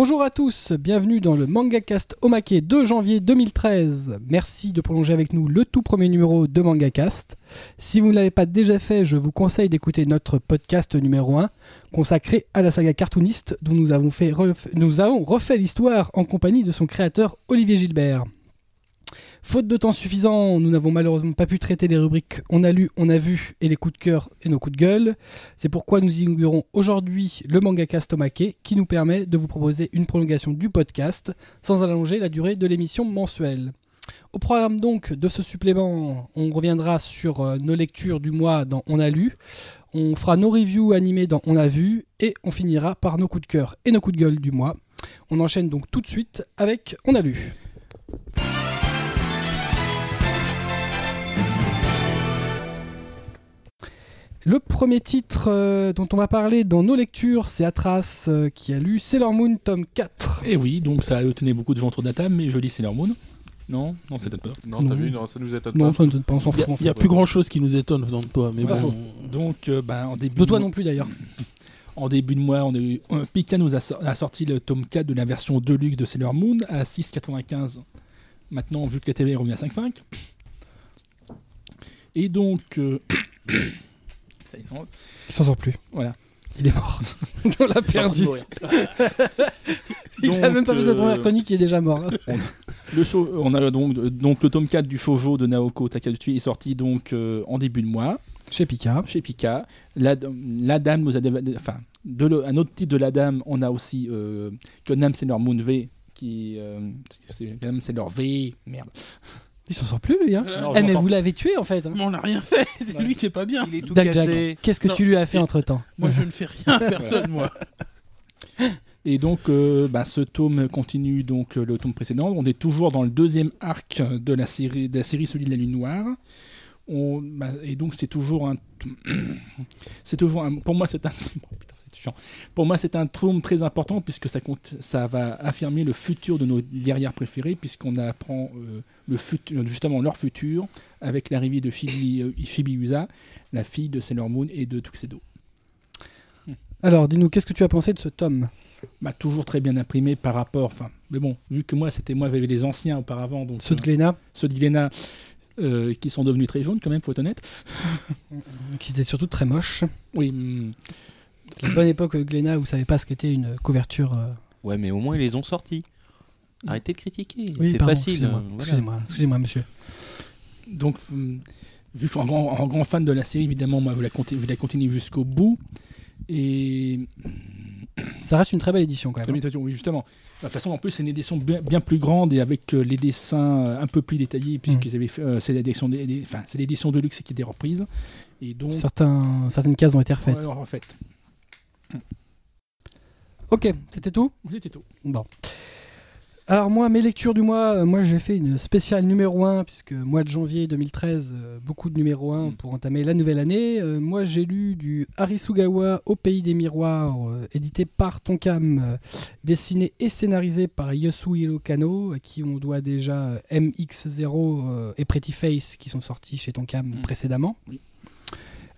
Bonjour à tous, bienvenue dans le MangaCast Omake 2 janvier 2013. Merci de prolonger avec nous le tout premier numéro de MangaCast. Si vous ne l'avez pas déjà fait, je vous conseille d'écouter notre podcast numéro 1 consacré à la saga cartooniste dont nous avons, nous avons refait l'histoire en compagnie de son créateur Olivier Gilbert. Faute de temps suffisant, nous n'avons malheureusement pas pu traiter les rubriques On a lu, on a vu et les coups de cœur et nos coups de gueule. C'est pourquoi nous inaugurons aujourd'hui le manga Tomake qui nous permet de vous proposer une prolongation du podcast sans allonger la durée de l'émission mensuelle. Au programme donc de ce supplément, on reviendra sur euh, nos lectures du mois dans On a lu, on fera nos reviews animées dans On a vu et on finira par nos coups de cœur et nos coups de gueule du mois. On enchaîne donc tout de suite avec On a lu. Le premier titre euh, dont on va parler dans nos lectures, c'est Atras euh, qui a lu Sailor Moon tome 4. Et eh oui, donc ça a étonné beaucoup de gens autour de la table, mais je lis Sailor Moon. Non, non, ça t'étonne pas. Non, t'as vu, non, ça nous étonne non, pas. ça nous étonne pas, on s'en fout. Il n'y a, plus grand chose qui nous étonne dans toi, mais bon. Donc, euh, bah, en début. De toi non plus d'ailleurs. En début de mois, on a eu, Pika nous a, sorti le tome 4 de la version Deluxe de Sailor Moon à 6,95. Maintenant, vu que la TV est revenue à 5,5. Et donc. Il s'en sort plus. Voilà. Il est mort. on l'a perdu. il a même pas fait sa première euh, chronique, il est déjà mort. le show, on a donc, donc le tome 4 du shoujo de Naoko Takeuchi est sorti donc euh, en début de mois. Chez Pika. Chez Pika. La, la dame nous a. Enfin, de un autre titre de la dame, on a aussi euh, que Nam Sailor Moon V, qui. Euh, c'est leur V. Merde. Il s'en sort plus, lui. Hein. Eh, mais vous l'avez tué, en fait. Hein. Mais on n'a rien fait. C'est lui qui est pas bien. Il est tout cassé. Qu'est-ce que tu lui as fait entre temps Moi, je ne fais rien à personne, moi. Et donc, euh, bah, ce tome continue donc euh, le tome précédent. On est toujours dans le deuxième arc de la série, de la série Solide de la Lune Noire. On, bah, et donc, c'est toujours un. c'est toujours un. Pour moi, c'est un. Pour moi, c'est un tome très important puisque ça, compte, ça va affirmer le futur de nos guerrières préférées, puisqu'on apprend euh, le futur, justement leur futur avec l'arrivée de Shibi, euh, la fille de Sailor Moon et de Tuxedo. Alors, dis-nous, qu'est-ce que tu as pensé de ce tome? Bah, Toujours très bien imprimé par rapport. Enfin, mais bon, vu que moi, c'était moi, j'avais les anciens auparavant. Donc, ceux de Glénat Ceux de Glénat. Euh, qui sont devenus très jaunes quand même, faut être honnête. qui étaient surtout très moches. Oui. La bonne époque Glénat où vous savez pas ce qu'était une couverture. Euh. Ouais, mais au moins ils les ont sortis. Arrêtez de critiquer. Oui, c'est facile. Excusez-moi, excusez-moi, excusez-moi, monsieur. Donc, hum, vu que je suis un grand, fan de la série, évidemment, moi, je la, continue, la continue jusqu'au bout. Et. Ça reste une très belle édition quand même. Hein. oui, justement. De toute façon, en plus, c'est une édition bien, plus grande et avec euh, les dessins euh, un peu plus détaillés, puisqu'ils mm. avaient fait. c'est l'édition, enfin, c'est l'édition de luxe qui était reprise. Et donc. Certains, certaines cases ont été refaites. Ouais, refaites. Ok, c'était tout? C'était tout. Bon. Alors moi, mes lectures du mois, euh, moi j'ai fait une spéciale numéro 1, puisque mois de janvier 2013, euh, beaucoup de numéro 1 mm. pour entamer la nouvelle année. Euh, moi j'ai lu du Arisugawa au pays des miroirs, édité par Tonkam, dessiné et scénarisé par Yosuhiro Kano, à qui on doit déjà MX0 et Pretty Face qui sont sortis chez Tonkam mm. précédemment. Oui.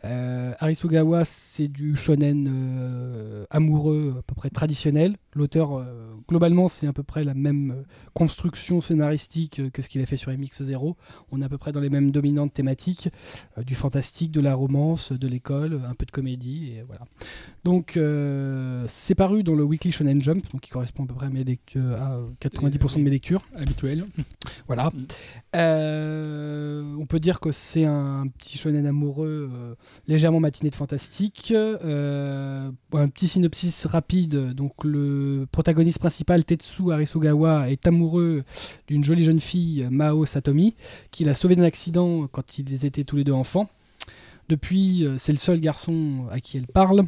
Euh, Arisugawa, c'est du shonen euh, amoureux à peu près traditionnel. L'auteur, euh, globalement, c'est à peu près la même euh, construction scénaristique que ce qu'il a fait sur MX0. On est à peu près dans les mêmes dominantes thématiques, du fantastique, de la romance, de l'école, un peu de comédie, et voilà. Donc, c'est paru dans le Weekly Shonen Jump, donc qui correspond à peu près à, mes lectures, à 90% de mes lectures. Habituelles. Voilà. on peut dire que c'est un petit shonen amoureux légèrement matinée de fantastique. Euh, un petit synopsis rapide. Donc le protagoniste principal Tetsu Arisugawa est amoureux d'une jolie jeune fille Mao Satomi qui l'a sauvé d'un accident quand ils étaient tous les deux enfants. Depuis, euh, c'est le seul garçon à qui elle parle.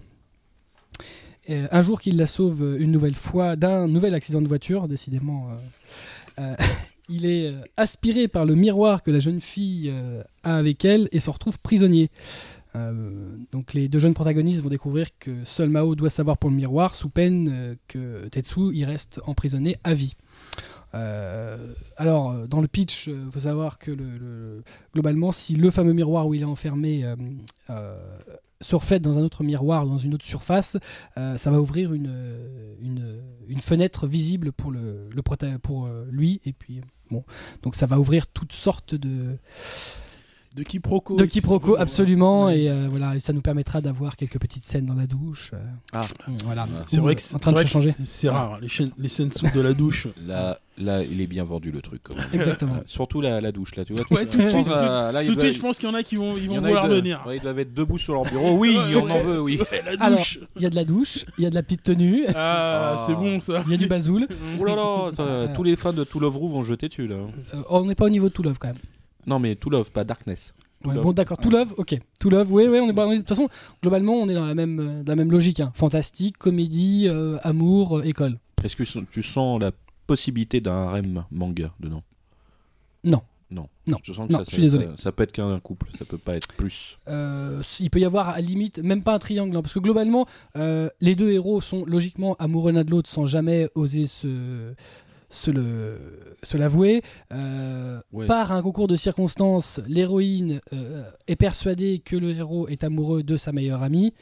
Euh, un jour qu'il la sauve une nouvelle fois d'un nouvel accident de voiture, décidément. il est aspiré par le miroir que la jeune fille a avec elle et se retrouve prisonnier. Euh, donc les deux jeunes protagonistes vont découvrir que seul Mao doit savoir pour le miroir, sous peine euh, que Tetsu y reste emprisonné à vie. Euh, alors, dans le pitch, il faut savoir que le, le- globalement, si le fameux miroir où il est enfermé se reflète dans un autre miroir, dans une autre surface, ça va ouvrir une, une, fenêtre visible pour, le, pour lui. Et puis, bon, donc ça va ouvrir toutes sortes de, De quiproquo. de aussi. quiproquos, absolument. Ouais. Et euh, voilà, ça nous permettra d'avoir quelques petites scènes dans la douche. euh, Ah. voilà. C'est vrai euh, que c'est en train de c'est changer. rare, les, chaînes- les scènes sous de la douche. Là, là, il est bien vendu le truc. Quand même. Exactement. Euh, Surtout la, la douche, là, tu vois. Ouais, tout de je pense, suite, là, là, il Tout de doit- suite, je pense qu'il y en a qui vont, ils vont vouloir ils doivent- venir. ouais, ils doivent être debout sur leur bureau. Oui, Ouais, on en ouais. veut, oui. Ouais, la Alors, douche. il y a de la douche, il y a de la petite tenue, Ah, Ah. c'est bon ça. il y a du bazoul. Oh là là, Ouais. tous les fans de To Love vont se jeter dessus, là. Euh, on n'est pas au niveau de To Love quand même. Non, mais To Love, pas Darkness. Ouais, bon, d'accord. To Love, ok. To Love, oui, oui, on est, de toute façon, globalement, on est dans la même, euh, dans la même logique. hein. Fantastique, comédie, euh, amour, euh, école. Est-ce que tu sens la possibilité d'un harem manga dedans? Non. Non. Non. Je sens que Non, ça, je suis ça- désolé. Ça, ça peut être qu'un couple, ça peut pas être plus. Euh, il peut y avoir à limite même pas un triangle, hein, parce que globalement, les deux héros sont logiquement amoureux l'un de l'autre sans jamais oser se, se le se l'avouer. Euh, Ouais. Par un concours de circonstances, l'héroïne euh, est persuadée que le héros est amoureux de sa meilleure amie,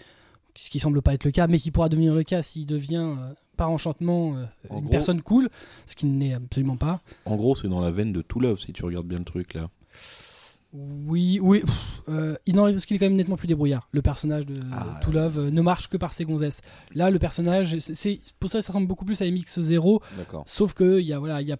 ce qui semble pas être le cas, mais qui pourra devenir le cas s'il devient euh, par enchantement En une gros- personne cool, ce qui n'est absolument pas. En gros, c'est dans la veine de To Love, si tu regardes bien le truc, là. Oui, oui. pff, euh, il en parce qu'il est quand même nettement plus débrouillard. Le personnage de Ah, To Love euh, ne marche que par ses gonzesses. Là, le personnage, c'est- pour ça ça ressemble beaucoup plus à MX0, D'accord. sauf que il y a voilà, il y a,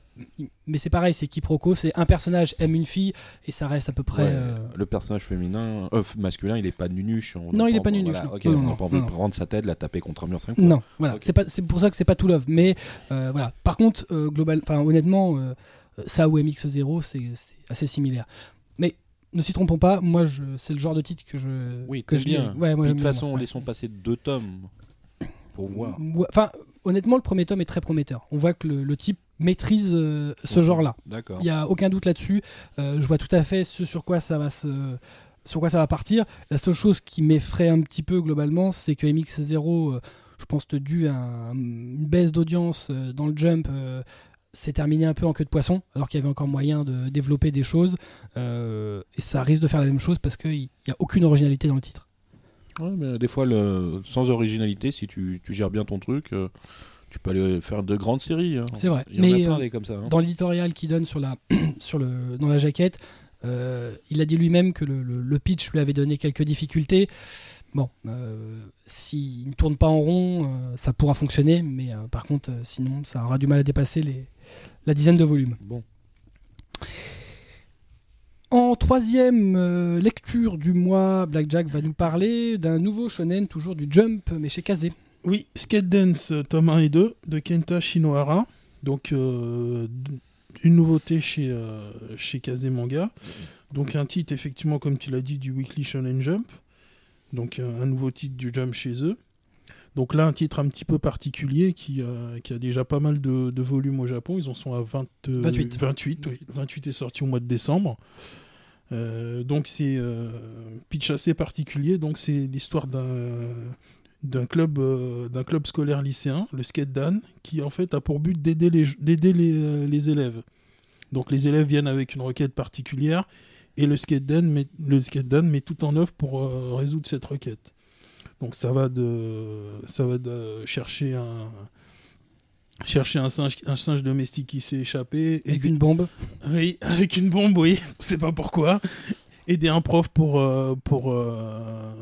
mais c'est pareil, c'est quiproquo. C'est un personnage aime une fille et ça reste à peu près. Ouais, euh, Le personnage féminin, masculin, il est pas nunuche. on Non, il est pas- nunuche, voilà, non. ok, Non, on n'a pas envie de prendre sa tête, la taper contre un mur 5 fois. Non, voilà. Ok. C'est pas, c'est pour ça que c'est pas To Love, mais voilà. Par contre, global, honnêtement, ça ou MX0, c'est c'est assez similaire. Mais ne s'y trompons pas, moi, je, c'est le genre de titre que je Oui, que je bien. Ouais, moi, de toute façon. Ouais. laissons passer deux tomes pour voir. Enfin, honnêtement, le premier tome est très prometteur. On voit que le, le type maîtrise euh, ce genre-là. D'accord. Il n'y a aucun doute là-dessus. Euh, je vois tout à fait ce sur quoi ça va se sur quoi ça va partir. La seule chose qui m'effraie un petit peu globalement, c'est que MX0, euh, je pense, te dû à un- une baisse d'audience euh, dans le jump, euh, s'est terminé un peu en queue de poisson, alors qu'il y avait encore moyen de développer des choses. Euh, et ça risque de faire la même chose parce qu'il n'y a aucune originalité dans le titre. Ouais, mais des fois, le... sans originalité, si tu, tu gères bien ton truc, euh, tu peux aller faire de grandes séries. hein. C'est vrai. Il y en Mais, a plein euh, des comme ça. hein. Dans l'éditorial qu'il donne sur la, sur le, dans la jaquette, euh, il a dit lui-même que le, le- le pitch lui avait donné quelques difficultés. Bon, euh, s'il ne tourne pas en rond, euh, ça pourra fonctionner, mais par contre, sinon, ça aura du mal à dépasser les, la dizaine de volumes. Bon. En troisième euh, lecture du mois, Blackjack va nous parler d'un nouveau shonen, toujours du Jump, mais chez Kazé. Oui, Skate Dance, euh, tome 1 et 2, de Kenta Shinohara. Donc, euh, une nouveauté chez, euh, chez Kaze Manga. Donc, un titre, effectivement, comme tu l'as dit, du Weekly Shonen Jump. Donc, un nouveau titre du Jump chez eux. Donc là, un titre un petit peu particulier qui, euh, qui a déjà pas mal de, de volumes au Japon. Ils en sont à 20, euh, 28. 28, oui. 28 est sorti au mois de décembre. Euh, donc c'est euh, pitch assez particulier. Donc c'est l'histoire d'un d'un club euh, d'un club scolaire lycéen, le Skate Dan, qui en fait a pour but d'aider les d'aider les, les élèves. Donc les élèves viennent avec une requête particulière et le Skate Dan met, le Skate Dan met tout en œuvre pour résoudre cette requête. Donc ça va de ça va de chercher un chercher un singe un singe domestique qui s'est échappé Avec et une bombe. oui, avec une bombe, oui, on sait pas pourquoi. Aider un prof pour, euh, pour, euh,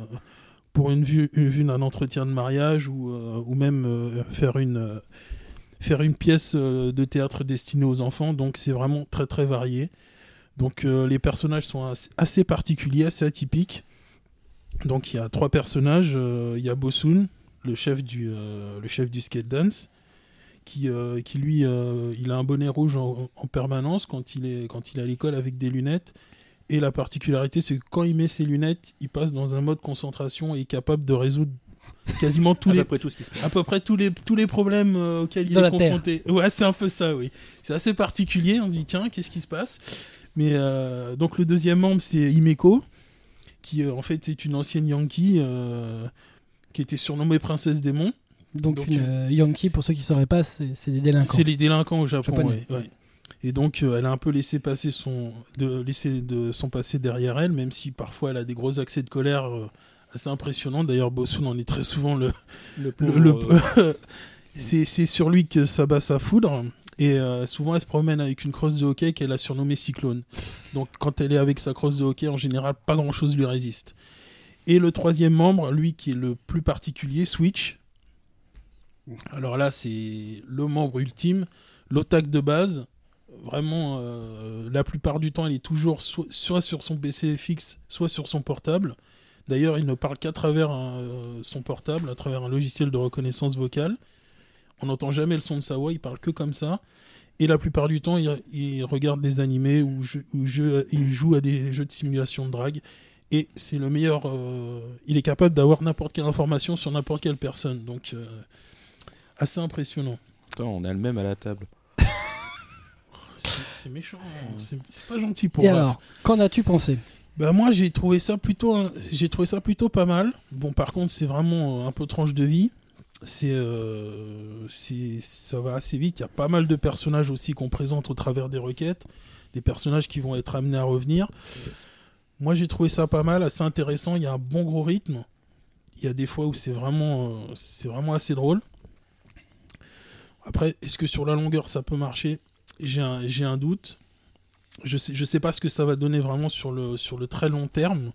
pour une vue, une vue d'un entretien de mariage ou, euh, ou même faire, une, faire une pièce de théâtre destinée aux enfants. Donc c'est vraiment très très varié. Donc les personnages sont assez, assez particuliers, assez atypiques. Donc il y a trois personnages. euh, Il y a Bosun, le chef du, euh, le chef du skate dance qui, euh, qui lui, euh, il a un bonnet rouge en, en permanence quand il, est, quand il est à l'école avec des lunettes. Et la particularité, c'est que quand il met ses lunettes, il passe dans un mode concentration et est capable de résoudre quasiment tous à les, peu près tout ce qui se passe. à peu près tous les, tous les problèmes euh, auxquels il est Terre. confronté. Ouais, c'est un peu ça, oui. C'est assez particulier. On se dit, tiens, qu'est-ce qui se passe? Mais euh, donc, le deuxième membre, c'est Himeko, qui euh, en fait est une ancienne Yankee euh, qui était surnommée Princesse Démon. Donc, Donc, une euh, Yankee, pour ceux qui ne sauraient pas, c'est des délinquants. C'est les délinquants au Japon, ouais, ouais. Et donc, elle a un peu laissé passer son, de, laisser de son passé derrière elle, même si parfois elle a des gros accès de colère assez impressionnants. D'ailleurs, Bossun en est très souvent le. Le le- euh, c'est sur lui que ça bat sa foudre. Et euh, souvent, elle se promène avec une crosse de hockey qu'elle a surnommée Cyclone. Donc, quand elle est avec sa crosse de hockey, en général, pas grand chose lui résiste. Et le troisième membre, lui qui est le plus particulier, Switch. Alors là, c'est le membre ultime, l'otac de base. Vraiment, euh, la plupart du temps, il est toujours so- soit sur son PC fixe, soit sur son portable. D'ailleurs, il ne parle qu'à travers euh, son portable, à travers un logiciel de reconnaissance vocale. On n'entend jamais le son de sa voix, il parle que comme ça. Et la plupart du temps, il, il regarde des animés ou, il joue à des jeux de simulation de drague. Et c'est le meilleur. euh, il est capable d'avoir n'importe quelle information sur n'importe quelle personne. Donc, euh, assez impressionnant. Putain, on a le même à la table. C'est méchant. C'est pas gentil pour Et Raph. alors, qu'en as-tu pensé? Bah moi j'ai trouvé ça plutôt j'ai trouvé ça plutôt pas mal. Bon par contre c'est vraiment un peu tranche de vie. Euh, c'est ça va assez vite. Il y a pas mal de personnages aussi qu'on présente au travers des requêtes, des personnages qui vont être amenés à revenir. Moi j'ai trouvé ça pas mal, assez intéressant. Il y a un bon gros rythme. Il y a des fois où c'est vraiment euh, vraiment assez drôle. Après est-ce que sur la longueur ça peut marcher? J'ai un doute je sais, sais pas ce que ça va donner vraiment sur le très long terme.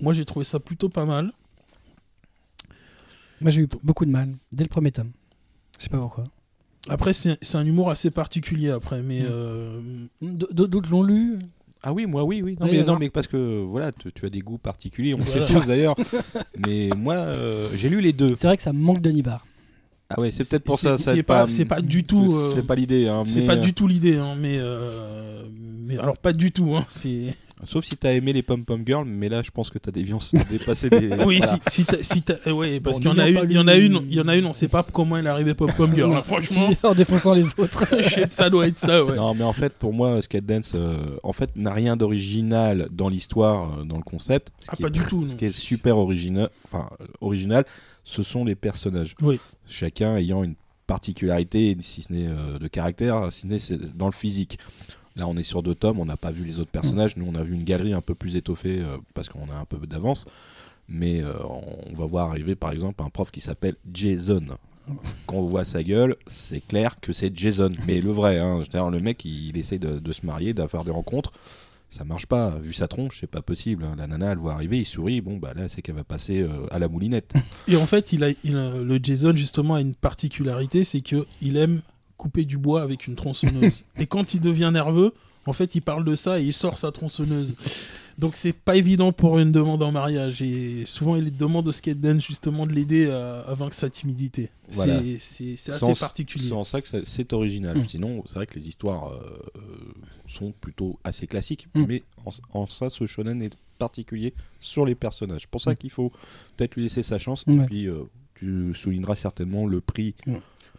Moi, j'ai trouvé ça plutôt pas mal. Moi, j'ai eu beaucoup de mal dès le premier tome. Je sais pas pourquoi. Après, c'est c'est un humour assez particulier après, mais Mm. euh, D'autres l'ont lu? Ah oui, moi oui, oui. Non, Oui, mais, non, mais parce que voilà, tu, tu as des goûts particuliers, on le sait tous d'ailleurs. mais moi, euh, j'ai lu les deux. C'est vrai que ça manque de Nibar. Ah ouais, c'est peut-être pour c'est- ça. ça c'est pas- c'est pas du tout, C'est euh, pas l'idée. Hein, c'est mais, pas euh, du tout l'idée. Hein, mais, euh, mais alors, pas du tout. Hein, c'est... Sauf si t'as aimé les Pom Pom Girls, mais là, je pense que t'as déviance dépassé des. Oui, voilà. si, si t'as- si t'as- euh, ouais, parce Bon, qu'il y en a une, il y en a une, il y en a une, on sait pas comment elle est arrivée Pop Pom Girl. hein, franchement, Si, en défonçant les autres. je sais que ça doit être ça. Ouais. Non, mais en fait, pour moi, Skate Dance, euh, en fait, n'a rien d'original dans l'histoire, euh, dans le concept. Ce Ah, qui pas est du tout. Ce non. qui est super original, enfin euh, original, ce sont les personnages. Oui. Chacun ayant une particularité, si ce n'est euh, de caractère, si ce n'est c'est dans le physique. Là, on est sur deux tomes, on n'a pas vu les autres personnages. Nous, on a vu une galerie un peu plus étoffée euh, parce qu'on a un peu d'avance. Mais euh, on va voir arriver, par exemple, un prof qui s'appelle Jason. Quand on voit sa gueule, c'est clair que c'est Jason. Mais le vrai, hein, c'est-à-dire le mec, il, il essaye de, se marier, d'avoir des rencontres. Ça marche pas. Vu sa tronche, c'est pas possible. hein. La nana, elle voit arriver, il sourit. Bon, bah là, c'est qu'elle va passer euh, à la moulinette. Et en fait, il a, il le Jason justement a une particularité, c'est que il aime couper du bois avec une tronçonneuse. et quand il devient nerveux, en fait, il parle de ça et il sort sa tronçonneuse. Donc c'est pas évident pour une demande en mariage et souvent il demande au dance justement de l'aider à, à vaincre sa timidité. Voilà. C'est- C'est c'est assez Sans- particulier. C'est en ça que c'est original. Mm. Sinon, c'est vrai que les histoires euh, sont plutôt assez classiques. Mm. Mais en, en ça, ce shonen est particulier sur les personnages. Pour ça Mm. qu'il faut peut-être lui laisser sa chance. Et puis, euh, tu souligneras certainement le prix.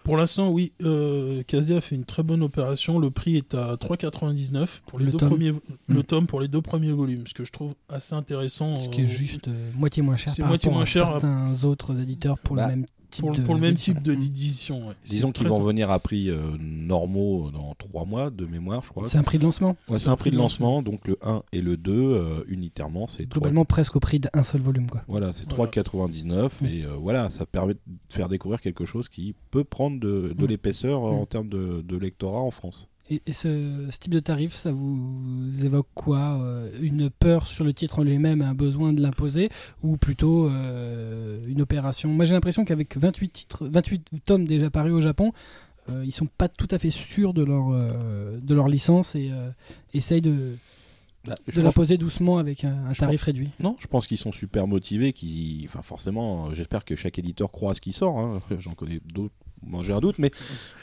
Pour l'instant, oui, euh, Kazia a fait une très bonne opération. Le prix est à 3,99 pour les Le deux tome. premiers, le Mm. tome pour les deux premiers volumes, ce que je trouve assez intéressant. Ce qui est euh, juste euh, moitié moins cher C'est par moitié à certains autres éditeurs pour Bah, le même type pour, de pour le même type de d'édition. ouais. Disons qu'ils vont revenir à prix euh, normaux dans 3 mois de mémoire, je crois. C'est un prix de lancement. Ouais, c'est un prix de lancement, donc le 1 et le 2, euh, unitairement, c'est 3 Globalement presque au prix d'un seul volume. Quoi. Voilà, c'est Voilà. 3,99 Mm. et euh, voilà, ça permet de faire découvrir quelque chose qui peut prendre de, de Mm. l'épaisseur euh, Mm. en termes de, de lectorat en France. Et, et ce, ce type de tarif, ça vous évoque quoi euh, Une peur sur le titre en lui-même, un besoin de l'imposer Ou plutôt euh, une opération? Moi j'ai l'impression qu'avec 28, titres, 28 tomes déjà parus au Japon, euh, ils sont pas tout à fait sûrs de leur, euh, de leur licence et essayent de, Bah, de pense- l'imposer doucement avec un, tarif réduit. Non, je pense qu'ils sont super motivés. Qui, enfin, forcément, j'espère que chaque éditeur croit à ce qui sort. hein. J'en connais d'autres. Moi, j'ai un doute, mais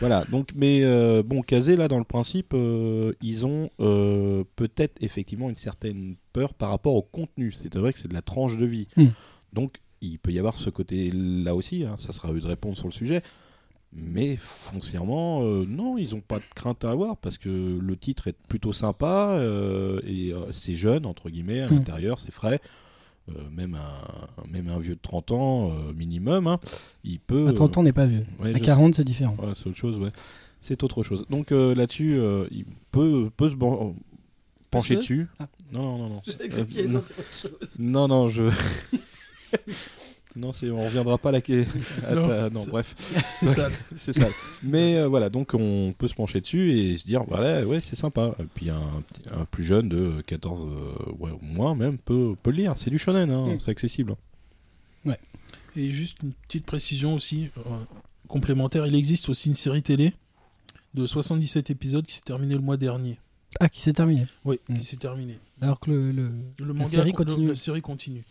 voilà. Donc, mais euh, bon, Kazé, là, dans le principe, euh, ils ont euh, peut-être effectivement une certaine peur par rapport au contenu. C'est vrai que c'est de la tranche de vie. Hmm. Donc, il peut y avoir ce côté-là aussi. hein. Ça sera à eux de répondre sur le sujet. Mais foncièrement, non, ils n'ont pas de crainte à avoir parce que le titre est plutôt sympa et c'est jeune, entre guillemets, à Mm. l'intérieur, c'est frais. Euh, même, un, même un vieux de 30 ans euh, minimum, hein, il peut. À 30 ans, on n'est pas vieux. ouais, À je 40, c'est différent. Ouais, c'est autre chose, ouais. c'est autre chose. Donc euh, là-dessus, euh, il peut, peut se ban- pencher dessus. Ah. Non, non, non, non. Euh. Non, non, je. non, c'est, on reviendra pas à la. à Non, ta- non, bref, C'est ça. c'est ça. Mais euh, voilà, donc on peut se pencher dessus et se dire, voilà, ouais, c'est sympa. Et puis un, un plus jeune de 14, euh, ouais, ou moins même, peut, peut le lire. C'est du shonen, hein, Mm. c'est accessible. Et juste une petite précision aussi, euh, complémentaire, il existe aussi une série télé de 77 épisodes qui s'est terminée le mois dernier. Ah, qui s'est terminé. Oui, Mm. qui s'est terminée. Alors que le, le- Le manga série con- le- continue. la série continue.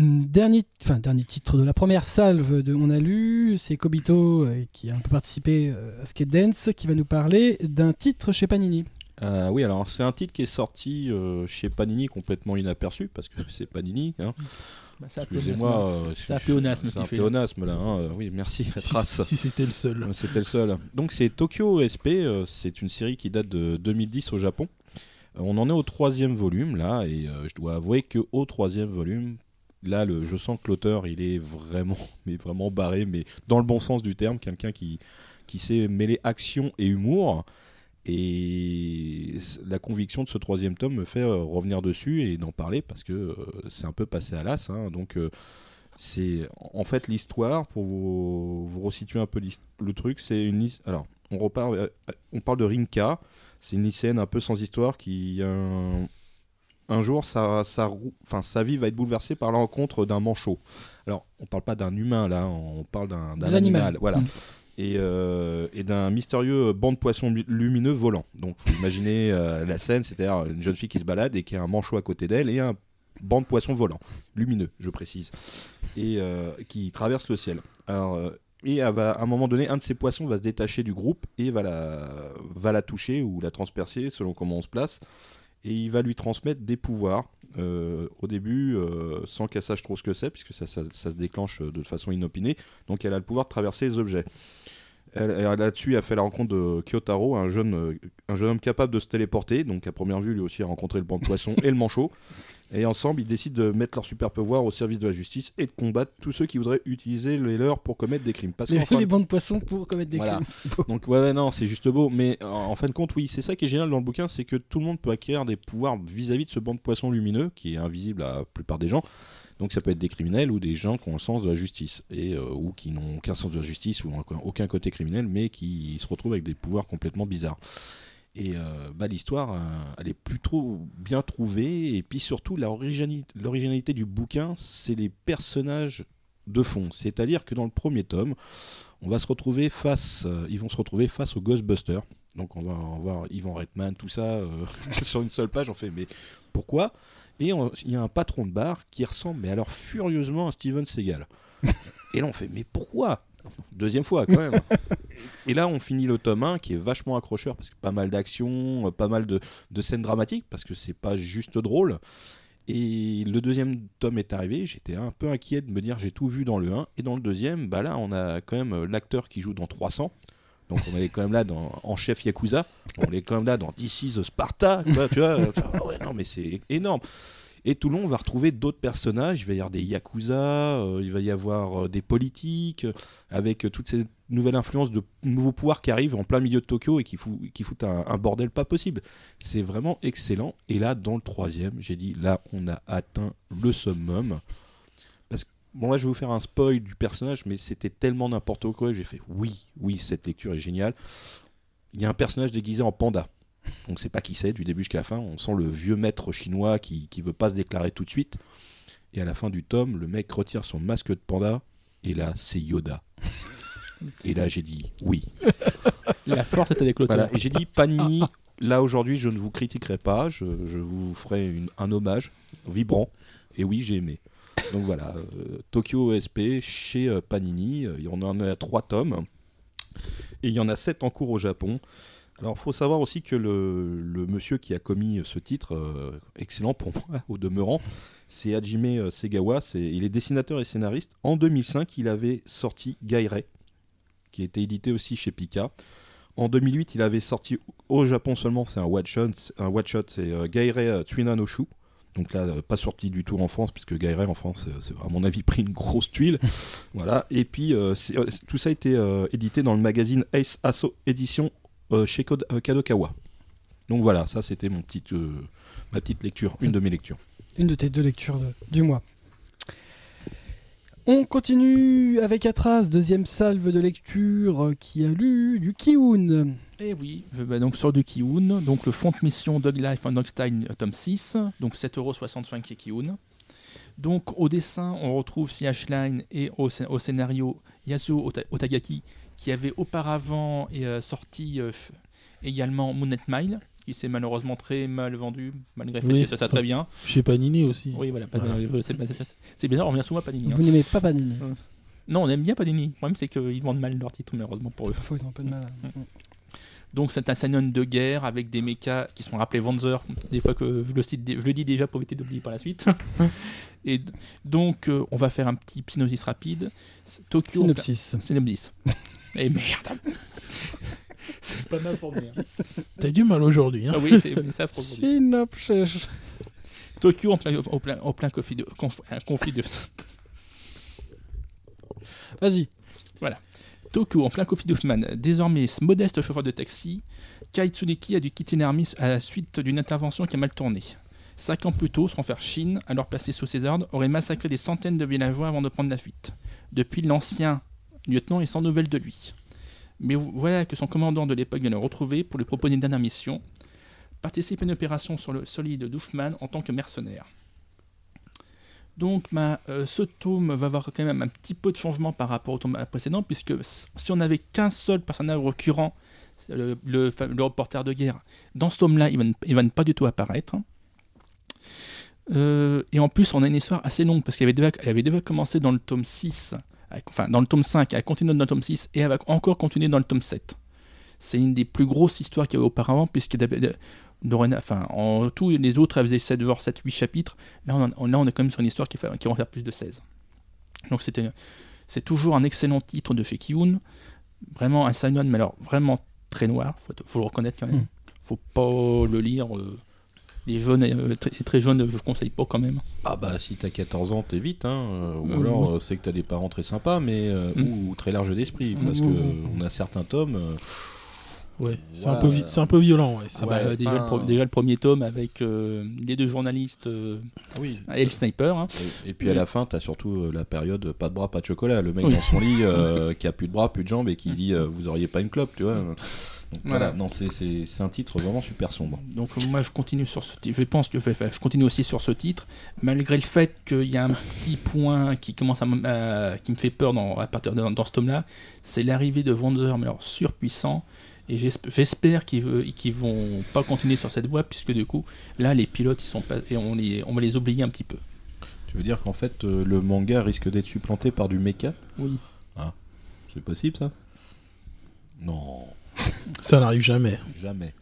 Dernier, enfin, dernier titre de la première salve de On a lu, c'est Kobito euh, qui a un peu participé euh, à Skate Dance qui va nous parler d'un titre chez Panini. Euh, oui, alors c'est un titre qui est sorti euh, chez Panini complètement inaperçu parce que c'est Panini. Hein. Bah, c'est un Excusez-moi, euh, C'est un pléonasme C'est un fait, pléonasme là. hein. Oui, merci. La trace. si c'était le seul. C'était le seul. Donc c'est Tokyo SP, euh, c'est une série qui date de 2010 au Japon. On en est au troisième volume là, et euh, je dois avouer que au troisième volume, là, le, je sens que l'auteur il est vraiment, mais vraiment barré, mais dans le bon sens du terme, quelqu'un qui qui sait mêler action et humour. Et la conviction de ce troisième tome me fait euh, revenir dessus et d'en parler parce que euh, c'est un peu passé à l'as. hein. donc euh, c'est en fait l'histoire pour vous, vous resituer un peu le truc. C'est une alors on repart, on parle de Rinka. C'est une lycéenne un peu sans histoire qui un, un jour sa, sa, rou- enfin, sa vie va être bouleversée par la rencontre d'un manchot. Alors on parle pas d'un humain là, on parle d'un l'animal. animal. Voilà Mm. et, euh, et d'un mystérieux banc de poissons lu- lumineux volant. Donc, vous imaginez euh, la scène, c'est-à-dire une jeune fille qui se balade et qui a un manchot à côté d'elle et un banc de poissons volant, lumineux, je précise, et euh, qui traverse le ciel. Alors, et elle va, à un moment donné, un de ces poissons va se détacher du groupe et va la, va la toucher ou la transpercer selon comment on se place. Et il va lui transmettre des pouvoirs. euh, au début, euh, sans qu'elle sache trop ce que c'est, puisque ça, se déclenche de façon inopinée. Donc elle a le pouvoir de traverser les objets. Elle, elle- Là-dessus, elle fait la rencontre de Kyotaro, un jeune, euh, un jeune homme capable de se téléporter. Donc à première vue, lui aussi a rencontré le banc de poisson et le manchot. Et ensemble, ils décident de mettre leur super pouvoir au service de la justice et de combattre tous ceux qui voudraient utiliser les leurs pour commettre des crimes. Parce Les, les bancs de poissons pour commettre des Voilà. crimes. donc ouais, ouais, non, c'est juste beau, mais en fin de compte, oui, c'est ça qui est génial dans le bouquin, c'est que tout le monde peut acquérir des pouvoirs vis-à-vis de ce banc de poissons lumineux qui est invisible à la plupart des gens. Donc ça peut être des criminels ou des gens qui ont le sens de la justice et euh, ou qui n'ont aucun sens de la justice ou aucun- aucun côté criminel, mais qui se retrouvent avec des pouvoirs complètement bizarres. Et euh, bah, l'histoire, euh, elle est plutôt bien trouvée. Et puis surtout, l'originalité du bouquin, c'est les personnages de fond. C'est-à-dire que dans le premier tome, on va se retrouver face, euh, ils vont se retrouver face aux Ghostbusters. Donc on va en voir Ivan Reitman, tout ça sur une seule page. On fait mais pourquoi? Et il y a un patron de bar qui ressemble mais alors furieusement à Steven Seagal. Et là on fait mais pourquoi? Deuxième fois quand même. Et là on finit le tome 1 qui est vachement accrocheur parce que pas mal d'action, euh, pas mal de, scènes dramatiques parce que c'est pas juste drôle. Et le deuxième tome est arrivé, j'étais un peu inquiet de me dire j'ai tout vu dans le 1. Et dans le deuxième, bah là on a quand même euh, l'acteur qui joue dans 300. Donc on est quand même là dans, en chef Yakuza. On est quand même là dans This is Sparta. tu vois, ouais, non mais c'est énorme. Et tout le long, on va retrouver d'autres personnages. Il va y avoir des Yakuza, euh, il va y avoir euh, des politiques, euh, avec toutes ces nouvelles influences de nouveaux pouvoirs qui arrivent en plein milieu de Tokyo et qui, fou- qui foutent un, un bordel pas possible. C'est vraiment excellent. Et là, dans le troisième, j'ai dit, là, on a atteint le summum. Parce que, bon, là, je vais vous faire un spoil du personnage, mais c'était tellement n'importe quoi que j'ai fait, oui, oui, cette lecture est géniale. Il y a un personnage déguisé en panda. On ne sait pas qui c'est du début jusqu'à la fin. On sent le vieux maître chinois qui qui veut pas se déclarer tout de suite. Et à la fin du tome, le mec retire son masque de panda. Et là, c'est Yoda. Et là, j'ai dit oui. La force est avec l'auteur. Voilà. Et j'ai dit Panini. Là aujourd'hui, je ne vous critiquerai pas. Je, je vous ferai une- un hommage vibrant. Et oui, j'ai aimé. Donc voilà, euh, Tokyo SP chez euh, Panini. Euh, On en a trois tomes. Et il y en a sept en cours au Japon. Alors, il faut savoir aussi que le, monsieur qui a commis ce titre, euh, excellent pour moi au demeurant, c'est Hajime Segawa. C'est, il est dessinateur et scénariste. En 2005, il avait sorti Gaire, qui était édité aussi chez Pika. En 2008, il avait sorti au Japon seulement, c'est un one shot, un one c'est euh, Gaire euh, Tsuinanoshu. Donc là, euh, pas sorti du tout en France, puisque Gaïret en France, c'est à mon avis pris une grosse tuile. voilà. Et puis tout ça a été édité dans le magazine Ace Asso édition chez Kod- euh, Kadokawa. Donc voilà, ça c'était mon petit, euh, ma petite lecture, une de mes lectures. Une de tes deux lectures de- du mois. On continue avec Atras, deuxième salve de lecture euh, qui a lu du Kiun. Et oui, je vais donc sur du Kiun, donc le fond de mission Dog Life and Dog Style euh, tome 6, donc 7,65€ chez Kiun. Donc au dessin, on retrouve CH Line et au, au scénario Yasuo Ota- Otagaki qui avait auparavant euh, sorti euh, également Moonlight Mile, qui s'est malheureusement très mal vendu, malgré le fait Oui. que ça soit très bien. Chez Panini aussi. Oui, voilà, pas- Voilà. euh, c'est c'est- bizarre, on revient souvent à Panini. hein. Vous n'aimez pas Panini Non, on aime bien Panini. Le problème, c'est qu'ils vendent mal leurs titres, malheureusement pour eux. Parfois, ils ont un peu de mal. Donc c'est un Saiyan de guerre avec des mechas qui sont rappelés Wanzer, des fois que je le, cite, je le dis déjà pour éviter d'oublier par la suite. Et donc euh, on va faire un petit synopsis rapide. Tokyo. Synopsis. Synopsis. Et merde. c'est pas mal formé. hein. T'as du mal aujourd'hui. Hein. Ah oui, c'est ça pour. Synopsis. Tokyo en plein, au plein, au plein conflit de, conf- un conflit de Vas-y. Tokyo en plein conflit d'Hoffman. Désormais modeste chauffeur de taxi, Kai Tsuneki a dû quitter l'armée à la suite d'une intervention qui a mal tourné. Cinq ans plus tôt, son frère Shin, alors placé sous ses ordres, aurait massacré des centaines de villageois avant de prendre la fuite. Depuis, l'ancien lieutenant est sans nouvelles de lui. Mais voilà que son commandant de l'époque vient le retrouver pour lui proposer une dernière mission participer à une opération sur le solide d'Uffman en tant que mercenaire. Donc, euh, ce tome va avoir quand même un petit peu de changement par rapport au tome précédent, puisque si on n'avait qu'un seul personnage récurrent, le, le, reporter de guerre, dans ce tome-là, il il va ne pas du tout apparaître. Euh, et en plus, on a une histoire assez longue, parce qu'elle avait avait déjà commencé dans le tome 6, avec- enfin dans le tome 5, elle a continué dans le tome 6, et elle va encore continuer dans le tome 7. C'est une des plus grosses histoires qu'il y a eu auparavant, puisque enfin, en tout, les autres, elles faisaient 7, genre 7, 8 chapitres. Là on, en- là, on est quand même sur une histoire qui, va en faire plus de 16. Donc, c'était, c'est toujours un excellent titre de chez Kiun. Vraiment un Saiyan, mais alors vraiment très noir, faut, faut le reconnaître quand même. Mm. Faut pas le lire. euh, les jeunes, euh, très, très jeunes, je ne conseille pas quand même. Ah bah si t'as 14 ans, t'es vite, hein, euh, ou Euh, alors oui. euh, c'est que t'as des parents très sympas, mais euh, Mm. ou, très large d'esprit, Mm, parce mm, que mm. on a certains tomes. euh, Ouais, c'est Voilà. un, peu c'est un peu violent. Ouais. Ah Ah bah, déjà, le pro- déjà le premier tome avec euh, les deux journalistes euh, oui. et le sniper. hein. Et, et puis à la fin, t'as surtout la période pas de bras, pas de chocolat. Le mec Oui. dans son lit euh, qui a plus de bras, plus de jambes et qui dit euh, vous auriez pas une clope, tu vois. Donc, voilà. Voilà. non, c'est- un titre vraiment super sombre. Donc euh, moi je continue sur ce titre. Je pense que je, vais faire- je continue aussi sur ce titre, malgré le fait qu'il y a un petit point qui commence à, qui me fait peur dans, à partir de, dans ce tome-là, c'est l'arrivée de Wanderer, mais alors surpuissant. Et j'esp- j'espère qu'ils veut- qu'ils vont pas continuer sur cette voie, puisque du coup, là, les pilotes, ils sont pas, et on, les, on va les oublier un petit peu. Tu veux dire qu'en fait, euh, le manga risque d'être supplanté par du mecha? Oui. C'est possible ça? Non, Ça n'arrive jamais. jamais.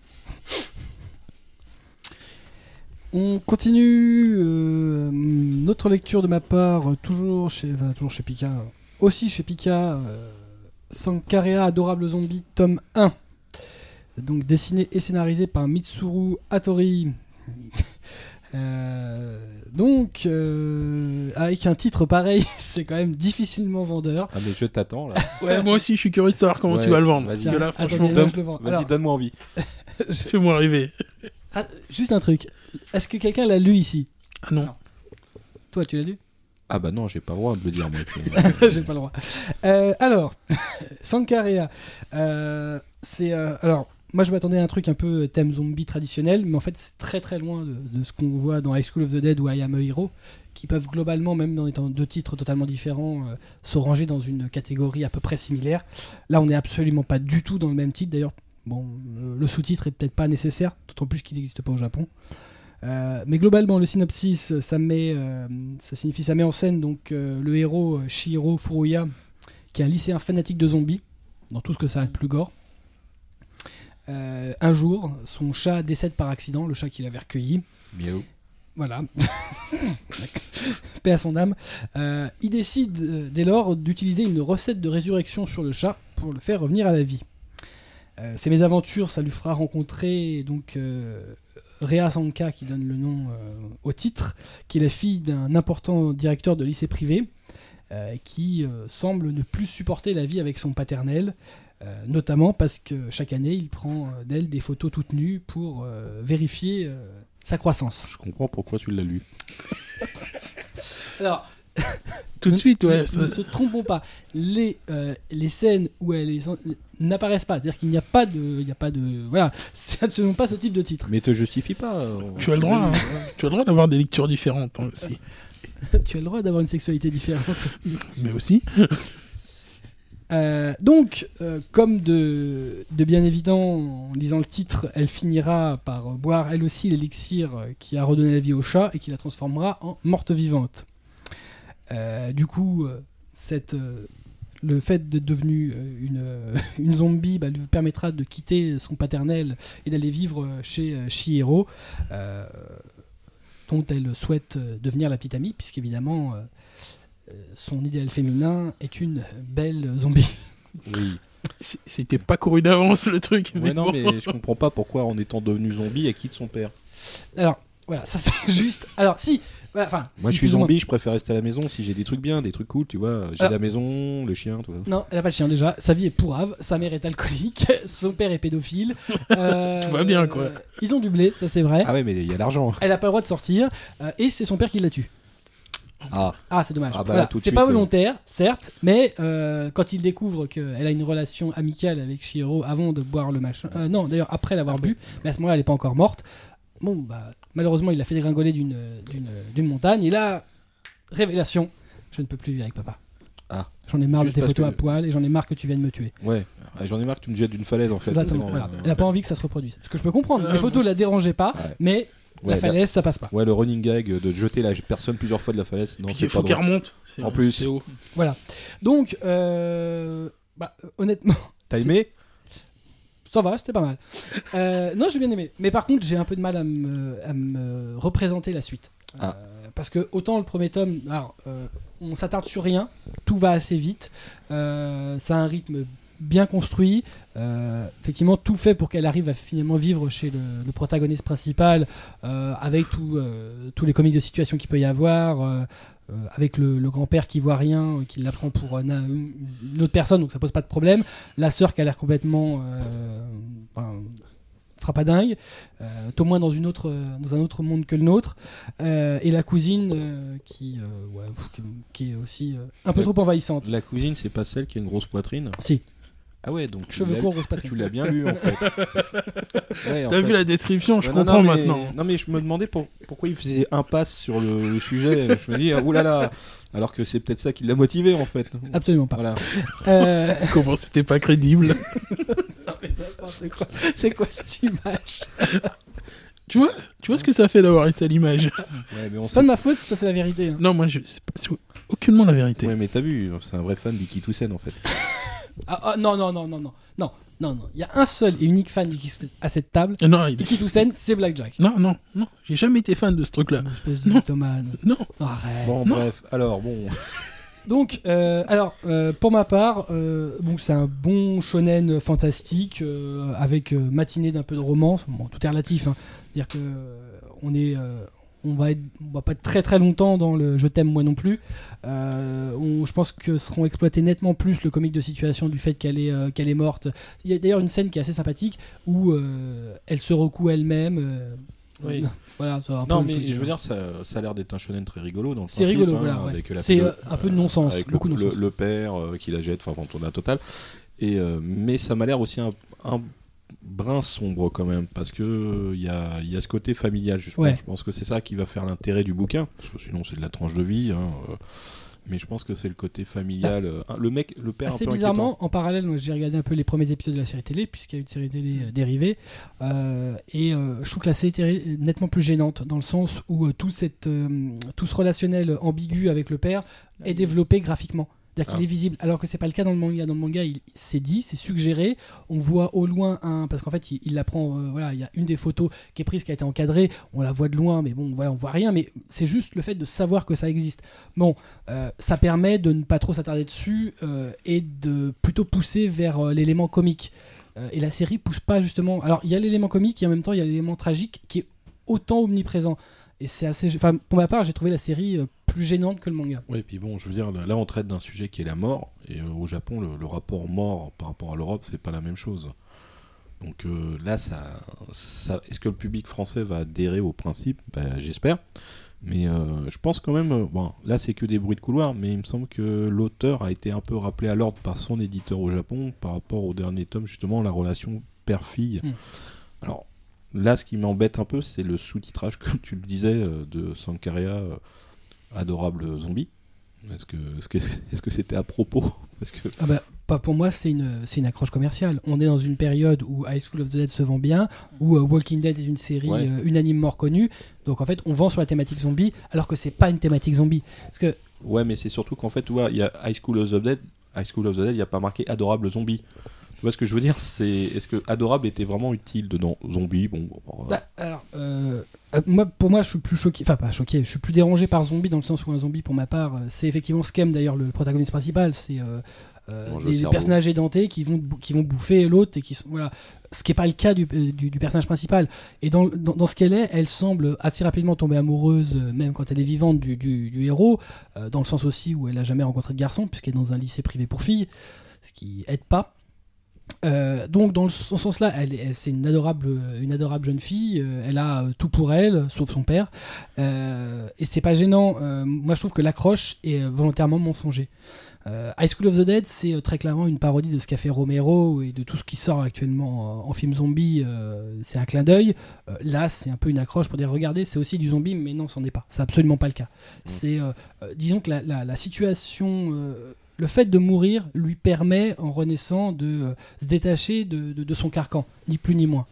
On continue euh, notre lecture de ma part, toujours chez, enfin, toujours chez Pika, aussi chez Pika, euh, Sankarea Adorable Zombie, tome 1. Donc dessiné et scénarisé par Mitsuru Hattori. Euh, donc, euh, avec un titre pareil, c'est quand même difficilement vendeur. Ah mais je t'attends là. Ouais, moi aussi, je suis curieux de savoir comment Ouais, tu vas le vendre. vas-y. Parce que là, Attendez, franchement, donne- je. Vas-y, donne-moi envie. fais-moi rêver. ah, juste un truc. Est-ce que quelqu'un l'a lu ici? Ah non. Toi, tu l'as lu? Ah bah non, j'ai pas le droit de le dire moi. J'ai pas le droit. Euh, alors, Sankarea, euh, c'est euh, alors moi je m'attendais à un truc un peu thème zombie traditionnel, mais en fait c'est très très loin de, ce qu'on voit dans High School of the Dead ou I Am a Hero, qui peuvent globalement, même en étant deux titres totalement différents, euh, se ranger dans une catégorie à peu près similaire. Là, on n'est absolument pas du tout dans le même titre. D'ailleurs, bon, le, le sous-titre est peut-être pas nécessaire, d'autant plus qu'il n'existe pas au Japon. Euh, mais globalement, le synopsis, ça met, euh, ça signifie, ça met en scène donc euh, le héros euh, Shihiro Furuya, qui est un lycéen fanatique de zombies, dans tout ce que ça a de plus gore. Euh, un jour, son chat décède par accident, le chat qu'il avait recueilli. Miaou. Voilà. Paix à son âme. Euh, il décide euh, dès lors d'utiliser une recette de résurrection sur le chat pour le faire revenir à la vie. Ces mésaventures, ça lui fera rencontrer donc Rhea Sanka qui donne le nom au titre, qui est la fille d'un important directeur de lycée privé, qui semble ne plus supporter la vie avec son paternel, euh, notamment parce que chaque année il prend euh, d'elle des photos toutes nues pour euh, vérifier euh, sa croissance. Je comprends pourquoi tu l'as lu. Alors, Tout de suite, ouais. ne, ne se trompons pas, les, euh, les scènes où elle est n'apparaissent pas, c'est-à-dire qu'il n'y a pas de, il n'y a pas de, voilà, c'est absolument pas ce type de titre. Mais te justifie pas. Tu as le droit, hein. Tu as le droit d'avoir des lectures différentes hein, aussi. tu as le droit d'avoir une sexualité différente. Mais aussi. Euh, donc, euh, comme de, bien évident, en lisant le titre, elle finira par euh, boire elle aussi l'élixir qui a redonné la vie au chat et qui la transformera en morte vivante. Du coup, le fait d'être devenue une, zombie bah, lui permettra de quitter son paternel et d'aller vivre chez euh, dont elle souhaite devenir la petite amie, puisqu'évidemment, euh, son idéal féminin est une belle zombie. Oui. C'était pas couru d'avance le truc. Ouais, non, bon. mais je comprends pas pourquoi, en étant devenu zombie, elle quitte son père. Alors, voilà, ça c'est juste. Alors, si. Voilà, enfin, Moi, si, je suis moins. zombie, je préfère rester à la maison si j'ai des trucs bien, des trucs cool, tu vois. J'ai Alors- la maison, le chien, tout ça. Non, elle a pas de chien déjà. Sa vie est pourrave. Sa mère est alcoolique. Son père est pédophile. Euh, Tout va bien, quoi. euh, Ils ont du blé, ça c'est vrai. Ah ouais, mais il y a l'argent. Elle a pas le droit de sortir. euh, et c'est son père qui la tue. Ah, Ah, c'est dommage. Ah bah Voilà, c'est pas euh. volontaire, certes, mais euh, quand il découvre qu'elle a une relation amicale avec Shiro avant de boire le machin. euh, non, d'ailleurs, après l'avoir bu, mais à ce moment-là, elle est pas encore morte. Bon, bah, malheureusement, il l'a fait dégringoler d'une, d'une, d'une montagne. Et là, révélation je ne peux plus vivre avec papa. Ah. J'en ai marre Juste de tes photos que- à poil et j'en ai marre que tu viennes me tuer. ouais. Ah, J'en ai marre que tu me jettes d'une falaise, en fait. Exactement, voilà. Elle a pas envie que ça se reproduise. Ce que je peux comprendre. Les photos bon, la dérangeaient pas, Ouais. mais la falaise, ça passe pas. Ouais, le running gag de jeter la personne plusieurs fois de la falaise. Non, il faut pas qu'elle remonte. C'est- En plus. C'est haut. Donc, euh, bah, euh, honnêtement, T'as aimé? Ça va, c'était pas mal. Euh, non, j'ai bien aimé. Mais par contre, j'ai un peu de mal à me, à me représenter la suite. Ah. Euh, parce que autant le premier tome, alors, euh, on s'attarde sur rien, tout va assez vite, euh, ça a un rythme bien construit, euh, effectivement tout fait pour qu'elle arrive à finalement vivre chez le, le protagoniste principal, euh, avec tout, euh, tous les comiques de situation qu'il peut y avoir, euh, avec le, le grand-père qui voit rien, euh, qui l'apprend pour euh, une autre personne, donc ça pose pas de problème. La sœur qui a l'air complètement enfin, frappadingue, au moins dans, une autre, dans un autre monde que le nôtre, et la cousine qui, ouais, qui, qui est aussi un peu trop envahissante. La cousine, c'est pas celle qui a une grosse poitrine? Si, Ah ouais, donc tu cheveux l'as- courts, poitrine. tu l'as bien lu, en fait. Ouais, en T'as fait. vu la description, je Ouais, non, comprends non, mais- maintenant. Non, mais je me demandais pour- pourquoi il faisait impasse sur le, le sujet. je me dis, ah, oulala, alors que c'est peut-être ça qui l'a motivé, en fait. Absolument pas. Voilà. Euh, Comment c'était pas crédible n'importe quoi. C'est quoi cette image? Tu vois Tu vois ce que ça fait d'avoir une sale image Ouais, mais on C'est pas de ma faute, ça c'est la vérité. hein. Non, moi, je... c'est pas- c'est aucunement la vérité. Ouais, mais t'as vu, c'est un vrai fan d'Iki Toussaint, en fait. Ah, ah, non, non, non, non, non, non, non, non. Il y a un seul et unique fan d'Iki Toussaint à cette table. Euh, Non, il- Iki Toussaint, c'est Blackjack. non, non, non. J'ai jamais été fan de ce truc-là. Espèce de Non. mythomane. Non. Arrête. Bon, Non. bref, alors, bon. Donc, euh, alors, euh, pour ma part, euh, bon, c'est un bon shonen fantastique euh, avec euh, matinée d'un peu de romance. Bon, tout est relatif. Hein. C'est-à-dire que euh, on est, euh, on va, être, on va pas être très très longtemps dans le je t'aime moi non plus. Euh, on- je pense que seront exploités nettement plus le comique de situation du fait qu'elle est, euh, qu'elle est morte. Il y a d'ailleurs une scène qui est assez sympathique où euh, elle se recoue elle-même. Oui. Voilà, ça Non, mais truc, je veux dire, ça, ça a l'air d'être un shonen très rigolo dans le C'est rigolo, hein, voilà, ouais. C'est, un peu de non-sens, beaucoup le, père qui la jette, enfin, on a total. Et, mais ça m'a l'air aussi un, un brin sombre quand même, parce que euh, il y, a, il y a ce côté familial, je pense. Ouais. Je pense que c'est ça qui va faire l'intérêt du bouquin, parce que sinon c'est de la tranche de vie. hein, euh, mais je pense que c'est le côté familial. euh, le mec, le père Assez un peu bizarrement, en parallèle, moi, j'ai regardé un peu les premiers épisodes de la série télé, puisqu'il y a eu une série télé euh, dérivée, euh, et euh, je trouve que la série télé est nettement plus gênante, dans le sens où euh, tout, cette, euh, tout ce relationnel ambigu avec le père est développé graphiquement. C'est-à-dire qu'il Ah. est visible, alors que c'est pas le cas dans le manga. Dans le manga, il c'est dit, c'est suggéré. On voit au loin un, parce qu'en fait, il, il la prend. euh, voilà, il y a une des photos qui est prise, qui a été encadrée. On la voit de loin, mais bon, voilà, on voit rien. Mais c'est juste le fait de savoir que ça existe. Bon, euh, ça permet de ne pas trop s'attarder dessus euh, et de plutôt pousser vers l'élément comique. Et la série pousse pas justement. Alors il y a l'élément comique et en même temps il y a l'élément tragique qui est autant omniprésent. Et c'est assez. Enfin, pour ma part, j'ai trouvé la série plus gênante que le manga. Oui, et puis bon, je veux dire, là, on traite d'un sujet qui est la mort, et euh, au Japon, le, le rapport mort par rapport à l'Europe, c'est pas la même chose. Donc euh, là, ça, ça, est-ce que le public français va adhérer au principe? Ben, J'espère. Mais euh, je pense quand même, bon, là c'est que des bruits de couloir, mais il me semble que l'auteur a été un peu rappelé à l'ordre par son éditeur au Japon par rapport au dernier tome, justement, la relation père-fille. Mm. Alors là, ce qui m'embête un peu, c'est le sous-titrage, comme tu le disais, de Sankaria, adorable zombie. Est-ce que est-ce que est-ce que c'était à propos Parce que Ah bah, pas pour moi, c'est une, c'est une accroche commerciale. On est dans une période où High School of the Dead se vend bien, où euh, Walking Dead est une série Ouais. euh, unanimement reconnue. Donc en fait, on vend sur la thématique zombie, alors que c'est pas une thématique zombie. Parce que Ouais, mais c'est surtout qu'en fait, tu vois, il y a High School of the Dead, High School of the Dead, il n'y a pas marqué adorable zombie. Tu vois ce que je veux dire C'est est-ce que adorable était vraiment utile dedans? Zombie, bon. bon, Bah, alors, euh, euh, moi, pour moi, je suis plus choqué, enfin pas choqué, je suis plus dérangé par zombie dans le sens où un zombie, pour ma part, euh, c'est effectivement Skem d'ailleurs le protagoniste principal, c'est euh, euh, des personnages édentés qui vont qui vont bouffer l'autre et qui sont voilà, ce qui est pas le cas du, du, du personnage principal. Et dans, dans, dans ce qu'elle est, elle semble assez rapidement tomber amoureuse, même quand elle est vivante du, du, héros, euh, dans le sens aussi où elle a jamais rencontré de garçon puisqu'elle est dans un lycée privé pour filles, ce qui aide pas. Euh, donc dans ce sens-là, elle, elle- c'est une adorable, une adorable jeune fille. euh, elle a euh, tout pour elle, sauf son père. Et c'est pas gênant. moi, je trouve que l'accroche est volontairement mensonger. High School of the Dead, c'est très clairement une parodie de ce qu'a fait Romero et de tout ce qui sort actuellement en, en film zombie. c'est un clin d'œil. Là, c'est un peu une accroche pour dire regardez, c'est aussi du zombie, mais non, c'en est pas. C'est absolument pas le cas. C'est, euh, euh, disons que la, la- la situation, le fait de mourir lui permet, en renaissant, de euh, se détacher de, de- de son carcan, ni plus ni moins.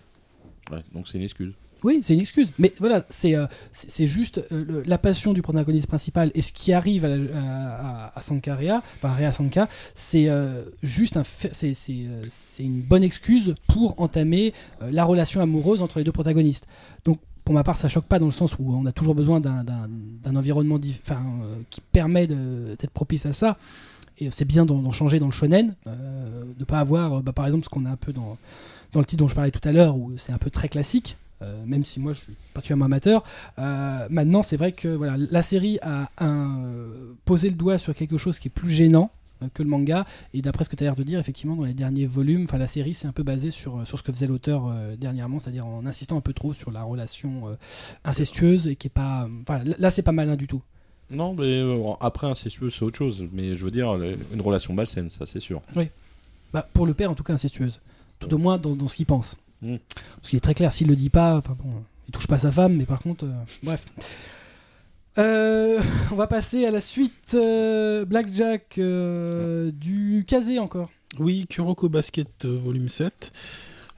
ouais, donc c'est une excuse. Oui, c'est une excuse. Mais voilà, c'est euh, c'est juste euh, le- la passion du protagoniste principal et ce qui arrive à, à, à- à Sankaria, enfin à Sanka, c'est juste un, c'est une bonne excuse pour entamer la relation amoureuse entre les deux protagonistes. Donc pour ma part, ça choque pas dans le sens où on a toujours besoin d'un- environnement enfin, euh, qui permet d'être propice à ça. Et c'est bien d'en changer dans le shonen, euh, de pas avoir, euh, bah, par exemple, ce qu'on a un peu dans, le titre dont je parlais tout à l'heure, où c'est un peu très classique, euh, même si moi je suis particulièrement amateur. Euh, maintenant, c'est vrai que la série a posé le doigt sur quelque chose qui est plus gênant que le manga, et d'après ce que tu as l'air de dire, effectivement, dans les derniers volumes, la série s'est un peu basée sur, sur ce que faisait l'auteur dernièrement, c'est-à-dire en insistant un peu trop sur la relation incestueuse, et qui est pas. Là, c'est pas malin du tout. Non, mais euh, après, incestueux, c'est autre chose. Mais je veux dire, le- une relation malsaine, ça c'est sûr. Bah, pour le père, en tout cas, incestueuse. Tout au moins dans, dans ce qu'il pense. Mm. Parce qu'il est très clair, s'il le dit pas, enfin bon, il touche pas sa femme, mais par contre, euh, bref. Euh, on va passer à la suite. euh, Blackjack euh, du Kazé encore. Oui, Kuroko Basket euh, volume 7.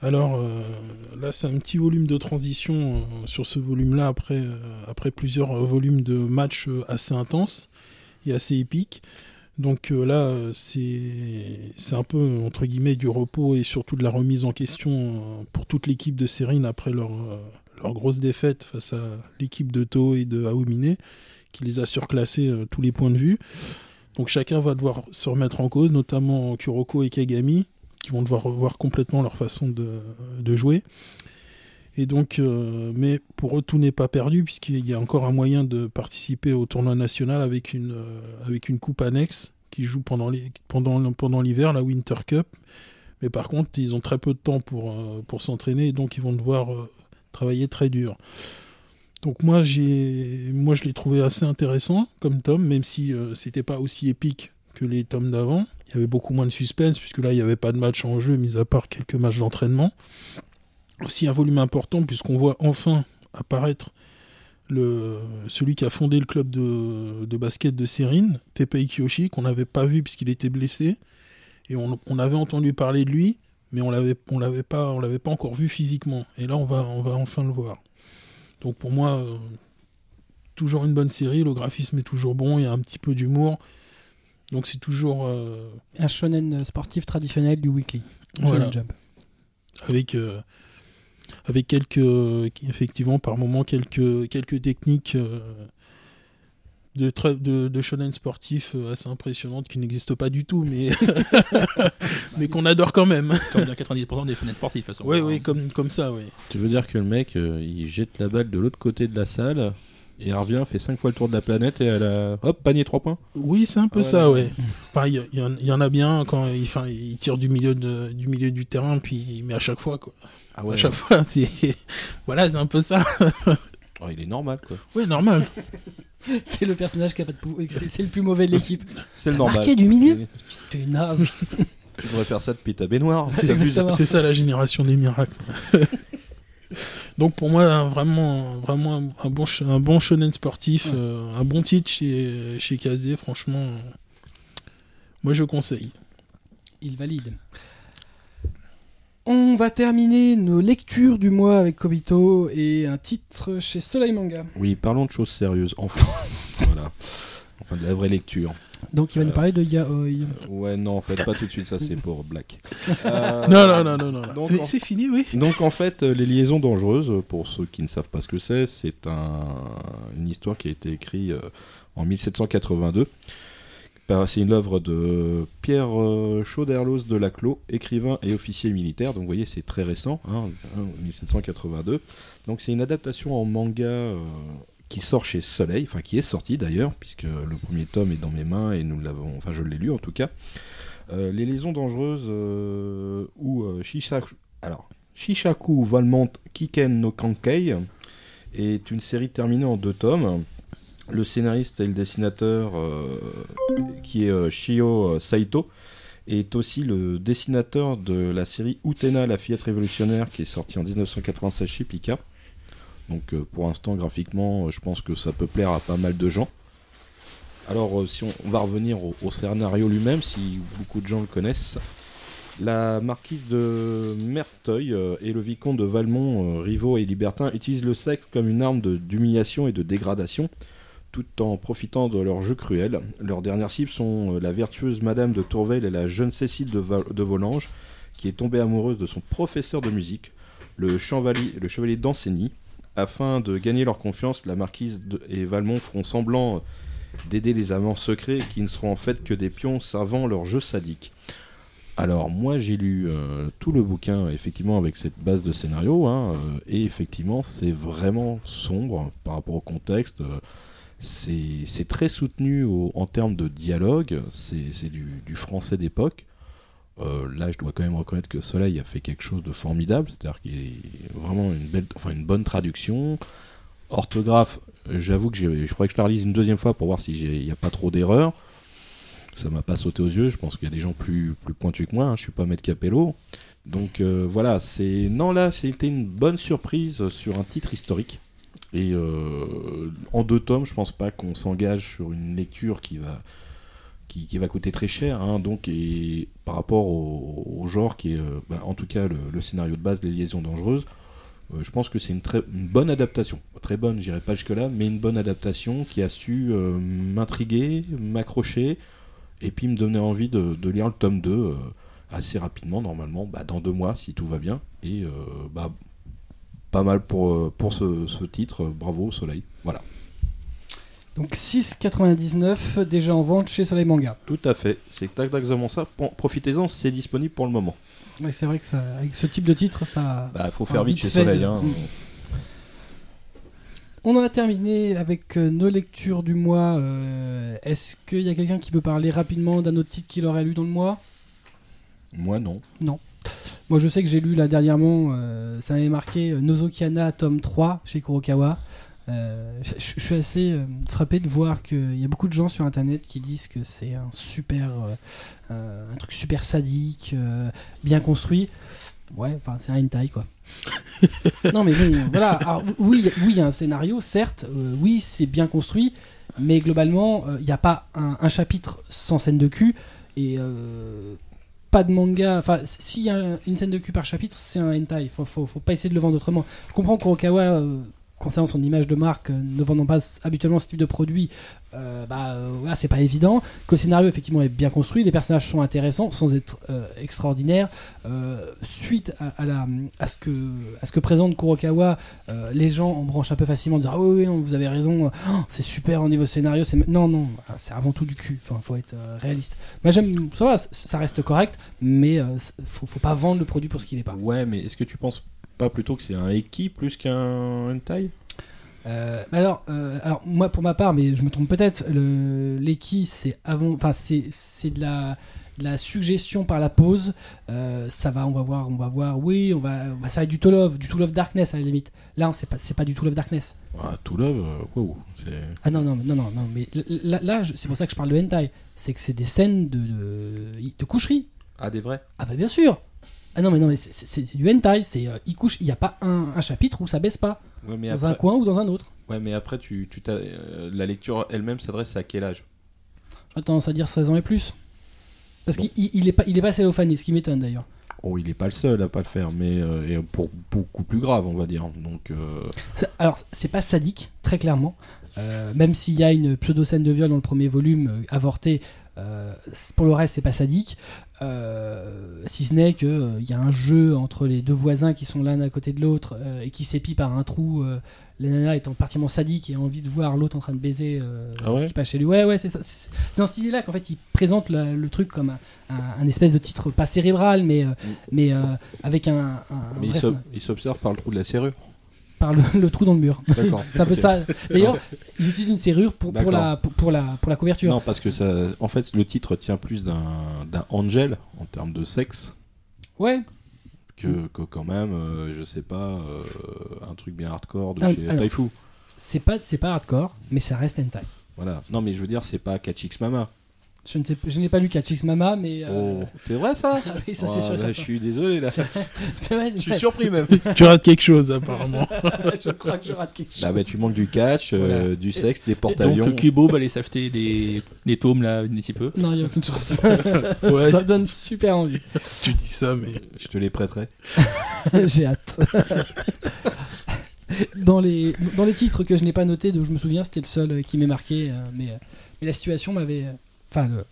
Alors euh, là, c'est un petit volume de transition euh, sur ce volume-là après, euh, après plusieurs volumes de matchs assez intenses et assez épiques. Donc là, c'est un peu entre guillemets du repos et surtout de la remise en question pour toute l'équipe de Serine après leur, grosse défaite face à l'équipe de To et de Aomine qui les a surclassés tous les points de vue. Donc chacun va devoir se remettre en cause, notamment Kuroko et Kagami, vont devoir revoir complètement leur façon de, jouer. Et donc, euh, mais pour eux, tout n'est pas perdu, puisqu'il y a encore un moyen de participer au tournoi national avec une, euh, avec une coupe annexe qui joue pendant les- pendant, l'hiver, la Winter Cup. Mais par contre, ils ont très peu de temps pour, euh, pour s'entraîner, et donc ils vont devoir travailler très dur. Donc moi, moi je l'ai trouvé assez intéressant comme tome, même si c'était pas aussi épique que les tomes d'avant. Il y avait beaucoup moins de suspense, puisque là, il n'y avait pas de match en jeu, mis à part quelques matchs d'entraînement. Aussi un volume important, puisqu'on voit enfin apparaître le, celui qui a fondé le club de, de basket de Serine, Tepei Kiyoshi, qu'on n'avait pas vu puisqu'il était blessé. Et on, on avait entendu parler de lui, mais on l'avait, on l'avait pas, on l'avait pas encore vu physiquement. Et là, on va, on va enfin le voir. Donc pour moi, euh, toujours une bonne série. Le graphisme est toujours bon. Il y a un petit peu d'humour. Donc c'est toujours euh, Un shonen sportif traditionnel du weekly. Voilà. Shonen Jump. avec euh, avec quelques effectivement par moment quelques quelques techniques euh, de, tra- de, de shonen sportifs euh, assez impressionnantes qui n'existent pas du tout, mais, mais qu'on adore quand même. Comme dans 90% des fenêtres sportives, de toute façon. Oui, oui, comme, comme ça, oui. Tu veux dire que le mec, euh, il jette la balle de l'autre côté de la salle, et il revient, fait 5 fois le tour de la planète, et elle a... Hop, panier 3 points Oui, c'est un peu Ah ouais, ça, ouais. Enfin, il y, en- il y en a bien quand il, tire du milieu, de, du milieu du terrain, puis il met à chaque fois, quoi. Ah À chaque fois, c'est... Voilà, c'est un peu ça. Oh, il est normal, quoi. Oui, normal. C'est le personnage qui a pas de pouvoir. C'est le plus mauvais de l'équipe. C'est le normal. marqué du milieu T'es naze. Tu devrais faire ça depuis ta baignoire. C'est ça, ça la génération des miracles. Donc pour moi, vraiment, vraiment un, bon, un bon shonen sportif, Ouais. euh, un bon titre chez, chez Kazé, franchement, euh, moi je conseille. Il valide. On va terminer nos lectures du mois avec Kobito et un titre chez Soleil Manga. Oui, parlons de choses sérieuses, enfin. voilà. Enfin, de la vraie lecture. Donc il va nous Euh. parler de Yaoi. Ouais, non, en fait, pas tout de suite, ça c'est pour Black. Euh, Non, non, non, non, non. C'est fini, oui. Donc en fait, euh, les liaisons dangereuses, euh, pour ceux qui ne savent pas ce que c'est, c'est un- une histoire qui a été écrite euh, en 1782. Par- C'est une œuvre de Pierre euh, Chauderlos de Laclos, écrivain et officier militaire. Donc vous voyez, c'est très récent, hein, hein, 1782. Donc c'est une adaptation en manga euh, qui sort chez Soleil, enfin qui est sorti d'ailleurs, puisque le premier tome est dans mes mains et nous l'avons, enfin je l'ai lu en tout cas. Euh, les liaisons dangereuses euh, ou euh, Shishaku, alors Shishaku Valmont Kiken no Kankei est une série terminée en deux tomes. Le scénariste et le dessinateur, euh, qui est Shio Saito, est aussi le dessinateur de la série Utena, la fillette révolutionnaire, qui est sortie en 1996 chez Pika. Donc euh, pour l'instant, graphiquement, euh, je pense que ça peut plaire à pas mal de gens. Alors euh, si on, va revenir au, scénario lui-même, si beaucoup de gens le connaissent. La marquise de Merteuil et le vicomte de Valmont, rivaux et libertins, utilisent le sexe comme une arme d'humiliation et de dégradation, tout en profitant de leur jeu cruel. Leurs dernières cibles sont la vertueuse Madame de Tourvel et la jeune Cécile de, Val- Volanges, qui est tombée amoureuse de son professeur de musique, le chevalier, le chevalier. Afin de gagner leur confiance, la marquise et Valmont feront semblant d'aider les amants secrets qui ne seront en fait que des pions servant leur jeu sadique. Alors moi j'ai lu euh, tout le bouquin effectivement avec cette base de scénario hein, euh, et effectivement c'est vraiment sombre par rapport au contexte. c'est très soutenu en termes de dialogue, c'est du français d'époque. Euh, là je dois quand même reconnaître que Soleil a fait quelque chose de formidable, c'est-à-dire qu'il est vraiment une, belle, enfin, une bonne traduction. Orthographe, j'avoue que je crois que je la relise une deuxième fois pour voir s'il n'y a pas trop d'erreurs ça m'a pas sauté aux yeux. Je pense qu'il y a des gens plus, plus pointus que moi. Hein. Je suis pas maître Capello. Donc euh, voilà, c'est non là, c'était une bonne surprise sur un titre historique. Et euh, en deux tomes, je pense pas qu'on s'engage sur une lecture qui va qui, va coûter très cher. hein. donc et par rapport au, au genre qui est, euh, bah, en tout cas le, scénario de base, les liaisons dangereuses. euh, je pense que c'est une très bonne adaptation, très bonne, j'irai pas jusque là, mais une bonne adaptation qui a su euh, m'intriguer, m'accrocher, et puis me donner envie de, lire le tome 2 euh, assez rapidement, normalement, bah, dans deux mois, si tout va bien. Et bah, pas mal pour, ce, ce titre, bravo Soleil. Voilà, Donc 6,99 déjà en vente chez Soleil Manga. tout à fait, c'est exactement ça. Profitez-en, c'est disponible pour le moment. Ouais, c'est vrai que ça, avec ce type de titre, ça. Bah, faut faire vite vite chez Soleil. de- hein. Mm. On en a terminé avec euh, nos lectures du mois. Euh, Est-ce qu'il y a quelqu'un qui veut parler rapidement d'un autre titre qu'il aurait lu dans le mois? Moi, non. Moi, je sais que j'ai lu là dernièrement, euh, ça m'avait marqué Nozokiana tome 3 chez Kurokawa. Euh, je, je suis assez euh, frappé de voir qu'il y a beaucoup de gens sur internet qui disent que c'est un super, euh, un truc super sadique, bien construit. Ouais, enfin, c'est un hentai quoi. non, mais bon, voilà. Alors, oui, oui, il y a un scénario, certes. oui, c'est bien construit, mais globalement, il n'y a pas un, un chapitre sans scène de cul et pas de manga. Enfin, s'il y a une scène de cul par chapitre, c'est un hentai. Faut, faut, faut pas essayer de le vendre autrement. Je comprends euh, concernant son image de marque, euh, ne vendant pas habituellement ce type de produit, euh, bah euh, c'est pas évident. Que le scénario effectivement est bien construit, les personnages sont intéressants sans être euh, extraordinaires. Euh, suite à, la, à, ce que, à ce que présente Kurokawa, les gens en branchent un peu facilement, dire ah oui, non, vous avez raison, Oh, c'est super au niveau scénario. c'est Non, non, c'est avant tout du cul. Enfin, faut être réaliste. Moi j'aime, ça va, ça reste correct, mais faut, faut pas vendre le produit pour ce qu'il est pas. Ouais, mais est-ce que tu penses pas plutôt que c'est un Eki plus qu'un hentai Euh, alors, euh, alors moi pour ma part, mais je me trompe peut-être, l'Eki c'est avant, enfin c'est c'est de la de la suggestion par la pause. Euh, ça va, on va voir, on va voir. Oui, on va, on va ça va être du to love, du to love darkness à la limite. Là, c'est pas c'est pas du to love darkness. ah, Tout love, wow, c'est. Ah non non non non non. Mais là, c'est pour ça que je parle de hentai. C'est que c'est des scènes de, de de coucherie. Ah, des vrais? Ah bah bien sûr. Ah non mais non mais c'est- du hentai. C'est euh, il couche, il y a pas un, un chapitre où ça baisse pas Ouais, mais dans après, un coin ou dans un autre. ouais, mais après tu, tu t'as- euh, la lecture elle-même s'adresse à quel âge? J'aurais tendance à dire 16 ans et plus. Parce Bon. qu'il il- il est pas, il est pas cellophané, ce qui m'étonne d'ailleurs. Oh, il est pas le seul à pas le faire, mais euh, et pour beaucoup plus grave, on va dire. Donc, euh, Alors, c'est pas sadique, très clairement. Euh, même s'il y a une pseudo-scène de viol dans le premier volume, avorté, euh, pour le reste, c'est pas sadique. Euh, si ce n'est qu'il y a un jeu entre les deux voisins qui sont l'un à côté de l'autre euh, et qui s'épient par un trou. euh, la nana étant particulièrement sadique et a envie de voir l'autre en train de baiser euh, Ah ouais ce qui passe chez lui. Ouais, ouais, c'est ça. C'est dans cette idée-là qu'en fait, il présente la- le truc comme un, un- un espèce de titre, pas cérébral, mais, euh, mais euh, avec un. mais vrai il s'observe par le trou de la serrure. Par le, le trou dans le mur. D'accord. C'est un peu Ok. ça. D'ailleurs, ils utilisent une serrure pour, la, pour, pour la, pour la couverture. Non, parce que ça, en fait, le titre tient plus d'un d'un angel en termes de sexe Ouais. que, que quand même, euh, je sais pas, euh, un truc bien hardcore de Ah, chez alors. Taifu. C'est pas, c'est pas hardcore, mais ça reste hentai. Voilà. Non, mais je veux dire, c'est pas Kachix Mama. Je, ne sais- je n'ai pas lu Catchix Mama, mais. euh, Oh, c'est vrai ça ah oui, ça Oh, c'est sûr. et là, certain. Je suis désolé là. C'est C'est vrai, Je suis surpris même. tu rates quelque chose, apparemment. je crois que je rate quelque chose. Bah, bah, tu manques du catch, euh, Voilà. du sexe, des Donc porte-avions. Kubo va aller s'acheter les, les tomes là d'ici peu. Non, il n'y a aucune chance. Ouais, ça donne super envie. tu dis ça, mais. Je te les prêterai. J'ai hâte. dans, les, dans les titres que je n'ai pas notés, dont je me souviens, c'était le seul qui m'est marqué. euh, mais, mais la situation m'avait. Euh, Enfin, le-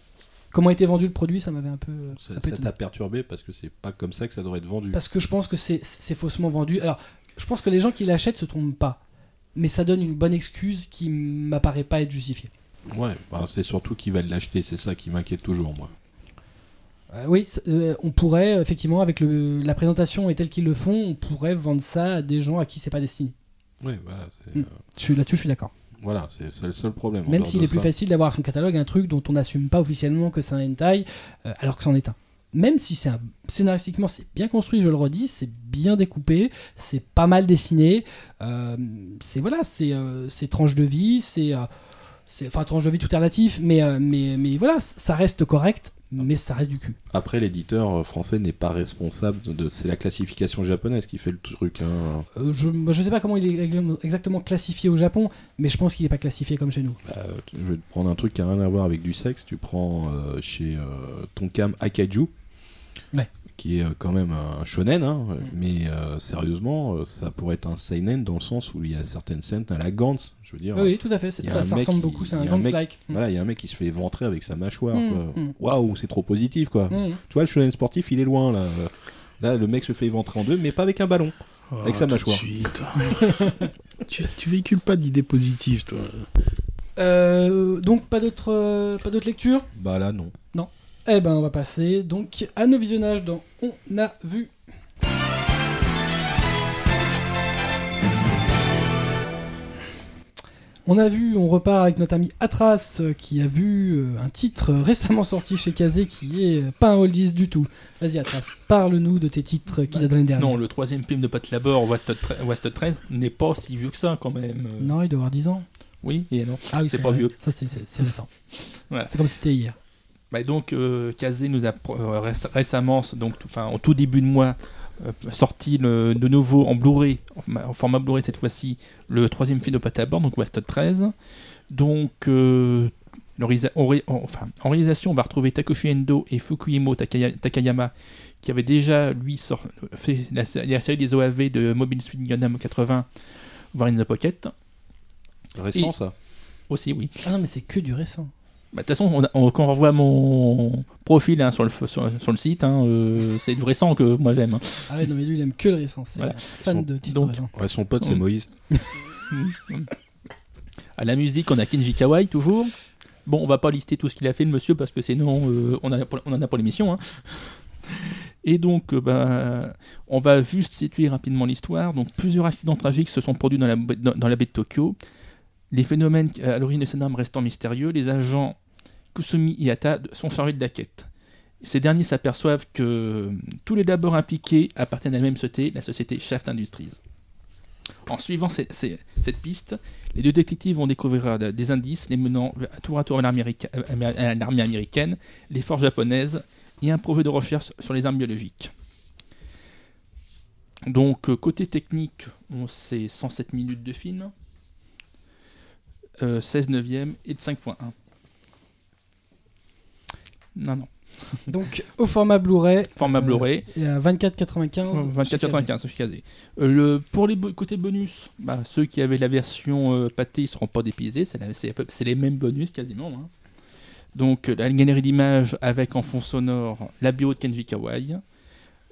comment était vendu le produit, ça m'avait un peu. euh, Ça ça t'a perturbé parce que c'est pas comme ça que ça devrait être vendu. Parce que je pense que c'est faussement vendu. Alors, je pense que les gens qui l'achètent se trompent pas. Mais ça donne une bonne excuse qui m'apparaît pas être justifiée. Ouais, bah, c'est surtout qu'ils veulent l'acheter, c'est ça qui m'inquiète toujours, moi. Euh, oui, euh, on pourrait, effectivement, avec le, la présentation et telle qu'ils le font, on pourrait vendre ça à des gens à qui c'est pas destiné. Ouais, voilà, Mm. euh, suis- Là-dessus, je suis d'accord. Voilà, c'est le seul problème. Même s'il est plus facile d'avoir à son catalogue un truc dont on n'assume pas officiellement que c'est un hentai, euh, alors que c'en est un. Même si c'est un, scénaristiquement c'est bien construit, je le redis, c'est bien découpé, c'est pas mal dessiné, euh, c'est voilà, c'est euh, tranche de vie, c'est euh, c'est- enfin tranche de vie tout est relatif, mais mais mais voilà, ça reste correct, mais ça reste du cul. Après, l'éditeur euh, français n'est pas responsable de. c'est la classification japonaise qui fait le truc. hein. Euh, je je sais pas comment il est ex- exactement classifié au Japon, mais je pense qu'il est pas classifié comme chez nous. Bah, je vais te prendre un truc qui n'a rien à voir avec du sexe. Tu prends euh, chez euh, Tonkam Akaiju, Ouais. Qui est euh, quand même un shonen, hein, Mm. mais euh, sérieusement, euh, ça pourrait être un seinen dans le sens où il y a certaines scènes à la Gantz. Je veux dire, Oui, oui, tout à fait, ça, ressemble qui- beaucoup, c'est un Gantz-like. Mm. voilà, il y a un mec qui se fait éventrer avec sa mâchoire. Mm, mm. Waouh, c'est trop positif, quoi. Mm. Tu vois, le shonen sportif, il est loin là. Là, le mec se fait éventrer en deux, mais pas avec un ballon. Avec sa mâchoire. tu, tu véhicules pas d'idées positives, toi. Euh, donc pas d'autres euh, pas d'autres lectures? Bah là, non. Eh ben on va passer donc à nos visionnages dans On a vu. On a vu, on repart avec notre ami Atras euh, qui a vu euh, un titre récemment sorti chez Kazé qui est euh, pas un oldies du tout. Vas-y Atras, parle-nous de tes titres qu'il a donné dernière. Non, le troisième film de Pat Labor, Wasted 13, n'est pas si vieux que ça quand même. Non, il doit avoir 10 ans. Oui et non. Ah oui, C'est pas vrai. vieux. Ça c'est récent. Voilà. C'est comme si c'était hier. Bah, donc, euh, Kazé nous a pro- euh, réc- récemment, donc, tout- enfin, au tout début de mois, euh, sorti le, de nouveau en Blu-ray, en, en format Blu-ray cette fois-ci, le troisième film de Pat donc Wasted 13. Donc, euh, en, en- enfin, en réalisation, on va retrouver Takeshi Endo et Fukuyemo Takaya- Takayama, qui avaient déjà, lui, fait la, sé- la série des OAV de Mobile Suit Gundam 80, voire In the Pocket. Récent, Et- ça. Aussi, oui. Ah non, mais c'est que du récent. Bah, De toute façon, on a- on- quand on revoit mon profil hein, sur, le, sur, sur le site, hein, euh, c'est du récent que moi j'aime. hein. Ah ouais, non, mais lui, il aime que le récent. C'est Voilà. fan Son- de titres donc, récents. Ouais, son pote, c'est. Moïse. À la musique, on a Kenji Kawai toujours. Bon, on va pas lister tout ce qu'il a fait, le monsieur, parce que sinon, euh, on, a, on en a pour l'émission. hein. Et donc, euh, bah, on va juste situer rapidement l'histoire. Donc, plusieurs accidents tragiques se sont produits dans la, dans la baie de Tokyo. Les phénomènes à l'origine de ces drames restant mystérieux, les agents Kusumi et Hata sont chargés de la quête. Ces derniers s'aperçoivent que tous les d'abord impliqués appartiennent à la même société, la société Shaft Industries. En suivant cette piste, les deux détectives vont découvrir euh, des indices les menant tour à tour à l'armée américa- euh, à l'armée américaine, les forces japonaises et un projet de recherche sur les armes biologiques. Donc, euh, côté technique, on c'est 107 minutes de film, euh, 16 neuvième et de 5.1. Non, non. Donc, au format Blu-ray, Format Euh, Blu-ray. il y a 24,95. 24,95 chez Kazé. Euh, le, pour les côtés bonus, bah, ceux qui avaient la version euh, pâtée, ils seront pas dépisés. C'est, à les mêmes bonus quasiment. hein. Donc euh, la galerie d'images avec en fond sonore la bio de Kenji Kawai,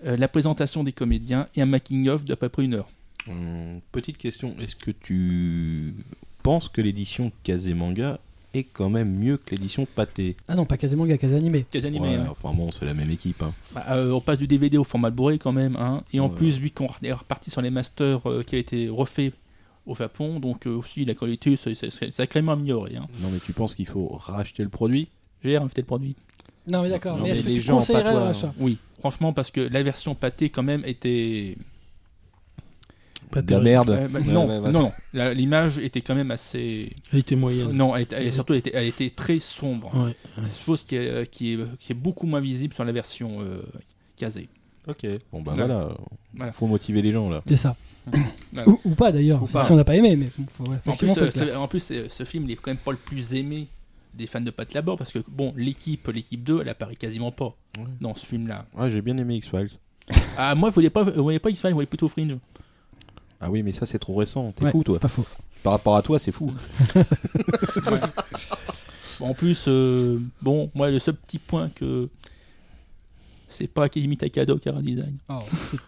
euh, la présentation des comédiens et un making-of d'à peu près une heure. Hum, petite question, est-ce que tu penses que l'édition Kazemanga est quand même mieux que l'édition Pâté Ah non, pas Kazemanga, Kazanime. Quasi animé. Ouais, hein. Enfin bon, c'est la même équipe. hein. Bah, euh, on passe du DVD au format Blu-ray quand même. hein. Et en Ouais. plus, lui, qu'on est reparti sur les masters euh, qui a été refait au Japon, donc euh, aussi la qualité, c'est, sacrément amélioré. Hein. Non mais tu penses qu'il faut racheter le produit? J'ai racheté le produit. Non, mais d'accord. Mais mais est-ce que les tu gens, pas conseillerais toi, le rachat Oui, franchement, parce que la version pâtée, quand même, était. Pas De la merde. Euh, bah, non, ouais, ouais. non, non. La- L'image était quand même assez. Elle était moyenne. Non, elle, était- elle- surtout, elle était, elle était très sombre. Ouais. Chose qui est, qui, est, qui est beaucoup moins visible sur la version euh, casée. Ok. Bon bah Ouais. voilà. Voilà. Faut motiver les gens là. C'est ça. Voilà. Ou, ou pas d'ailleurs, Ou si, pas. on n'a pas aimé. Mais faut, faut- ouais, En plus, effectivement, faut euh, être clair. ce, en plus, euh, ce film n'est quand même pas le plus aimé des fans de Pat Labor parce que bon, l'équipe, l'équipe 2, elle apparaît quasiment pas Ouais. dans ce film-là. Ouais, j'ai bien aimé X-Files. Ah, moi, je voyais pas, je voyais pas X-Files, je voyais plutôt Fringe. Ah oui, mais ça c'est trop récent. T'es Ouais, fou toi. C'est pas faux. Par rapport à toi, c'est fou. En plus, euh, bon, moi, le seul petit point que c'est pas Akemi Takada au Cara Design. Oh,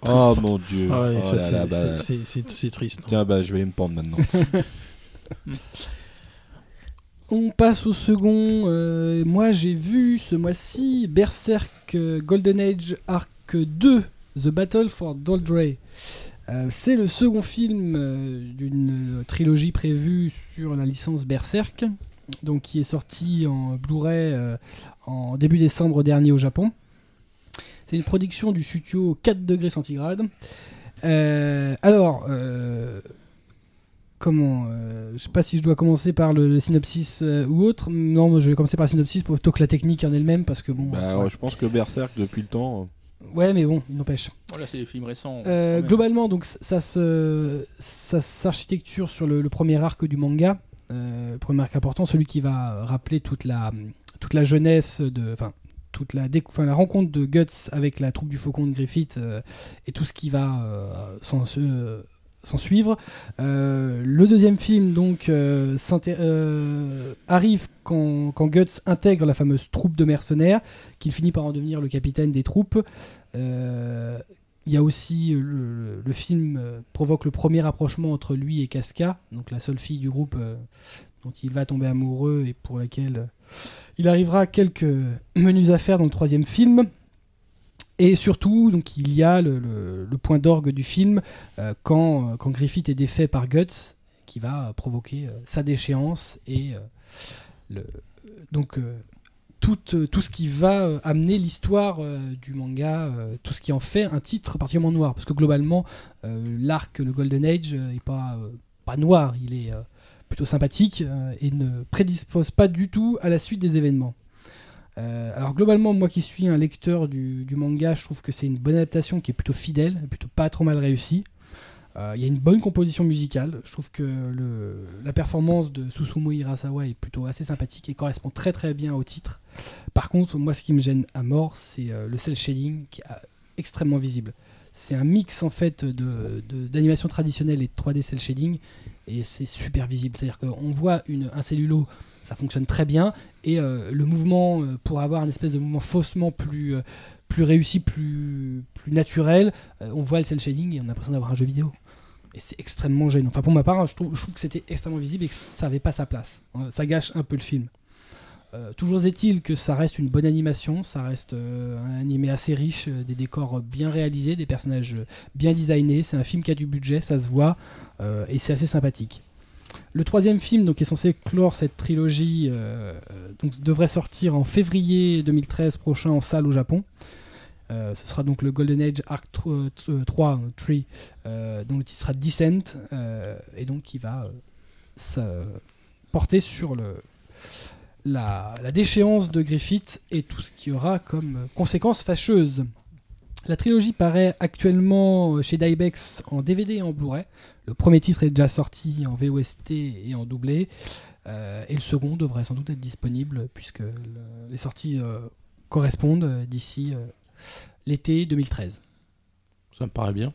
Oh mon dieu. Ah ouais, Oh c'est- bah, triste. non. Tiens, bah je vais aller me pendre maintenant. On passe au second. euh, moi, j'ai vu ce mois-ci Berserk euh, Golden Age Arc 2, The Battle for Doldrey. Euh, c'est le second film euh, d'une trilogie prévue sur la licence Berserk, donc qui est sorti en Blu-ray euh, en début décembre dernier au Japon. C'est une production du studio 4 degrés centigrade. Euh, alors, comment Je sais pas si je dois commencer par le, le synopsis ou autre. Non, je vais commencer par le synopsis plutôt que la technique en elle-même parce que bon. bah ouais, je pense que Berserk depuis le temps. Ouais, mais bon, il n'empêche. Voilà, c'est des films récents. Euh, globalement, donc ça, ça se, ça s'architecture sur le, le premier arc du manga. Euh, le premier arc important, celui qui va rappeler toute la, toute la jeunesse de, enfin, toute la, déc- enfin, la rencontre de Guts avec la troupe du Faucon de Griffith euh, et tout ce qui va euh, s'en s'en suivre. Euh, le deuxième film donc euh, euh, arrive quand, quand Guts intègre la fameuse troupe de mercenaires, qu'il finit par en devenir le capitaine des troupes. Il y a aussi le, film provoque le premier rapprochement entre lui et Casca, donc la seule fille du groupe dont il va tomber amoureux et pour laquelle il arrivera quelques menus affaires dans le troisième film. Et surtout, donc, il y a le, point d'orgue du film euh, quand, euh, quand Griffith est défait par Guts, qui va euh, provoquer sa déchéance et donc tout, tout ce qui va amener l'histoire du manga, tout ce qui en fait un titre particulièrement noir. Parce que globalement, l'arc, le Golden Age, euh, est pas, pas noir, il est plutôt sympathique et ne prédispose pas du tout à la suite des événements. Euh, alors globalement, moi qui suis un lecteur du, manga, je trouve que c'est une bonne adaptation qui est plutôt fidèle, plutôt pas trop mal réussie. Euh, Il y a une bonne composition musicale. Je trouve que la performance de Susumu Hirasawa est plutôt assez sympathique et correspond très très bien au titre. Par contre, moi ce qui me gêne à mort, c'est euh, le cel shading qui est extrêmement visible. c'est un mix en fait de de- d'animation traditionnelle et de 3D cel shading et c'est super visible. C'est-à-dire qu'on voit un cellulo, ça fonctionne très bien et euh, le mouvement euh, pour avoir un espèce de mouvement faussement plus euh, plus réussi, plus plus naturel, on voit le cel shading et on a l'impression d'avoir un jeu vidéo. Et c'est extrêmement gênant. Enfin, pour ma part, je trouve, je trouve que c'était extrêmement visible et que ça n'avait pas sa place. Euh, Ça gâche un peu le film. Toujours est-il que ça reste une bonne animation, ça reste un animé assez riche, des décors bien réalisés, des personnages bien designés. C'est un film qui a du budget, ça se voit, et c'est assez sympathique. Le troisième film, donc, qui est censé clore cette trilogie, euh, euh, donc, devrait sortir en février 2013 prochain en salle au Japon. Euh, ce sera donc le Golden Age Arc 3, euh, 3 euh, dont le titre sera Descent, euh, et donc qui va euh, porter sur la, déchéance de Griffith et tout ce qui aura comme euh, conséquence fâcheuse. La trilogie paraît actuellement chez Dybex en DVD et en Blu-ray. Le premier titre est déjà sorti en VOST et en doublé. Euh, et le second devrait sans doute être disponible puisque le- les sorties euh, correspondent d'ici euh, l'été 2013. Ça me paraît bien.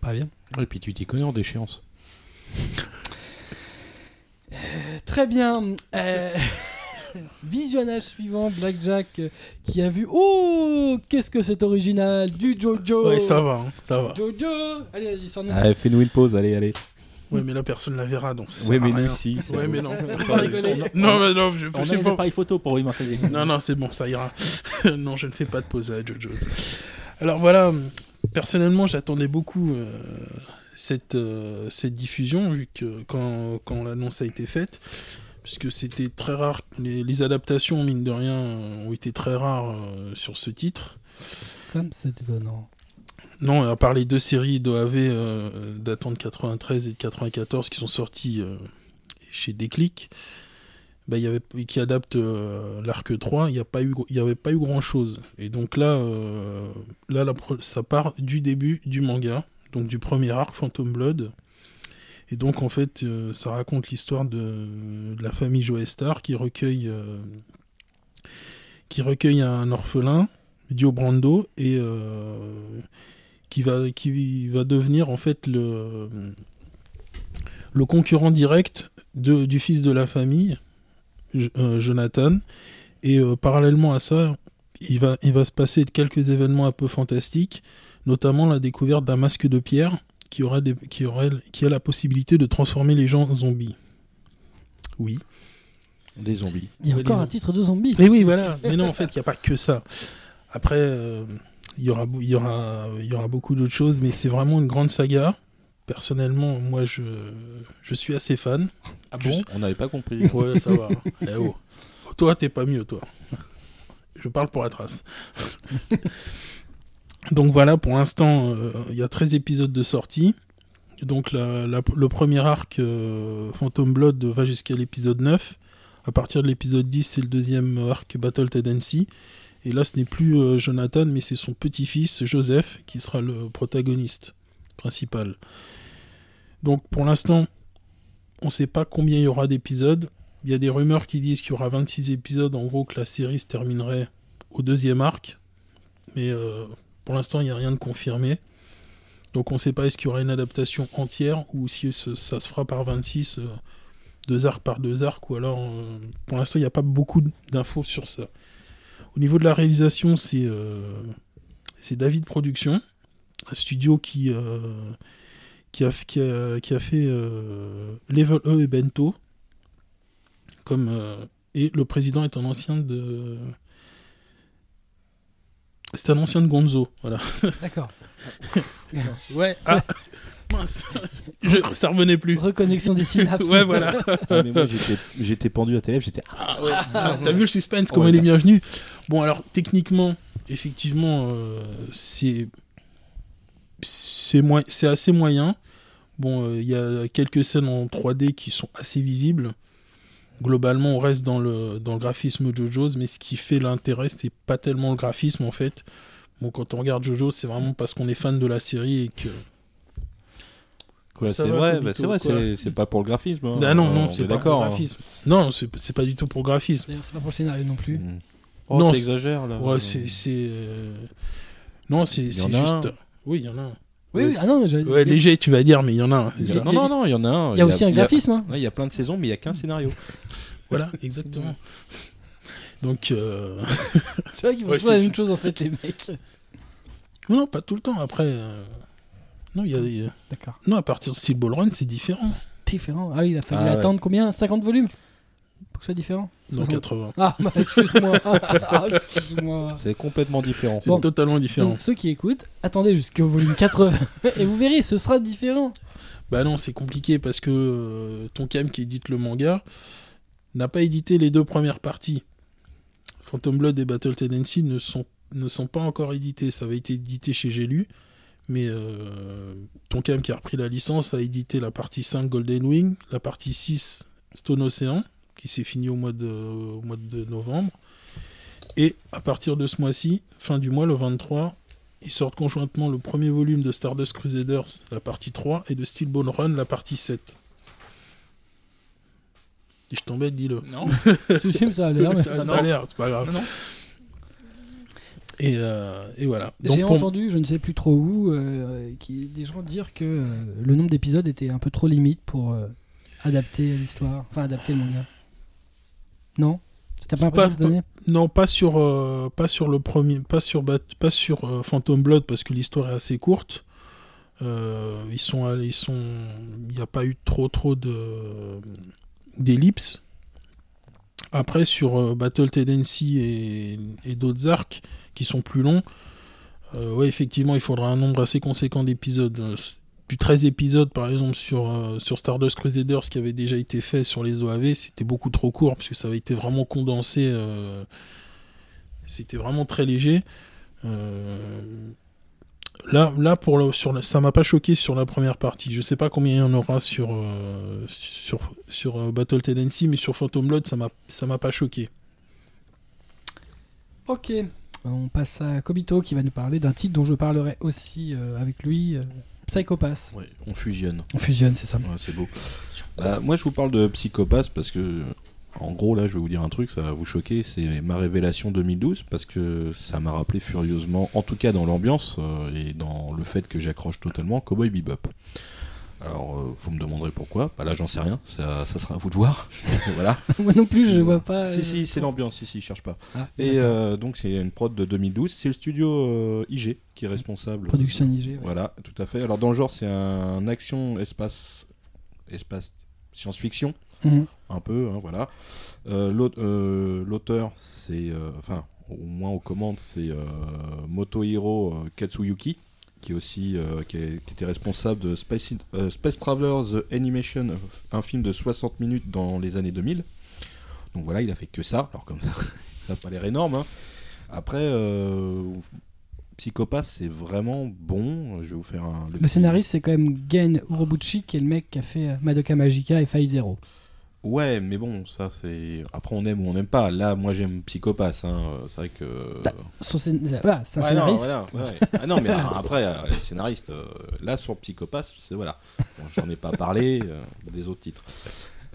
Pas bien. Et puis tu t'y connais en déchéance. Très bien. Visionnage suivant, Blackjack euh, qui a vu Oh, qu'est-ce que c'est original Du Jojo Ouais, ça va, hein, ça va. Jojo Allez, vas-y, sors-nous. Ah, Fais-nous une pause, allez, allez. Ouais, mais là, personne la verra, donc ça sert à mais nous, si. ça- Ouais, mais non. Rigoler. non, mais non, je, On je a sais les pas. appareils photo pour immortaliser. Non, non, c'est bon, ça ira. non, je ne fais pas de pause à JoJo's. Alors voilà, personnellement, j'attendais beaucoup euh, cette, euh, cette diffusion, vu que quand, quand l'annonce a été faite, puisque c'était très rare, les, les adaptations, mine de rien, euh, ont été très rares euh, sur ce titre. Comme c'est étonnant. Non, à part les deux séries d'OAV euh, datant de 93 et de 94 qui sont sorties euh, chez Déclic, bah, il y avait, qui adaptent euh, l'arc 3, il n'y avait pas eu grand chose. Et donc là, là la ça part du début du manga, donc du premier arc, Phantom Blood. Et donc en fait, euh, ça raconte l'histoire de, la famille Joestar qui recueille, euh, qui recueille un orphelin, Dio Brando, et euh, qui va qui va devenir en fait le le concurrent direct de, du fils de la famille Jonathan. Et parallèlement à ça il va il va se passer quelques événements un peu fantastiques notamment la découverte d'un masque de pierre qui aura des, qui a la possibilité de transformer les gens en zombies oui Des zombies. Il y a Ouais, encore un titre de zombie. et oui, voilà. Mais non, en fait, il n'y a pas que ça. Après, euh, il y aura, il y aura, il y aura beaucoup d'autres choses, mais c'est vraiment une grande saga. Personnellement, moi, je, je suis assez fan. Ah bon On n'avait pas compris. Ouais, ça va. Eh oh. Toi, t'es pas mieux, toi. Je parle pour la trace. Donc voilà, pour l'instant, euh, il y a 13 épisodes de sortie. Donc le premier arc, euh, Phantom Blood, va jusqu'à l'épisode 9. À partir de l'épisode 10, c'est le deuxième arc, Battle Tendency. Et là, ce n'est plus euh, Jonathan, mais c'est son petit-fils, Joseph, qui sera le protagoniste principal. Donc pour l'instant, on ne sait pas combien il y aura d'épisodes. Il y a des rumeurs qui disent qu'il y aura 26 épisodes, en gros que la série se terminerait au deuxième arc. Mais pour l'instant, il n'y a rien de confirmé. Donc on ne sait pas est-ce qu'il y aura une adaptation entière ou si ça se fera par 26, euh, deux arcs par deux arcs, ou alors euh, pour l'instant il n'y a pas beaucoup d'infos sur ça. Au niveau de la réalisation, c'est euh, David Production, un studio qui, euh, a, qui, a, fait Level E et Bento. Comme, et le président est un ancien de. C'est un ancien de Gonzo, voilà. D'accord. Ouais, ah Mince, Je, ça revenait plus. Reconnexion des synapses. Ouais, voilà. Ah, mais moi, j'étais- j'étais pendu à tes lèvres, j'étais. Ah, Ah ouais. Ah, T'as vu le suspense, comment Ouais, il est bienvenu Bon, alors, techniquement, effectivement, euh, c'est. C'est moi- c'est assez moyen. Bon, euh, il y a quelques scènes en 3D qui sont assez visibles. Globalement, on reste dans le, dans le graphisme de JoJo's, mais ce qui fait l'intérêt, c'est pas tellement le graphisme en fait. Bon, quand on regarde JoJo, c'est vraiment parce qu'on est fan de la série et que. Quoi, c'est vrai, bah, c'est vrai, c'est- c'est pas pour le graphisme. hein. Ah non, On non, est c'est pas pour le graphisme. Non, c'est pas du tout pour le graphisme. D'ailleurs, c'est pas pour le scénario non plus. Mm. Oh, Non, t'exagères là. Ouais, c'est. c'est, euh, Non, c'est un. juste. Oui, il y en a un. Oui, Ouais. oui, ah non, mais j'ai- Ouais, léger, tu vas dire, mais il y en a un. Il y a- Non, non, non, il y en a un. il y a aussi un graphisme. hein. Ouais, il y a plein de saisons, mais il y a qu'un scénario. Voilà, exactement. Donc, euh, C'est vrai qu'ils font Ouais, toujours la c'est- même chose en fait, les mecs. non, pas tout le temps. Après, euh, non, il y a, il y a- D'accord. non, à partir de Steel Ball Run, c'est différent. Différent. Ah oui, il a fallu Ah ouais. attendre combien? 50 volumes? Pour que ce soit différent Non, 60. 80. Ah, bah, excuse-moi. Ah, excuse-moi. C'est complètement différent. C'est Bon. totalement différent. Donc, ceux qui écoutent, attendez jusqu'au volume 80 et vous verrez, ce sera différent. Bah non, c'est compliqué parce que euh, Tonkam qui édite le manga n'a pas édité les deux premières parties. Phantom Blood et Battle Tendency ne sont, ne sont pas encore édités. Ça avait été édité chez J'ai lu, mais euh, Tonkam qui a repris la licence a édité la partie 5 Golden Wing, la partie 6 Stone Ocean, qui s'est fini au mois, de, au mois de novembre. Et à partir de ce mois-ci, fin du mois, le 23, ils sortent conjointement le premier volume de Stardust Crusaders, la partie 3, et de Steel Ball Run, la partie 7. Si je t'embête, dis-le. Non, Si, ça a l'air. mais- ça, ça a l'air, c'est pas grave. non, non. Et, euh, et voilà. J'ai pour- entendu, je ne sais plus trop où, euh, qui, des gens dire que euh, le nombre d'épisodes était un peu trop limite pour euh, adapter l'histoire, enfin adapter le manga. Non? T'as pas Pas- Non, pas sur, euh, pas sur le premier, pas sur, pas sur euh, Phantom Blood parce que l'histoire est assez courte. Euh, ils sont, ils sont, il n'y a pas eu trop trop de d'ellipses. Après sur Battle Tendency et, et d'autres arcs qui sont plus longs, ouais effectivement il faudra un nombre assez conséquent d'épisodes. Du 13 épisodes par exemple sur, euh, sur Stardust Crusaders qui avait déjà été fait sur les OAV, c'était beaucoup trop court parce que ça avait été vraiment condensé. euh, c'était vraiment très léger. Euh, Là, là pour le- sur la- ça m'a pas choqué sur la première partie. Je sais pas combien il y en aura sur euh, sur sur Battle Tendency, mais sur Phantom Blood, ça m'a ça m'a pas choqué. Ok. On passe à Kobito qui va nous parler d'un titre dont je parlerai aussi avec lui, Psychopass. Ouais, on fusionne. On fusionne, c'est ça. Ouais, c'est beau. Bah, moi, je vous parle de Psychopath parce que, en gros, là, je vais vous dire un truc, ça va vous choquer. C'est ma révélation 2012 parce que ça m'a rappelé furieusement, en tout cas dans l'ambiance euh, et dans le fait que j'accroche totalement Cowboy Bebop. Alors, euh, vous me demanderez pourquoi. Bah là, j'en sais rien. Ça, ça sera à vous de voir. voilà. Moi non plus, je vois pas. Si, euh, si, c'est l'ambiance. Si, si, cherche pas. Ah, Et euh, donc, c'est une prod de 2012. C'est le studio euh, IG qui est responsable. Production IG. ouais. Voilà, tout à fait. Alors dans le genre, c'est un action espace espace science-fiction, Mhm. un peu, hein, voilà. Euh, l'aute- euh, L'auteur, c'est, euh, enfin, au moins aux commandes, c'est euh, Motohiro euh, Katsuyuki, qui est aussi, euh, qui, est- qui était responsable de Space, euh, Space Traveler The Animation, un film de 60 minutes dans les années 2000. Donc voilà, il a fait que ça. Alors comme ça, ça n'a pas l'air énorme. hein. Après, euh, Psychopath, c'est vraiment bon. Je vais vous faire un. Le petit- scénariste, c'est quand même Gen Urobuchi, qui est le mec qui a fait euh, Madoka Magica et Fai Zero. Ouais, mais bon, ça c'est. Après, on aime ou on n'aime pas. Là, moi, j'aime Psychopath. Hein. euh, C'est vrai que. Bah, Son scén- Voilà, c'est un Ouais, non, scénariste. voilà, ouais. Ah non, mais euh, après, euh, les scénaristes, euh, là sur Psychopath, c'est voilà. Bon, J'en ai pas parlé euh, des autres titres.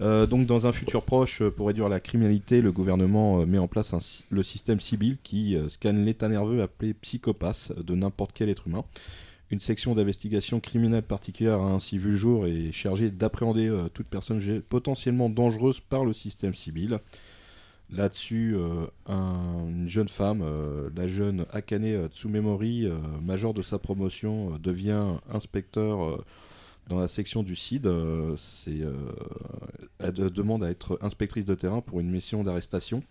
Euh, donc, dans un futur proche, euh, pour réduire la criminalité, le gouvernement euh, met en place un sy- le système Sibyl qui euh, scanne l'état nerveux appelé psychopath de n'importe quel être humain. Une section d'investigation criminelle particulière a ainsi vu le jour et est chargée d'appréhender euh, toute personne potentiellement dangereuse par le système Sibyl. Là-dessus, euh, un- une jeune femme, euh, la jeune Akane Tsumemori, major de sa promotion, devient inspecteur dans la section du CID. elle de- demande à être inspectrice de terrain pour une mission d'arrestation.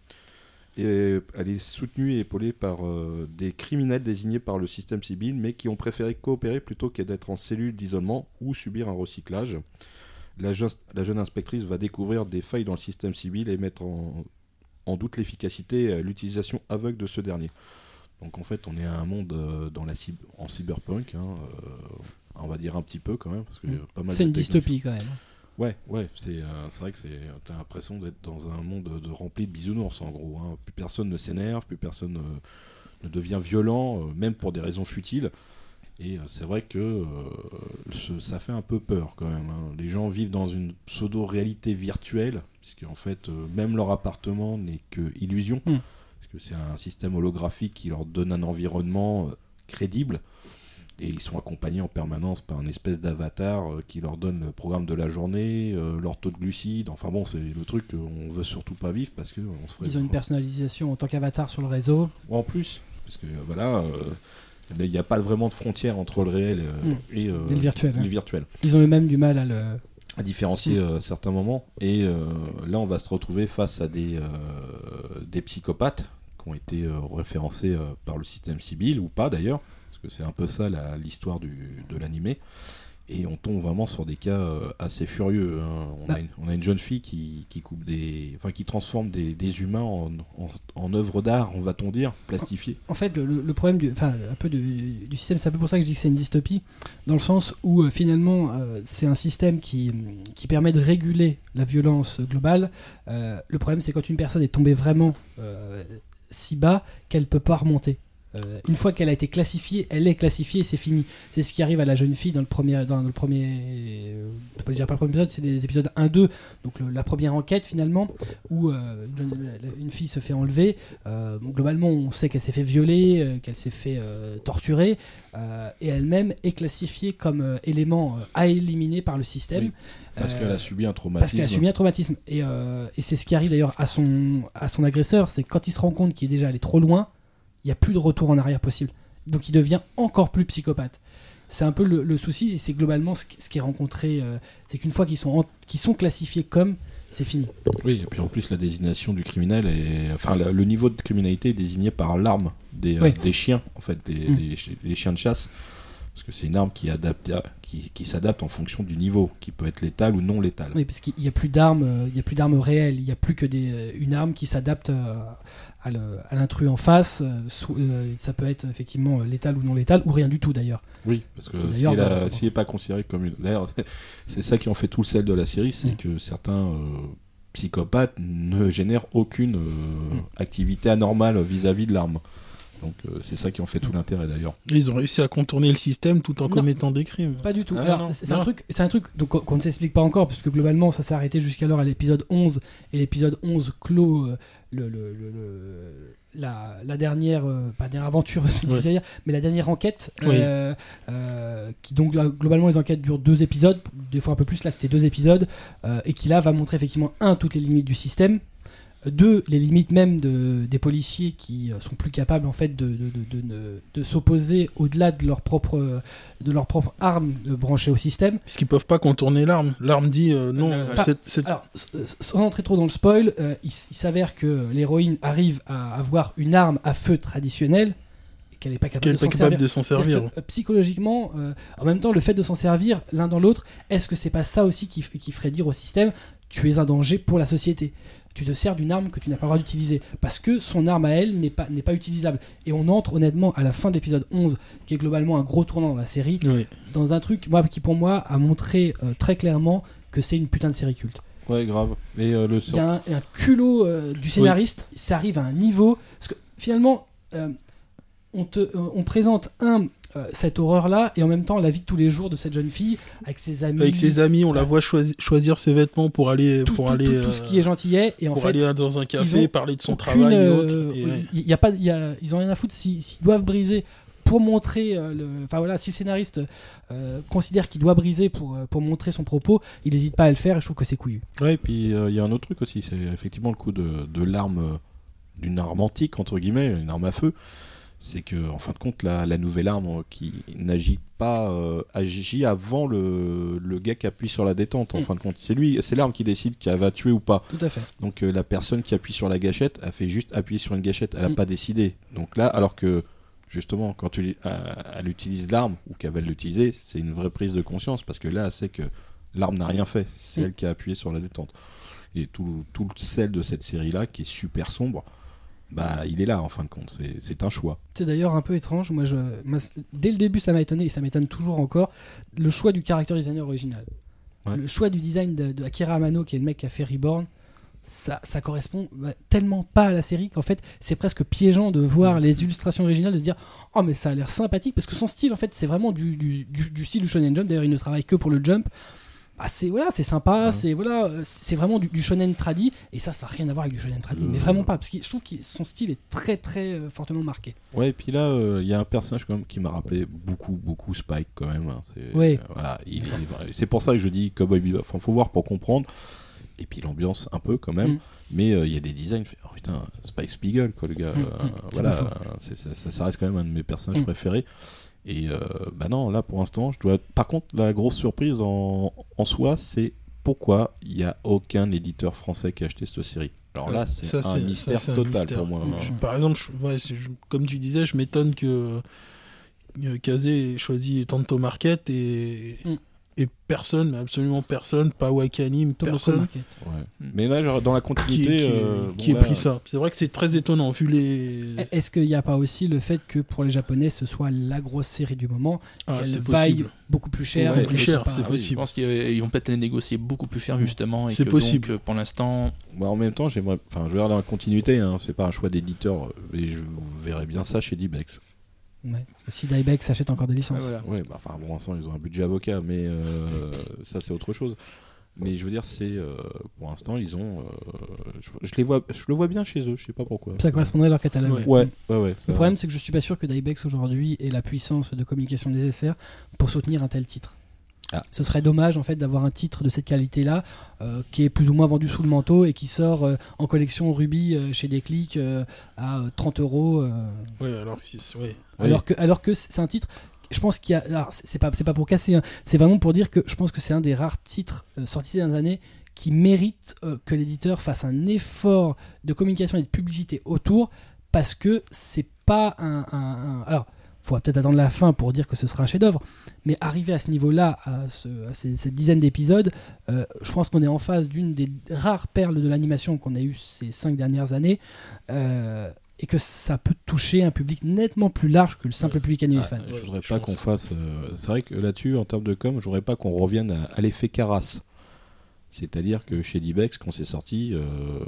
Et elle est soutenue et épaulée par euh, des criminels désignés par le système civil, mais qui ont préféré coopérer plutôt que d'être en cellule d'isolement ou subir un recyclage. La, jeune- la jeune inspectrice va découvrir des failles dans le système civil et mettre en, en doute l'efficacité et l'utilisation aveugle de ce dernier. Donc en fait, on est à un monde euh, dans la en cyberpunk, hein, euh, on va dire un petit peu quand même, parce que Mm. pas mal C'est une dystopie quand même. Ouais, ouais, c'est euh, c'est vrai que c'est t'as l'impression d'être dans un monde de, rempli de bisounours en gros. hein. Plus personne ne s'énerve, plus personne euh, ne devient violent, euh, même pour des raisons futiles. Et c'est vrai que ce- ça fait un peu peur quand même. hein. Les gens vivent dans une pseudo-réalité virtuelle, puisque en fait, même leur appartement n'est que illusion, Mm. parce que c'est un système holographique qui leur donne un environnement crédible. Et ils sont accompagnés en permanence par un espèce d'avatar euh, qui leur donne le programme de la journée, euh, leur taux de glucides. Enfin bon, c'est le truc qu'on veut surtout pas vivre parce que on se ferait. Ils ont une personnalisation en tant qu'avatar sur le réseau. En plus, parce que voilà, euh, il n'y a pas vraiment de frontière entre le réel euh, Mm. et, euh, le virtuel, hein. le virtuel. Ils ont eux-mêmes du mal à le. à différencier Mm. euh, certains moments. Et euh, là, on va se retrouver face à des, euh, des psychopathes qui ont été euh, référencés euh, par le système civil, ou pas d'ailleurs, parce que c'est un peu ça la- l'histoire de l'animé. Et on tombe vraiment sur des cas euh, assez furieux. hein. On, Bah. a une, on a une jeune fille qui, qui coupe des, enfin qui transforme des, des humains en, en, en œuvres d'art, on va-t-on dire, plastifiées. En fait, le, problème du, enfin, un peu du, du système, c'est un peu pour ça que je dis que c'est une dystopie, dans le sens où euh, finalement, euh, c'est un système qui, qui permet de réguler la violence globale. Euh, le problème, c'est quand une personne est tombée vraiment si bas qu'elle peut pas remonter. Euh, une fois qu'elle a été classifiée, elle est classifiée et c'est fini. C'est ce qui arrive à la jeune fille dans le premier, dans le premier, euh, pas dire pas le premier épisode, c'est les épisodes 1-2, donc le- la première enquête finalement, où euh, une, fille se fait enlever. Euh, globalement, on sait qu'elle s'est fait violer, qu'elle s'est fait torturer, et elle-même est classifiée comme élément à éliminer par le système. Oui, Parce qu'elle a subi un parce traumatisme. qu'elle a subi un traumatisme. Et, et c'est ce qui arrive d'ailleurs à son, à son agresseur, c'est quand il se rend compte qu'il est déjà allé trop loin, il n'y a plus de retour en arrière possible. Donc il devient encore plus psychopathe. C'est un peu le, le souci, et c'est globalement ce qui, ce qui est rencontré, euh, c'est qu'une fois qu'ils sont, classifiés comme, c'est fini. Oui, et puis en plus la désignation du criminel est, enfin la- le niveau de criminalité est désigné par l'arme des, euh, des chiens en fait, des, Mm. des chi- des chiens de chasse, parce que c'est une arme qui adapte, à- qui, qui s'adapte en fonction du niveau, qui peut être létale ou non létale. Oui, parce qu'il n'y a plus d'armes, euh, il y a plus d'armes réelles, il n'y a plus que des, une arme qui s'adapte à à l'intrus en face. euh, sous- euh, ça peut être effectivement euh, létal ou non létal, ou rien du tout d'ailleurs. Oui, parce que s'il est, voilà, la- c'est bon. s'il est pas considéré comme une, d'ailleurs, c'est ça qui en fait tout le sel de la série, c'est Mm. que certains euh, psychopathes ne génèrent aucune euh, Mm. activité anormale vis-à-vis de l'arme. Donc euh, c'est ça qui en fait tout Mm. l'intérêt d'ailleurs. Ils ont réussi à contourner le système tout en Non. commettant des crimes. Pas du tout. Ah, c'est un truc, c'est un truc donc, qu'on- qu'on ne s'explique pas encore, puisque globalement, ça s'est arrêté jusqu'alors à l'épisode 11, et l'épisode 11 clôt euh, le, le- le- le- la, la dernière, euh, pas dernière aventure, Ouais. dire, mais la dernière enquête, Oui. euh, euh, qui donc globalement les enquêtes durent deux épisodes, des fois un peu plus, là c'était deux épisodes, et qui là va montrer effectivement un toutes les limites du système. Deux, les limites même de, des policiers qui euh, sont plus capables en fait de, de, de, de- de s'opposer au-delà de leur propre de leur propre arme euh, branchée au système. Puisqu'ils peuvent pas contourner l'arme. L'arme dit euh, non, Euh, Alors, sans entrer trop dans le spoil, euh, il, s'avère que l'héroïne arrive à avoir une arme à feu traditionnelle et qu'elle n'est pas capable de pas s'en capable servir. de s'en servir. C'est-à-dire que, psychologiquement, euh, en même temps, le fait de s'en servir l'un dans l'autre, est-ce que c'est pas ça aussi qui, qui ferait dire au système tu es un danger pour la société? Tu te sers d'une arme que tu n'as pas le droit d'utiliser parce que son arme à elle n'est pas, n'est pas utilisable. Et on entre honnêtement à la fin de l'épisode 11, qui est globalement un gros tournant dans la série, Oui. dans un truc moi, qui pour moi a montré euh, très clairement que c'est une putain de série culte. Ouais, grave. Et euh, le Il y a un, un culot euh, du scénariste, ça arrive à un niveau. Parce que finalement, euh, on, te, euh, on présente un. Euh, cette horreur-là, et en même temps la vie de tous les jours de cette jeune fille avec ses amis, Avec ses amis, on la voit choisi- choisir ses vêtements pour aller tout, pour tout- aller tout- tout ce euh, qui est gentillet, et en pour fait, aller dans un café parler de son aucune, travail et euh, et il y a pas, il y a- ils ont rien à foutre s'ils doivent briser pour montrer, euh, le, enfin voilà, si le scénariste euh, considère qu'il doit briser pour, euh, pour montrer son propos, il n'hésite pas à le faire, et je trouve que c'est couillu. Ouais, et puis euh, il y a un autre truc aussi, c'est effectivement le coup de, de l'arme, euh, d'une arme antique, entre guillemets, une arme à feu. C'est que, en fin de compte, la, la nouvelle arme qui n'agit pas, euh, agit avant le, le gars qui appuie sur la détente, en Mm. fin de compte. C'est lui, c'est l'arme qui décide qu'elle va tuer ou pas. Tout à fait. Donc euh, la personne qui appuie sur la gâchette, a fait juste appuyer sur une gâchette, elle n'a Mm. pas décidé. Donc là, alors que justement, quand tu, euh, elle utilise l'arme ou qu'elle va l'utiliser, c'est une vraie prise de conscience parce que là, elle sait que l'arme n'a rien fait, c'est Mm. elle qui a appuyé sur la détente. Et tout, tout le sel de cette série-là, qui est super sombre, bah il est là en fin de compte, c'est- un choix. C'est d'ailleurs un peu étrange. Moi, je, moi, c- dès le début, ça m'a étonné et ça m'étonne toujours encore. Le choix du character designer original. Ouais. Le choix du design de, de Akira Amano, qui est le mec qui a fait Reborn, ça, ça correspond bah, tellement pas à la série qu'en fait, c'est presque piégeant de voir les illustrations originales, de se dire Oh, mais ça a l'air sympathique parce que son style, en fait, c'est vraiment du, du, du- du style du Shonen Jump. D'ailleurs, il ne travaille que pour le Jump. Ah, c'est voilà, c'est sympa, Ouais. c'est voilà, euh, c'est vraiment du, du shonen tradi et ça ça n'a rien à voir avec du shonen tradi, Euh. mais vraiment pas parce que je trouve que son style est très très euh, fortement marqué. Ouais, et puis là, euh, il y a un personnage quand même qui m'a rappelé beaucoup, beaucoup Spike quand même. hein. C'est, euh, voilà, c'est pour ça que je dis Cowboy Bebop. Enfin, faut voir pour comprendre. Et puis l'ambiance un peu quand même. Mm. Mais il y a des designs. Oh putain, Spike Spiegel, quoi, le gars. Mm, mm, voilà, c'est- ça, reste quand même un de mes personnages Mm. préférés. Et euh, bah non, là pour l'instant, je dois. Par contre, la grosse surprise en, en soi, c'est pourquoi il n'y a aucun éditeur français qui a acheté cette série. Alors là, c'est un mystère total pour moi. Je- par exemple, je- ouais, c'est- je- comme tu disais, je m'étonne que euh, Kazé ait choisi Tanto Market et, Mm. Et personne, mais absolument personne, pas Wakanim, personne Market. Ouais. Mm. Mais là, genre, dans la continuité, qui- euh, bon, qui ait là, pris ça. C'est vrai que c'est très étonnant vu les. Est-ce qu'il n'y a pas aussi le fait que pour les Japonais ce soit la grosse série du moment, Ah, qu'elle vaille possible. beaucoup plus cher, Ouais, plus cher, c'est Ah oui, Je possible. pense qu'ils vont peut-être les négocier beaucoup plus cher justement et C'est possible. donc euh, pour l'instant Moi, en même temps, j'aimerais. Enfin, je vais dans la continuité. Hein, c'est pas un choix d'éditeur, euh, et je verrais bien ça chez Dibex. Ouais. Si Dybex achète encore des licences. ouais, voilà. Ouais, bah, enfin, pour l'instant, ils ont un budget avocat, mais euh, ça, c'est autre chose. Mais je veux dire, c'est euh, pour l'instant, ils ont. euh, je, je les vois, je le vois bien chez eux. Je sais pas pourquoi. Ça correspondrait à leur catalogue. Ouais. Ouais, ouais, ouais. Le problème, c'est que je suis pas sûr que Dybex aujourd'hui ait la puissance de communication nécessaire pour soutenir un tel titre. Ah. Ce serait dommage en fait d'avoir un titre de cette qualité-là euh, qui est plus ou moins vendu sous le manteau et qui sort euh, en collection Ruby euh, chez Déclic euh, à euh, 30 euros. alors si. Oui. alors que alors que c'est un titre je pense qu'il y a alors, c'est pas c'est pas pour casser hein, c'est vraiment pour dire que je pense que c'est un des rares titres euh, sortis ces dernières années qui mérite euh, que l'éditeur fasse un effort de communication et de publicité autour parce que c'est pas un, un- un- alors faut peut-être attendre la fin pour dire que ce sera un chef-d'œuvre mais arriver à ce niveau-là à, ce- à ces- cette dizaine d'épisodes euh, je pense qu'on est en face d'une des rares perles de l'animation qu'on a eu ces cinq dernières années euh, et que ça peut toucher un public nettement plus large que le simple public animé Ah, fan. je voudrais pas qu'on fasse. euh, c'est vrai que là-dessus, en termes de com, je voudrais pas qu'on revienne à, à l'effet Caras. C'est-à-dire que chez Dibex, quand c'est sorti, euh,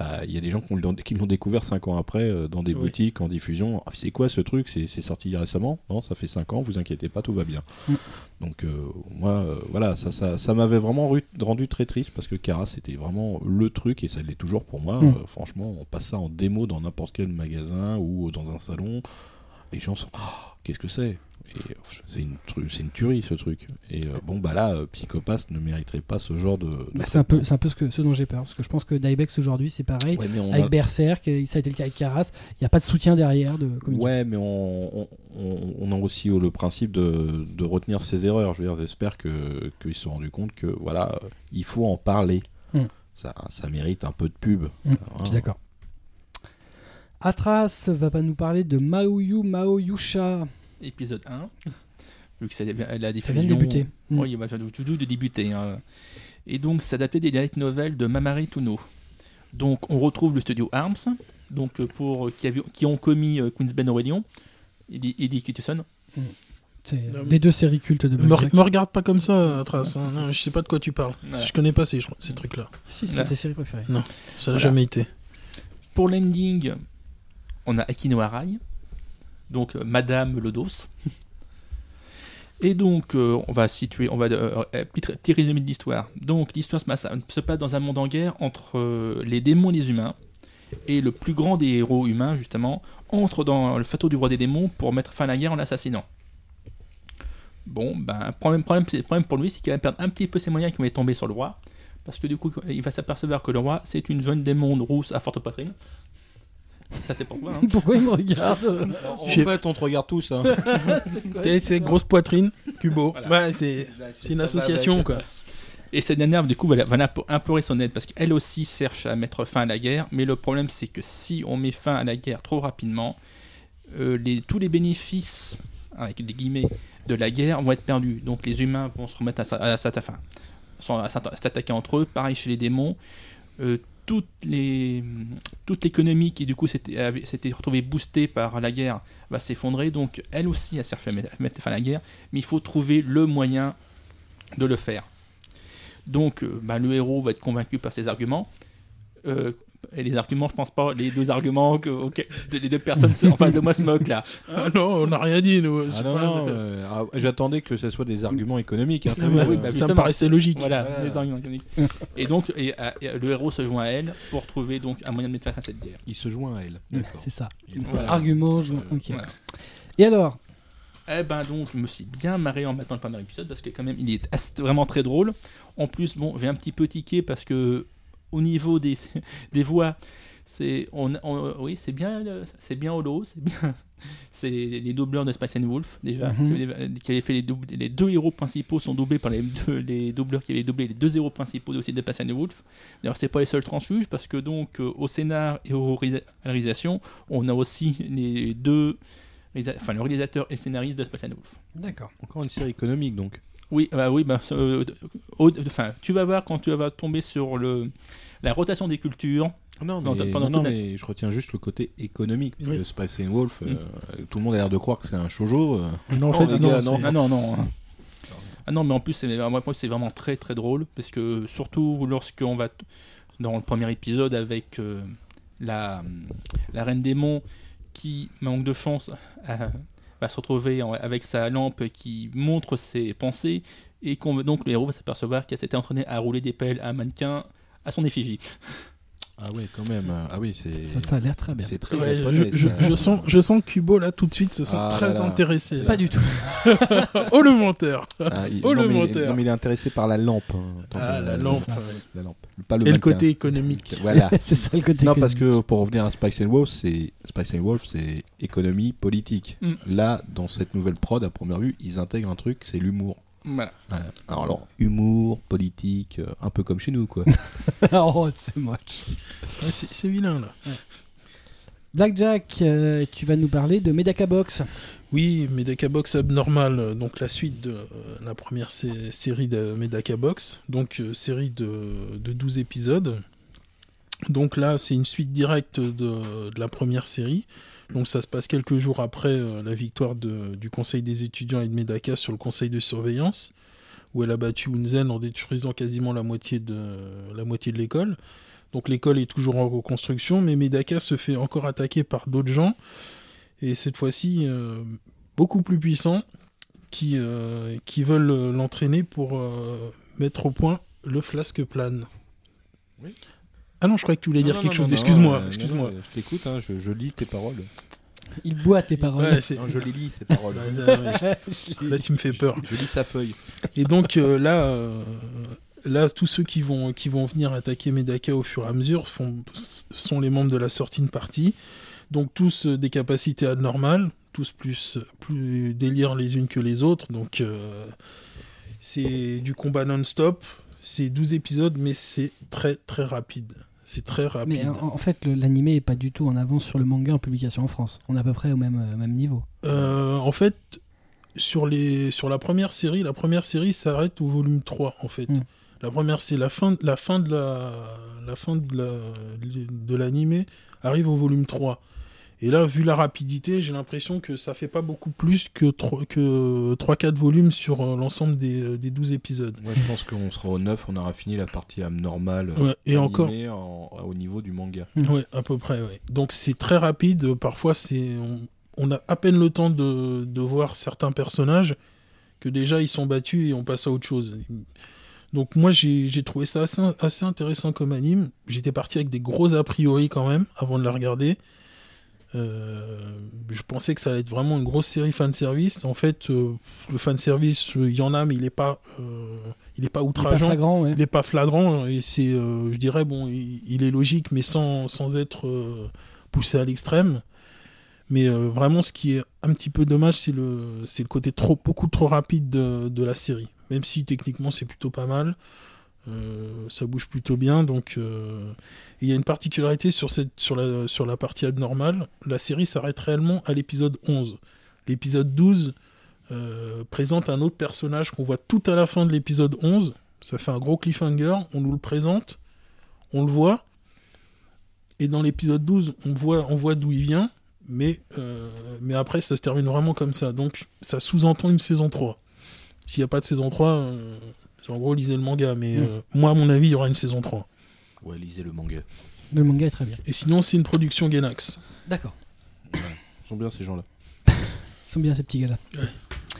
bah, il y a des gens qui l'ont, découvert 5 ans après euh, dans des Oui. boutiques, en diffusion. Ah, c'est quoi ce truc? C'est, sorti récemment? Non, ça fait 5 ans, vous inquiétez pas, tout va bien. Mm. Donc, euh, moi, euh, voilà, ça, ça, ça m'avait vraiment rendu très triste parce que Caras, c'était vraiment le truc et ça l'est toujours pour moi. Mm. Euh, franchement, on passe ça en démo dans n'importe quel magasin ou dans un salon. Les gens sont. Ah, qu'est-ce que c'est? Et, c'est une, une tuerie ce truc. Et euh, bon, bah là, euh, Psychopath ne mériterait pas ce genre de. de Bah, c'est un peu, c'est un peu ce, que, ce dont j'ai peur, parce que je pense que Dybex aujourd'hui c'est pareil. Ouais, Avec a- Berserk, ça a été le cas avec Karas, il n'y a pas de soutien derrière de. Ouais, mais on, on, on- on a aussi le principe de, de retenir ses erreurs. Je veux dire, j'espère que qu'ils se sont rendus compte que voilà, euh, il faut en parler. Hmm. Ça, ça mérite un peu de pub. Hmm. Je suis d'accord. Atras va pas nous parler de Maoyu Maoyusha. Épisode 1 vu que c'est la Ça vient diffusion de débuter. Mm. Oui, bah, tout tout de débuter. hein. Et donc, c'est adapté des light novels de Mamari Tuno. Donc, on retrouve le studio Arms, donc euh, pour euh, qui, a vu- qui ont commis euh, Queen's Ben Aurelion, Eddie, Eddie. C'est Non, les deux séries cultes de Me, Blackjack. me regarde pas comme ça, Trace. hein. Non, je sais pas de quoi tu parles. Voilà. Je connais pas ces, ces trucs-là. Si, c'est Ouais. tes séries préférées. Ça n'a Voilà. jamais été. Pour l'ending, on a Akino Arai, donc euh, Madame Lodos. Et donc, euh, on va situer, on va euh, petit, résumé de l'histoire. Donc, l'histoire se passe, se passe dans un monde en guerre entre les démons et les humains. Et le plus grand des héros humains, justement, entre dans le château du roi des démons pour mettre fin à la guerre en l'assassinant. Bon, ben, problème, problème, pour lui, c'est qu'il va perdre un petit peu ses moyens qui vont tomber sur le roi. Parce que du coup, il va s'apercevoir que le roi, c'est une jeune démon rousse à forte poitrine. Ça, c'est pourquoi. Hein. Pourquoi il me regarde En J'ai- fait, on te regarde tous. hein. T'es- C'est grosse poitrine, Cubo. Voilà. Ouais, c'est c'est une association, quoi. Et cette dernière, du coup, va, implorer son aide parce qu'elle aussi cherche à mettre fin à la guerre. Mais le problème, c'est que si on met fin à la guerre trop rapidement, euh, les, tous les bénéfices, avec des guillemets, de la guerre vont être perdus. Donc les humains vont se remettre à, sa- à, sa- sont à s'atta- s'attaquer entre eux. Pareil chez les démons. Euh, toute l'économie qui du coup s'était retrouvée boostée par la guerre va s'effondrer. Donc elle aussi a cherché à mettre, à mettre fin à la guerre, mais il faut trouver le moyen de le faire. Donc euh, bah, le héros va être convaincu par ses arguments. Euh, Et les arguments, je pense pas, les deux arguments que auxquels les deux personnes se- en face de moi se moquent là. Ah non, on n'a rien dit, nous. Ah pas- non, euh, ah, j'attendais que ce soit des arguments économiques. hein, Ah bah, oui, euh, bah, ça me paraissait logique. Voilà, Voilà. les arguments économiques. Et donc, et, euh, et le héros se joint à elle pour trouver donc un moyen de mettre fin à cette guerre. Il se joint à elle. D'accord. C'est ça. Voilà. Argument, je... ok. Voilà. Et alors? Eh ben donc, je me suis bien marré en mettant le premier épisode parce que quand même, il est assez- vraiment très drôle. En plus, bon, j'ai un petit peu tiqué parce que au niveau des, des voix, c'est on, on- oui, c'est bien, euh, c'est bien holo, c'est bien. C'est les doubleurs de Spice and Wolf déjà, Mhm. qui, avaient, qui avaient fait les, doub- les deux héros principaux sont doublés par les deux les doubleurs qui avaient doublé les deux héros principaux aussi de Spice and Wolf. D'ailleurs, c'est pas les seuls transfuges parce que donc euh, au scénar et au réalisa- à la réalisation, on a aussi les deux enfin le réalisateur et le scénariste de Spice and Wolf. D'accord. Encore une série économique donc. Oui, bah oui, bah, euh, au- enfin, tu vas voir quand tu vas tomber sur le la rotation des cultures. Non, Non, mais, pendant non, la- mais je retiens juste le côté économique. Parce Oui. que Spice and Wolf, euh, Mm. tout le monde a l'air de croire que c'est un shoujo. euh. Non, en Non, fait, non, gars, c'est- non. Ah non, non. Ah non, mais en plus, c'est vraiment très très drôle parce que surtout lorsqu'on va dans le premier épisode avec euh, la la reine démon qui manque de chance euh, va se retrouver avec sa lampe qui montre ses pensées et qu'on donc le héros va s'apercevoir qu'elle s'était entraînée à rouler des pelles à un mannequin à son effigie. Ah ouais, quand même. Ah oui, c'est. Ça, ça a l'air très bien. C'est très Ouais, japonais. je, je- ça. je sens, je sens que Kubo là tout de suite se sent Ah très là là. intéressé. là. Pas du tout. oh le menteur Ah, il, Oh, non, le mais il est- menteur. non, mais il est intéressé par la lampe. hein. Ah, la la, lampe. ouais. la lampe. Pas le Et le côté économique. Voilà. c'est ça le côté. Non, parce que pour revenir à Spice and Wolf, c'est Spice and Wolf, c'est économie politique. Mm. Là, dans cette nouvelle prod, à première vue, ils intègrent un truc, c'est l'humour. Voilà. Voilà. Alors, alors, humour, politique, euh, un peu comme chez nous, quoi. oh, c'est moche. Ouais, c'est vilain là. Blackjack, euh, tu vas nous parler de Medaka Box. Oui, Medaka Box Abnormal, euh, donc la suite de euh, la première sé- série de Medaka Box, donc euh, série de, de 12 épisodes. Donc là, c'est une suite directe de, de la première série. Donc ça se passe quelques jours après euh, la victoire du Conseil des étudiants et de Medaka sur le Conseil de surveillance, où elle a battu Unzen en détruisant quasiment la moitié de l'école. Donc l'école est toujours en reconstruction, mais Medaka se fait encore attaquer par d'autres gens, et cette fois-ci euh, beaucoup plus puissants, qui, euh, qui veulent l'entraîner pour mettre au point le flasque plane. Ah non, je croyais que tu voulais dire Non, quelque non, chose. Excuse-moi, euh, excuse-moi. Je t'écoute, hein, je, je lis tes paroles. Il boit tes paroles. Ouais, c'est- Non, je les lis, ces paroles. Ouais, ouais, ouais. Là, tu me fais peur. Je lis sa feuille. Et donc euh, là, euh, là, tous ceux qui vont, qui vont venir attaquer Medaka au fur et à mesure font, sont les membres de la sortie party. Donc tous euh, des capacités anormales, tous plus, plus délire les unes que les autres. Donc euh, c'est du combat non-stop. C'est 12 épisodes, mais c'est très très rapide. C'est très rapide. Mais en, en fait, l'animé est pas du tout en avance sur le manga en publication en France. On est à peu près au même, euh, même niveau. Euh, en fait, sur, les, sur la première série, la première série s'arrête au volume 3, en fait. Mm. La première, c'est la fin, la fin de la, la fin de la, de l'animé arrive au volume 3. Et là, vu la rapidité, j'ai l'impression que ça fait pas beaucoup plus que 3, que 3-4 volumes sur euh, l'ensemble des, euh, des 12 épisodes. Moi, je pense qu'on sera au 9, on aura fini la partie âme normale. Ouais, et encore, en- au niveau du manga. Ouais, à peu près, ouais. Donc c'est très rapide. Parfois, c'est on, on a à peine le temps de, de voir certains personnages que déjà ils sont battus et on passe à autre chose. Donc moi, j'ai j'ai trouvé ça assez, assez intéressant comme anime. J'étais parti avec des gros a priori quand même avant de la regarder. Euh, je pensais que ça allait être vraiment une grosse série fan service. En fait, euh, le fan service, il y en a, mais il est pas, euh, il est pas Il est pas outrageant flagrant, ouais. il n'est pas flagrant et c'est, euh, je dirais, bon, il, il est logique, mais sans, sans être euh, poussé à l'extrême. Mais euh, vraiment, ce qui est un petit peu dommage, c'est le, c'est le côté trop, beaucoup trop rapide de, de la série. Même si techniquement c'est plutôt pas mal, euh, ça bouge plutôt bien. Donc, euh, il y a une particularité sur cette, sur la, sur la partie abnormale. La série s'arrête réellement à l'épisode 11. L'épisode 12 euh, présente un autre personnage qu'on voit tout à la fin de l'épisode 11. Ça fait un gros cliffhanger, on nous le présente, on le voit, et dans l'épisode 12, on voit, on voit d'où il vient, mais, euh, mais après, ça se termine vraiment comme ça. Donc, ça sous-entend une saison 3. S'il n'y a pas de saison 3, euh, en gros, lisez le manga, mais Mm. euh, moi, à mon avis, il y aura une saison 3. Ouais, lisez le manga. Le manga est très bien. Et sinon, c'est une production Gainax. D'accord. Ils sont bien ces gens-là. Ils sont bien ces petits gars-là.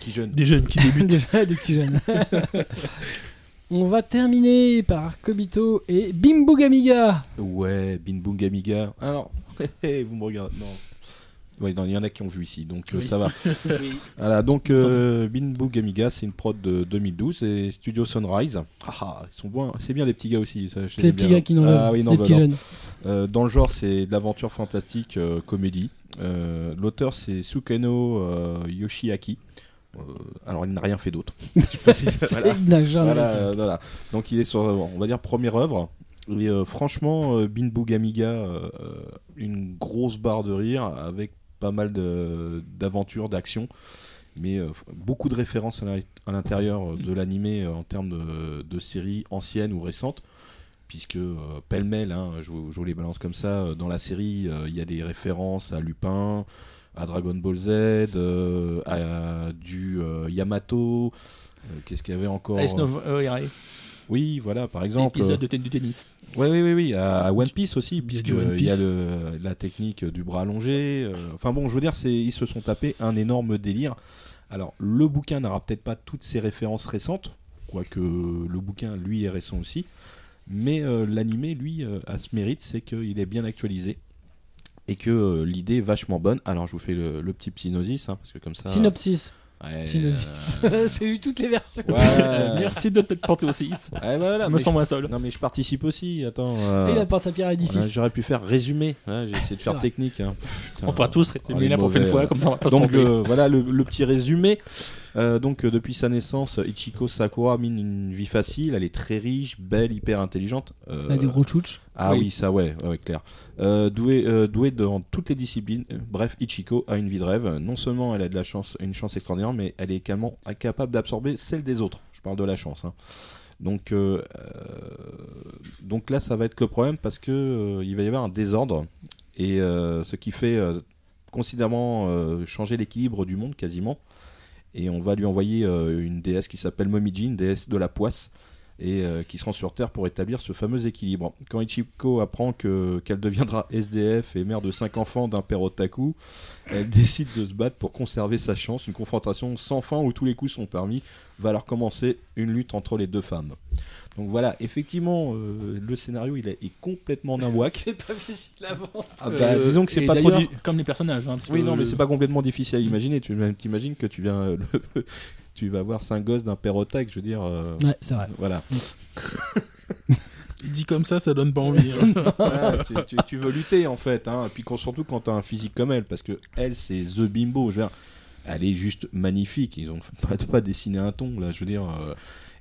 Qui jeune. Des jeunes qui débutent. Déjà des petits jeunes. On va terminer par Kobito et Bimbo Gamiga. Ouais, Bin Boom Amiga. Alors, vous me regardez. Non. Ouais, il y en a qui ont vu ici, donc euh, Oui. ça va. Voilà, donc euh, Bin Boom Amiga, c'est une prod de 2012 et Studio Sunrise. Ah, ah, ils sont bons, c'est bien les petits gars aussi. ça, je C'est les petits bien. gars qui n'en Ah veulent. oui, les bah, petits non. jeunes. Euh, dans le genre, c'est de l'aventure fantastique, euh, comédie. Euh, L'auteur, c'est Sukeno euh, Yoshiaki. Euh, alors, il n'a rien fait d'autre. Voilà. Il n'a jamais Voilà, fait. euh, voilà. Donc, il est sur, on va dire, première œuvre. Et euh, franchement, euh, Bin Boogamiga, euh, euh, une grosse barre de rire avec pas mal d'aventures, d'actions. Mais euh, beaucoup de références à l'in- à l'intérieur euh, de l'animé euh, en termes de, de séries anciennes ou récentes puisque euh, pêle-mêle, hein, je, vous, je vous les balance comme ça, dans la série, euh, il y a des références à Lupin, à Dragon Ball Z, à du Yamato, qu'est-ce qu'il y avait encore Ice Oui, voilà, par exemple. épisode de ten- du tennis. Oui, oui, oui, oui, à, à One Piece aussi, puisque du One il y a le- la technique du bras allongé. euh, Enfin bon, je veux dire, ils se sont tapés un énorme délire. Alors, le bouquin n'aura peut-être pas toutes ses références récentes, quoique le bouquin, lui, est récent aussi. Mais euh, l'animé, lui, euh, a ce mérite, c'est qu'il est bien actualisé. Et que euh, l'idée est vachement bonne. Alors, je vous fais le, le petit synopsis, hein, parce que comme ça. Synopsis. Ouais, euh, J'ai eu toutes les versions. ouais, Merci de te porter aussi. ouais, voilà, je me sens moins seul. Non mais je participe aussi, attends. Et euh, il apporte sa pierre à l'édifice. voilà, J'aurais pu faire résumé, hein, j'ai essayé de faire technique. hein. Putain. On fera tous Oh, résumer les la prochaine mauvais, fois, euh. comme ça on va pas se Donc euh, voilà le, le petit résumé. Euh, donc euh, depuis sa naissance, Ichiko Sakura mine une vie facile, elle est très riche, belle, hyper intelligente. Euh, Il a des gros ah Oui. oui, ça ouais, ouais, clair. Euh, douée, euh, douée dans toutes les disciplines. Euh, Bref, Ichiko a une vie de rêve. Non seulement elle a de la chance, une chance extraordinaire, mais elle est également capable d'absorber celle des autres. Je parle de la chance. hein. Donc, euh, euh, donc là, ça va être le problème parce que euh, il va y avoir un désordre et euh, ce qui fait euh, considérablement euh, changer l'équilibre du monde quasiment. Et on va lui envoyer euh, une déesse qui s'appelle Momiji, déesse de la poisse et euh, qui se rend sur Terre pour établir ce fameux équilibre. Quand Ichiko apprend que qu'elle deviendra SDF et mère de cinq enfants d'un père otaku, elle décide de se battre pour conserver sa chance. Une confrontation sans fin où tous les coups sont permis va alors commencer une lutte entre les deux femmes. Donc voilà, effectivement, euh, le scénario il est, est complètement nawak. C'est pas facile à vendre. Ah bah, Euh, disons que c'est pas trop. di- Comme les personnages. hein, Oui, non, mais c'est pas complètement difficile à imaginer. Tu t'imagines que tu viens, euh, le- tu vas voir cinq gosses d'un père otak, je veux dire. euh, Ouais, c'est vrai. Voilà. Dit comme ça, ça donne pas envie. hein. Ouais, tu, tu- tu veux lutter en fait, hein. Et puis quand- surtout quand t'as un physique comme elle, parce que elle c'est the bimbo, je veux dire, elle est juste magnifique. Ils ont pas, pas dessiné un ton là, je veux dire.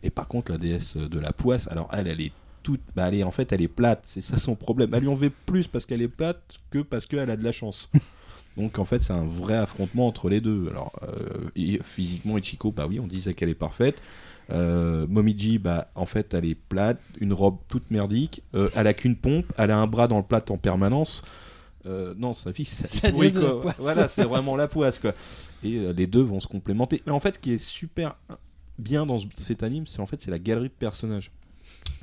Et par contre la déesse de la poisse, alors elle, elle est toute, bah, elle est en fait elle est plate, c'est ça son problème. Elle lui en veut plus parce qu'elle est plate que parce qu'elle a de la chance. Donc en fait c'est un vrai affrontement entre les deux. Alors euh, et physiquement Ichiko, bah oui on disait qu'elle est parfaite. Euh, Momiji, bah, en fait, elle est plate, une robe toute merdique. euh, elle a qu'une pompe, elle a un bras dans le plat en permanence. Euh, non, sa fille, c'est. Voilà, c'est vraiment la poisse, quoi. Et euh, les deux vont se complémenter. Mais en fait, ce qui est super bien dans ce- cet anime, c'est en fait c'est la galerie de personnages.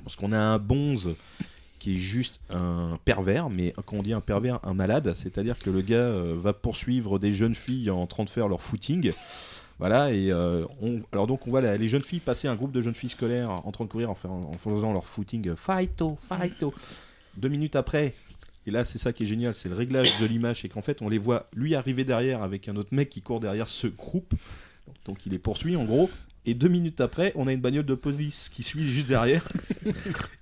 Parce qu'on a un bonze qui est juste un pervers, mais quand on dit un pervers, un malade, c'est-à-dire que le gars euh, va poursuivre des jeunes filles en train de faire leur footing. Voilà, et euh, alors donc on voit les jeunes filles passer un groupe de jeunes filles scolaires en train de courir en, en faisant leur footing euh, fighto, fighto. Deux minutes après, et là c'est ça qui est génial, c'est le réglage de l'image, c'est qu'en fait on les voit lui arriver derrière avec un autre mec qui court derrière ce groupe, donc il les poursuit en gros. Et deux minutes après, on a une bagnole de police qui suit juste derrière.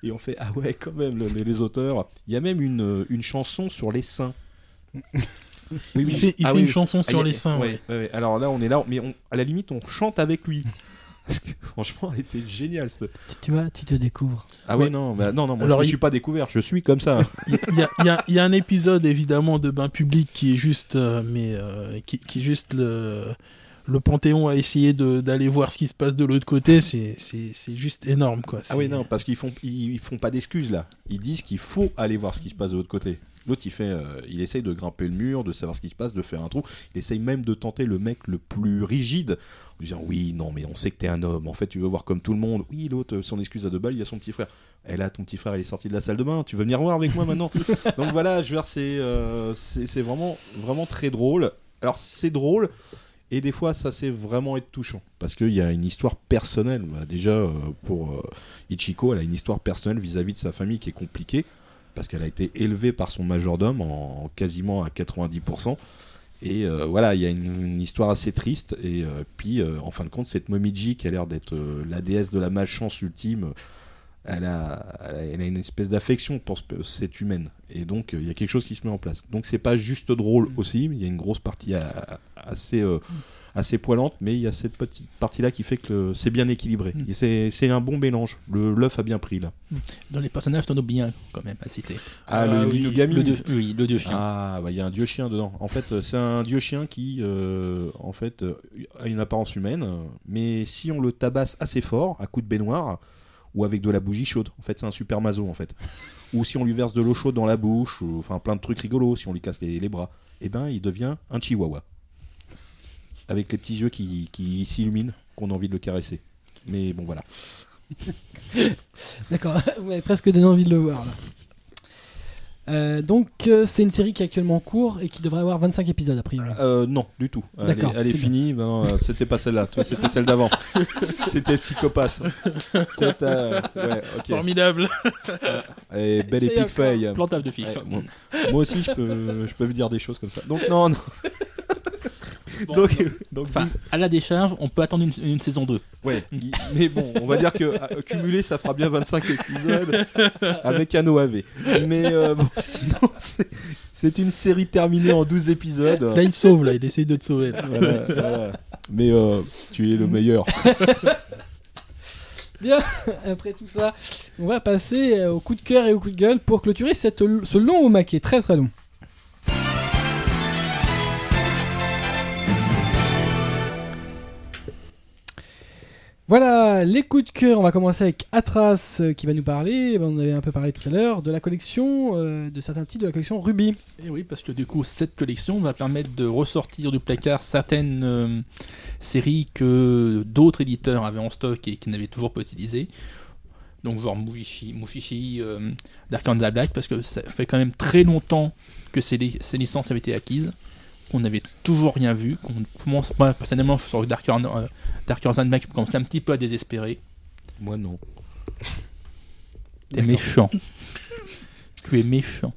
et on fait Ah ouais, quand même, le- les, les auteurs. Il y a même une, euh, une chanson sur les seins. Oui, Il fait, il Ah fait oui, une chanson Ah, sur les seins. ouais, ouais. ouais, ouais. Alors là, on est là, mais on- à la limite, on chante avec lui. Parce que franchement, elle était géniale. cette- Tu, tu vois, tu te découvres. Ah Ouais. non, bah, non, non, moi Alors, je ne il- suis pas découvert, je suis comme ça. Y, y il y a un épisode évidemment de bain public qui est juste, euh, mais euh, qui, qui est juste le, le Panthéon a essayé d'aller voir ce qui se passe de l'autre côté. C'est juste énorme quoi. ah oui, non, parce qu'ils font, ils, ils font pas d'excuses là. Ils disent qu'il faut aller voir ce qui se passe de l'autre côté. L'autre, il fait, euh, il essaye de grimper le mur, de savoir ce qui se passe, de faire un trou. Il essaye même de tenter le mec le plus rigide, en disant oui, non, mais on sait que t'es un homme. En fait, tu veux voir comme tout le monde. Oui, l'autre, son excuse à deux balles, il y a son petit frère. Et là, ton petit frère, il est sorti de la salle de bain. Tu veux venir voir avec moi maintenant? Donc voilà, je veux dire, c'est, euh, c'est vraiment, vraiment très drôle. Alors c'est drôle. Et des fois, ça c'est vraiment être touchant parce qu'il y a une histoire personnelle. Bah, déjà, euh, pour euh, Ichiko, elle a une histoire personnelle vis-à-vis de sa famille qui est compliquée parce qu'elle a été élevée par son majordome en, quasiment à 90%. Et euh, voilà, il y a une, une histoire assez triste. Et puis, en fin de compte, cette Momiji qui a l'air d'être la déesse de la malchance ultime, elle a, elle a, elle a une espèce d'affection pour ce- cette humaine. Et donc, euh, il y a quelque chose qui se met en place. Donc, c'est pas juste drôle aussi. Il y a une grosse partie à- assez, euh, assez poilante, mais il y a cette petite partie-là qui fait que c'est bien équilibré. Mm. C'est c'est un bon mélange. Le l'œuf a bien pris là. Dans les personnages, t'en as bien quand même à citer. Ah, Ah le oui, Inugami. Le dieu, oui, le dieu chien. Ah, bah, il y a un dieu chien dedans. En fait, euh, c'est un dieu chien qui, euh, en fait, euh, a une apparence humaine, euh, mais si on le tabasse assez fort, à coups de baignoire, ou avec de la bougie chaude, en fait, c'est un super mazo, en fait. ou si on lui verse de l'eau chaude dans la bouche, ou enfin plein de trucs rigolos, si on lui casse les, bras, et ben, il devient un chihuahua. Avec les petits yeux qui, qui s'illuminent, qu'on a envie de le caresser. Mais bon, voilà. D'accord, vous m'avez presque donné envie de le voir là. Euh, donc euh, c'est une série qui est actuellement en cours et qui devrait avoir 25 épisodes a priori. Euh, non, du tout. Elle est, D'accord, elle est finie. Ben euh, c'était pas celle-là. C'était celle d'avant. c'était euh, ouais. Formidable. Et Belle et C'est Pique encore Feuille. Plantage de fiches. Ouais, moi, moi aussi, je peux, je peux vous dire des choses comme ça. Donc, non, non. Bon, donc, donc, Enfin, à la décharge, on peut attendre une, une saison 2. ouais. il- Mais bon, on va dire que cumulé, ça fera bien 25 épisodes avec un OAV. Mais euh, bon, sinon, c'est, c'est une série terminée en 12 épisodes. Là, il sauve, là, il essaye de te sauver. là. Voilà, voilà. Mais euh, tu es le meilleur. Bien, après tout ça, on va passer euh, au coup de cœur et au coup de gueule pour clôturer cette, ce long au est très très long. Voilà, les coups de cœur, on va commencer avec Atras euh, qui va nous parler, on en avait un peu parlé tout à l'heure, de la collection, euh, de certains titres de la collection Ruby. Et oui, parce que du coup, cette collection va permettre de ressortir du placard certaines euh, séries que d'autres éditeurs avaient en stock et qui n'avaient toujours pas utilisées. Donc, genre Mushishi, Mushishi Dark and the Black, parce que ça fait quand même très longtemps que ces, li- ces licences avaient été acquises, qu'on n'avait toujours rien vu. Moi, personnellement, je suis sur Dark and, Dark and the Black, je commence un petit peu à désespérer. Moi, non. T'es méchant. tu es méchant.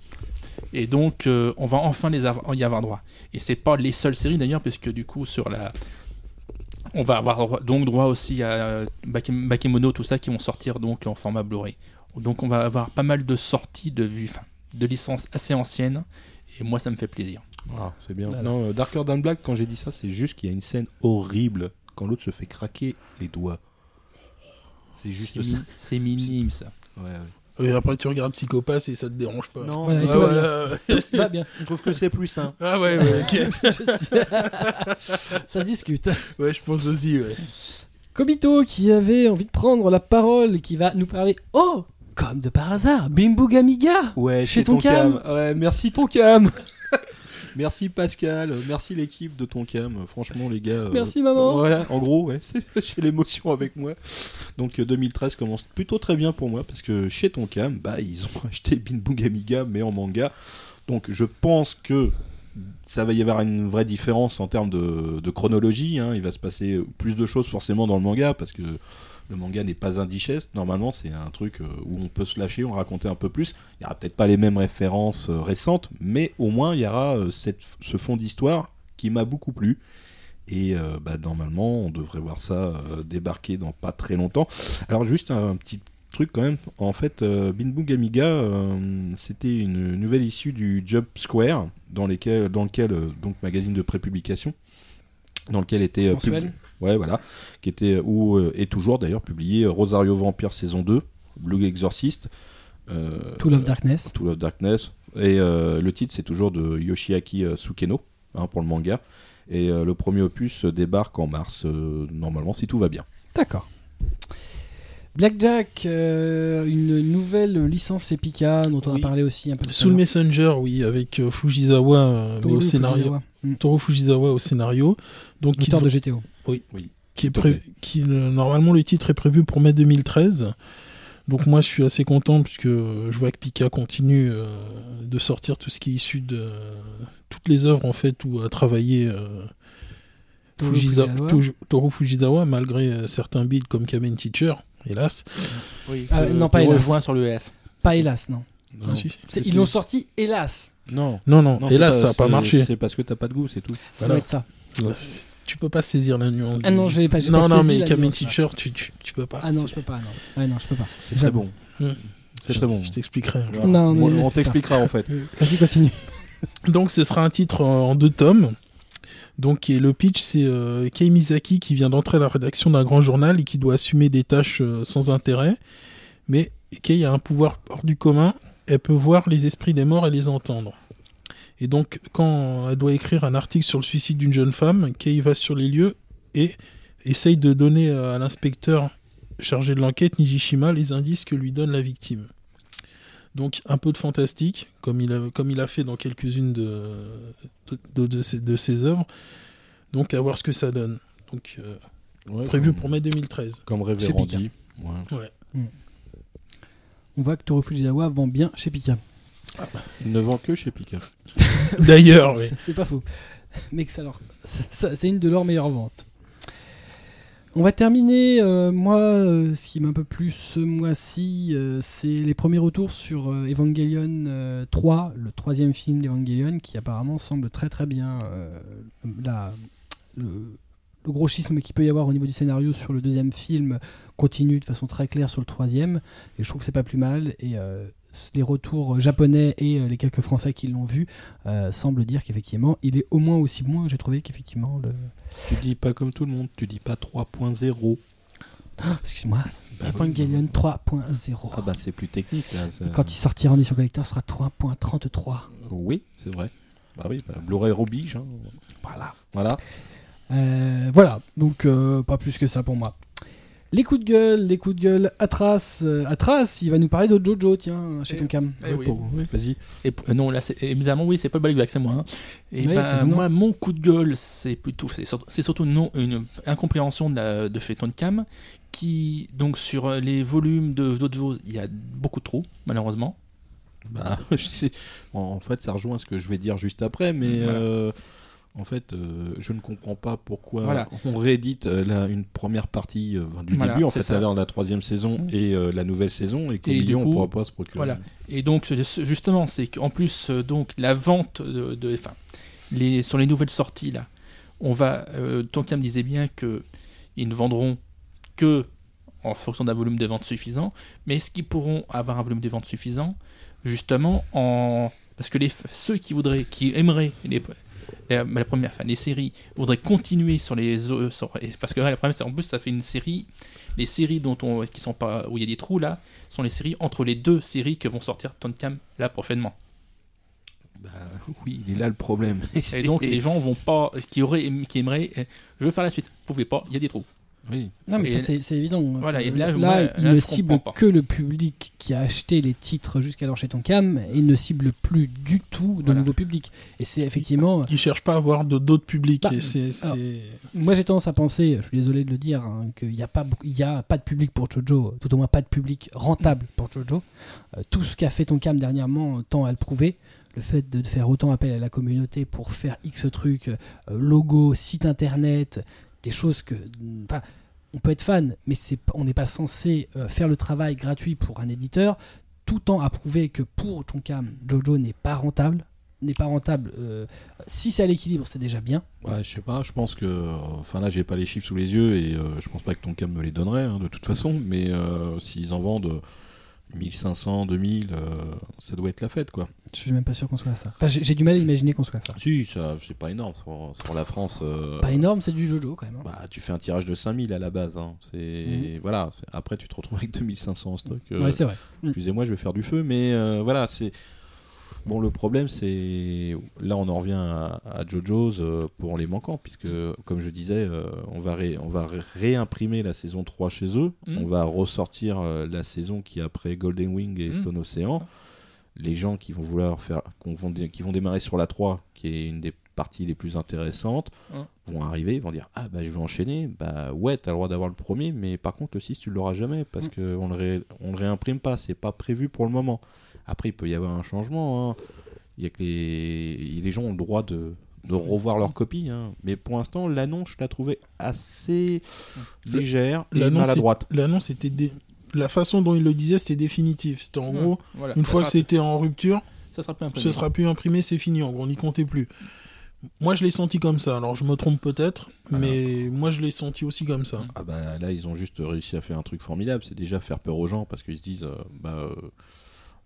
Et donc, euh, on va enfin les avoir- y avoir droit. Et c'est pas les seules séries d'ailleurs, puisque du coup, sur la. On va avoir droit- donc droit aussi à euh, Bake- Bakemono, tout ça, qui vont sortir donc en format Blu-ray. Donc, on va avoir pas mal de sorties de enfin, de licences assez anciennes. Et moi, ça me fait plaisir. Ah, c'est bien. Voilà. Non, euh, Darker Than Black, quand j'ai dit ça, c'est juste qu'il y a une scène horrible quand l'autre se fait craquer les doigts. C'est juste C'est ça. C'est minime, ça. Ouais, ouais. Et après, tu regardes Psychopathe et ça te dérange pas. Non, Ah, va bien. je trouve que c'est plus sain. Ah ouais, ouais, ok. Ça se discute. ouais, je pense aussi, ouais. Kobito qui avait envie de prendre la parole et qui va nous parler. Oh Comme de par hasard, Bimbo Gamiga Ouais, Chez chez ton Tonkam. cam. Ouais, merci ton cam. Merci Pascal, euh, merci l'équipe de ton cam. Euh, Franchement, les gars. euh, Merci, maman. Voilà, en gros, ouais, c'est- j'ai l'émotion avec moi. Donc euh, 2013 commence plutôt très bien pour moi parce que chez Tonkam, bah ils ont acheté Binbug Amiga mais en manga. Donc je pense que ça va y avoir une vraie différence en termes de, de chronologie. hein. Il va se passer plus de choses forcément dans le manga parce que le manga n'est pas indigeste. Normalement, c'est un truc euh, où on peut se lâcher, on raconter un peu plus. Il n'y aura peut-être pas les mêmes références euh, récentes, mais au moins il y aura euh, ce fond d'histoire qui m'a beaucoup plu. Et bah, normalement, on devrait voir ça débarquer dans pas très longtemps. Alors juste un, petit truc quand même. En fait, euh, Binbug Amiga, c'était une nouvelle issue du Job Square, dans, lequel, donc magazine de prépublication, dans lequel était euh, Mensuel. pub- Ouais, voilà, qui était où euh, est toujours d'ailleurs publié euh, Rosario Vampire saison 2, Blue Exorcist, euh, Tool of Darkness. Tool of Darkness. Et euh, le titre, c'est toujours de Yoshiaki euh, Sukeno, hein, pour le manga. Et euh, le premier opus euh, débarque en mars, euh, normalement, si tout va bien. D'accord. Blackjack, euh, une nouvelle licence Epica dont on Oui. a parlé aussi un peu. à Soul. Messenger, oui, avec euh, euh, mais Toru au scénario. Mm. Toru Fujisawa au scénario. Donc, qui, de GTO. qui est pré- qui euh, normalement le titre est prévu pour mai 2013. Donc moi je suis assez content puisque je vois que Pika continue euh, de sortir tout ce qui est issu de toutes les œuvres en fait où a travaillé euh, Toru Fujiza- Fujisawa. Malgré euh, certains builds comme Kamen Teacher, hélas. Oui, Ah, non, pas hélas. rejoint sur le ES. Pas hélas, non. Non, Ah, si, si. C'est- C'est- Ils l'ont sorti, hélas. non. Non non, Non, ça n'a pas c'est- marché. C'est parce que t'as pas de goût, c'est tout. Ça Voilà. doit être ça. Tu peux pas saisir la nuance. Ah non, pas. j'ai Non pas non saisi mais la Kamen nuance, là. Teacher tu, tu, tu peux pas. Ah non, je peux pas. Non, ouais, non je peux pas. C'est très J'avoue. bon. Hmm. C'est très bon. Je t'expliquerai. Voilà. Non, mais- on on t'expliquera en fait. Vas-y, continue. Donc ce sera un titre en en deux tomes. Donc et le pitch c'est euh, Kei Mizaki qui vient d'entrer à la rédaction d'un grand journal et qui doit assumer des tâches euh, sans intérêt. Mais Kei a un pouvoir hors du commun. Elle peut voir les esprits des morts et les entendre. Et donc quand elle doit écrire un article sur le suicide d'une jeune femme, Kei va sur les lieux et essaye de donner à l'inspecteur chargé de l'enquête Nijishima les indices que lui donne la victime. Donc un peu de fantastique, comme il a, comme il a fait dans quelques-unes de, de, de, de ses, de ses œuvres. Donc à voir ce que ça donne. Donc euh, Ouais, prévu comme- pour mai 2013. Comme révérend dit. Ouais. On voit que Toru Fujisawa vend bien chez Pika. Il ne vend que chez Pika. D'ailleurs, oui. C'est- pas faux. Mais que ça leur... c'est une de leurs meilleures ventes. On va terminer, euh, moi, euh, ce qui m'a un peu plu ce mois-ci, euh, c'est les premiers retours sur euh, Evangelion euh, 3, le troisième film d'Evangelion, qui apparemment semble très très bien. euh, la- le, le gros schisme qu'il peut y avoir au niveau du scénario sur le deuxième film continue de façon très claire sur le troisième, et je trouve que c'est pas plus mal. Et euh, les retours japonais et euh, les quelques français qui l'ont vu euh, semblent dire qu'effectivement, il est au moins aussi bon. J'ai trouvé qu'effectivement, le... Tu dis pas comme tout le monde, tu dis pas 3.0. excuse-moi, Bah. Evangelion 3.0. Ah bah c'est plus technique là. ça- Quand il sortira en édition collector, ce sera 3.33. Oui, c'est vrai. Bah oui, bah, Blu-ray Robige. hein. Voilà. Voilà. Euh, voilà, donc euh, pas plus que ça pour moi. Les coups de gueule, les coups de gueule, Atras, euh, Atras, il va nous parler de Jojo, tiens, chez Eh, ton cam. Eh Ouais, oui. oui, vas-y. Et euh, non, là, c'est et bizarrement, oui, c'est pas le Baliguac, c'est moi. hein. Et Oui, ben, moi, mon coup de gueule, c'est plutôt, c'est surtout, c'est surtout non, une incompréhension de, la- de chez Tonkam, qui, donc, sur les volumes de Dojo, il y a beaucoup de trous, malheureusement. Bah, je sais- en fait, ça rejoint ce que je vais dire juste après, mais Voilà. euh, en fait, euh, je ne comprends pas pourquoi Voilà. on réédite euh, la- une première partie euh, du Voilà, début, en fait, c'est-à-dire la troisième saison Mm. et la nouvelle saison, et qu'au milieu, on ne pourra pas se procurer. voilà. Et donc, justement, c'est qu'en plus, donc, la vente de, de- enfin, les, sur les nouvelles sorties, là, on va, Tonkam disait bien que ils ne vendront que en fonction d'un volume de vente suffisant, mais est-ce qu'ils pourront avoir un volume de vente suffisant, justement, en parce que les, ceux qui voudraient, qui aimeraient les, la, la première, enfin, les séries voudraient continuer sur les au- sur- parce que là, le problème c'est en plus ça fait une série, les séries dont on qui sont pas où il y a des trous là, sont les séries entre les deux séries que vont sortir Tonkam là prochainement. Bah, oui, il est là le problème. Et donc les gens vont pas, qui auraient, qui aimeraient, euh, je veux faire la suite, vous pouvez pas, il y a des trous. Oui. Non, mais Et- ça, c'est évident. Voilà, et Euh, là, il là, ne cible que le public qui a acheté les titres jusqu'alors chez Tonkam et il ne cible plus du tout de Voilà. nouveau public. Et c'est effectivement. Ils cherchent pas à avoir d'autres publics. Bah, et alors, Moi, j'ai tendance à penser, je suis désolé de le dire, hein, qu'il n'y a, pas beaucoup- il y a pas de public pour Jojo, tout au moins pas de public rentable pour Jojo. Euh, tout ce qu'a fait Tonkam dernièrement tend à le prouver. Le fait de faire autant appel à la communauté pour faire X trucs, euh, logo, site internet, choses que. enfin, on peut être fan, mais c'est, on n'est pas censé euh, faire le travail gratuit pour un éditeur, tout temps à que pour Tonkam, Jojo n'est pas rentable. N'est pas rentable. euh, si c'est à l'équilibre, c'est déjà bien. Ouais, je sais pas, je pense que. Enfin là, j'ai pas les chiffres sous les yeux et euh, je pense pas que ton cam me les donnerait hein, de toute façon, mais euh, s'ils en vendent 1500, 2000, euh, ça doit être la fête quoi. Je suis même pas sûr qu'on soit à ça. Enfin, j'ai du mal à imaginer qu'on soit à ça. Si, ça, c'est pas énorme sur, sur la France. euh, Pas énorme, c'est du Jojo quand même. hein. Bah, tu fais un tirage de 5000 à la base. hein. C'est voilà. c'est- Après, tu te retrouves avec 2500 en stock. euh, ouais, c'est vrai. Excusez-moi, je vais faire du feu, mais euh, voilà, c'est. Bon, le problème, c'est. Là, on en revient à, à JoJo's euh, pour les manquants, puisque, comme je disais, euh, on va, ré- on va ré- réimprimer la saison 3 chez eux. Mm. On va ressortir euh, la saison qui est après Golden Wing et Mm. Stone Ocean. Les gens qui vont vouloir faire. qu'on vont dé- qui vont démarrer sur la 3, qui est une des parties les plus intéressantes, Mm. vont arriver, vont dire Ah, bah, je vais enchaîner. Bah, ouais, t'as le droit d'avoir le premier, mais par contre, le 6, tu l'auras jamais, parce qu'on le, ré- on le réimprime pas. C'est pas prévu pour le moment. Après, il peut y avoir un changement. hein. Il y a que les, les gens ont le droit de, de revoir leur copie. hein. Mais pour l'instant, l'annonce, je la trouvais assez légère et L'annonce est- maladroite. L'annonce était. dé- La façon dont il le disait, c'était définitif. C'était en gros, voilà. une Ça fois que c'était en rupture, ça sera plus imprimé. ce sera plus imprimé, c'est fini. En gros, on n'y comptait plus. Moi, je l'ai senti comme ça. Alors, je me trompe peut-être, mais moi, je l'ai senti aussi comme ça. Ah bah, là, ils ont juste réussi à faire un truc formidable. C'est déjà faire peur aux gens parce qu'ils se disent euh, bah, euh,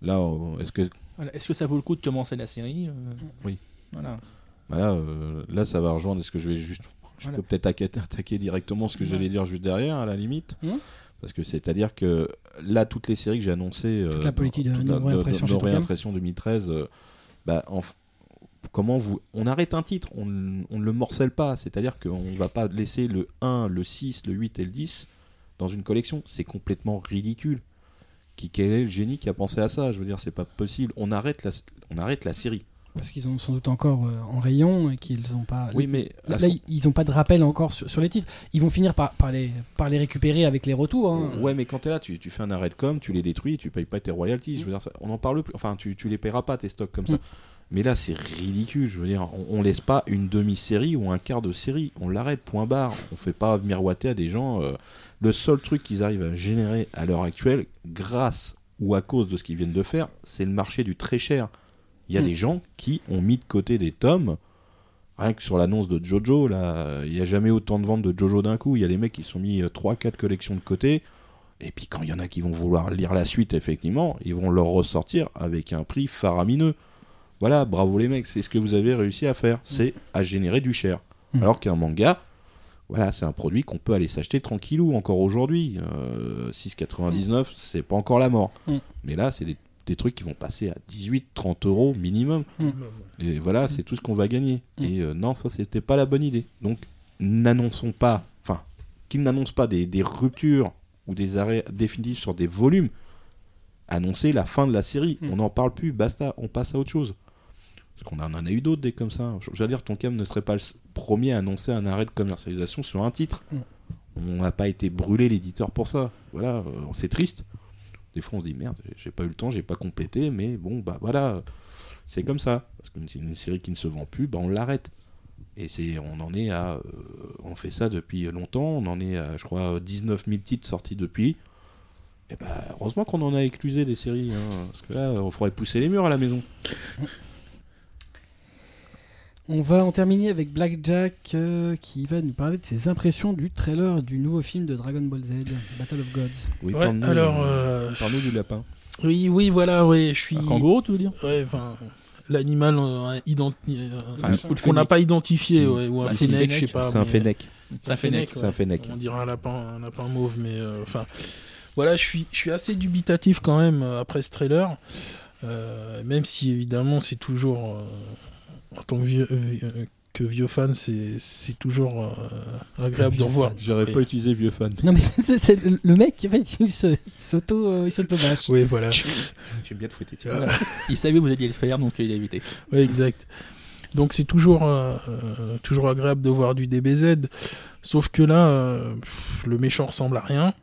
Là, euh, est-ce que. Voilà. Est-ce que ça vaut le coup de commencer la série euh, Oui. Voilà. bah là, euh, là, ça va rejoindre. Est-ce que je vais juste. Je Voilà. peux peut-être attaquer, attaquer directement ce que Ouais. j'allais dire juste derrière, à la limite. Mhm. Parce que c'est-à-dire que là, toutes les séries que j'ai annoncées. Toute la politique de toute no réimpression chez Totem. réimpression 2013, euh, bah, en comment vous. On arrête un titre, on ne le morcelle pas. C'est-à-dire qu'on ne va pas laisser le 1, le 6, le 8 et le 10 dans une collection. C'est complètement ridicule. Qui, quel est le génie qui a pensé à ça Je veux dire, c'est pas possible. On arrête la, on arrête la série. Parce qu'ils ont sans doute encore euh, en rayon et qu'ils n'ont pas. Oui, mais. Là, là, ils n'ont pas de rappel encore sur, sur les titres. Ils vont finir par, par, les, par les récupérer avec les retours. hein. Ouais, mais quand t'es là, tu, tu fais un arrêt de com, tu les détruis, tu payes pas tes royalties. Je veux dire, on en parle plus. Enfin, tu, tu les paieras pas tes stocks comme ça. Mm. Mais là, c'est ridicule. Je veux dire, on, on laisse pas une demi-série ou un quart de série. On l'arrête, point barre. On fait pas miroiter à des gens. euh, le seul truc qu'ils arrivent à générer à l'heure actuelle, grâce ou à cause de ce qu'ils viennent de faire, c'est le marché du très cher. Il y a Mm. des gens qui ont mis de côté des tomes. Rien que sur l'annonce de Jojo, là, il n'y a jamais autant de ventes de Jojo d'un coup. Il y a des mecs qui sont mis 3-4 collections de côté. Et puis quand il y en a qui vont vouloir lire la suite, effectivement, ils vont leur ressortir avec un prix faramineux. Voilà, bravo les mecs, c'est ce que vous avez réussi à faire. C'est à générer du cher. Mm. Alors qu'un manga, voilà, c'est un produit qu'on peut aller s'acheter tranquillou encore aujourd'hui. Euh, 6,99, c'est pas encore la mort. Mm. Mais là, c'est des, des trucs qui vont passer à 18, 30 euros minimum. Et voilà, c'est tout ce qu'on va gagner. Mm. Et euh, non, ça, c'était pas la bonne idée. Donc, n'annonçons pas, enfin, qu'ils n'annoncent pas des, des ruptures ou des arrêts définitifs sur des volumes. Annoncer la fin de la série. Mm. On n'en parle plus, basta, on passe à autre chose. Parce qu'on en a eu d'autres des comme ça. J'allais dire, ton cam ne serait pas le premier à annoncer un arrêt de commercialisation sur un titre. Mm. On n'a pas été brûlé l'éditeur pour ça. Voilà, euh, c'est triste. Des fois, on se dit merde, j'ai- j'ai pas eu le temps, j'ai pas complété, mais bon, bah voilà, c'est comme ça. Parce qu'une une série qui ne se vend plus, bah on l'arrête. Et c'est, on en est à, euh, on fait ça depuis longtemps. On en est à, je crois, 19 000 titres sortis depuis. Et bah, heureusement qu'on en a éclusé des séries, hein, parce que là, on faudrait pousser les murs à la maison. On va en terminer avec Blackjack euh, qui va nous parler de ses impressions du trailer du nouveau film de Dragon Ball Z, Battle of Gods. Oui, Ouais, parle-nous, alors, euh, euh, parle-nous du lapin. oui, oui, voilà, oui, je suis. Un kangourou, tu veux dire? Ouais, enfin, l'animal euh, identi- euh, qu'on n'a pas identifié, ouais, ou un Bah, fennec, je sais pas. c'est un fennec. C'est un fennec. C'est un fennec. On dirait un lapin, un lapin mauve, mais euh, enfin, voilà, je suis, je suis assez dubitatif quand même euh, après ce trailer, Euh, même si évidemment c'est toujours euh, en tant que vieux, euh, que vieux fan, c'est toujours euh, agréable de Vieux revoir. J'aurais Oui. pas utilisé vieux fan. Non mais c'est le- le mec, en fait, il se- il s'auto euh, s'auto-bâche. Oui, voilà. J'aime bien te fouetter. Voilà. Il savait que vous alliez le faire, donc il a évité. Ouais, exact. Donc c'est toujours, euh, toujours agréable de voir du DBZ. Sauf que là, euh, pff, le méchant ressemble à rien.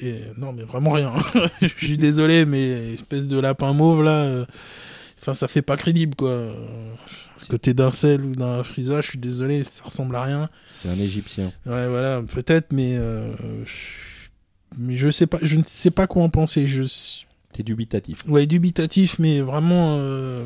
Et non, mais vraiment rien. Je suis désolé, mais espèce de lapin mauve là, euh, enfin ça fait pas crédible quoi. Côté d'un sel ou d'un Frieza, je suis désolé, ça ressemble à rien. C'est un égyptien. Ouais, voilà, peut-être, mais, euh, je... mais je sais pas, je ne sais pas quoi en penser. Je T'es dubitatif. Ouais, dubitatif, mais vraiment. euh,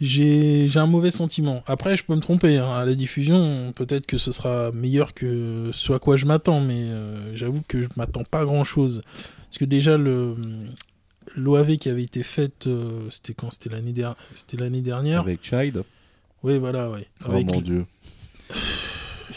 J'ai j'ai un mauvais sentiment. Après, je peux me tromper. hein. À la diffusion, peut-être que ce sera meilleur que ce à quoi je m'attends, mais euh, j'avoue que je m'attends pas à grand-chose. Parce que déjà, le l'OAV qui avait été faite, euh, c'était quand? C'était l'année der- c'était l'année dernière. Avec Child. Oui, voilà, ouais. Oh mon dieu.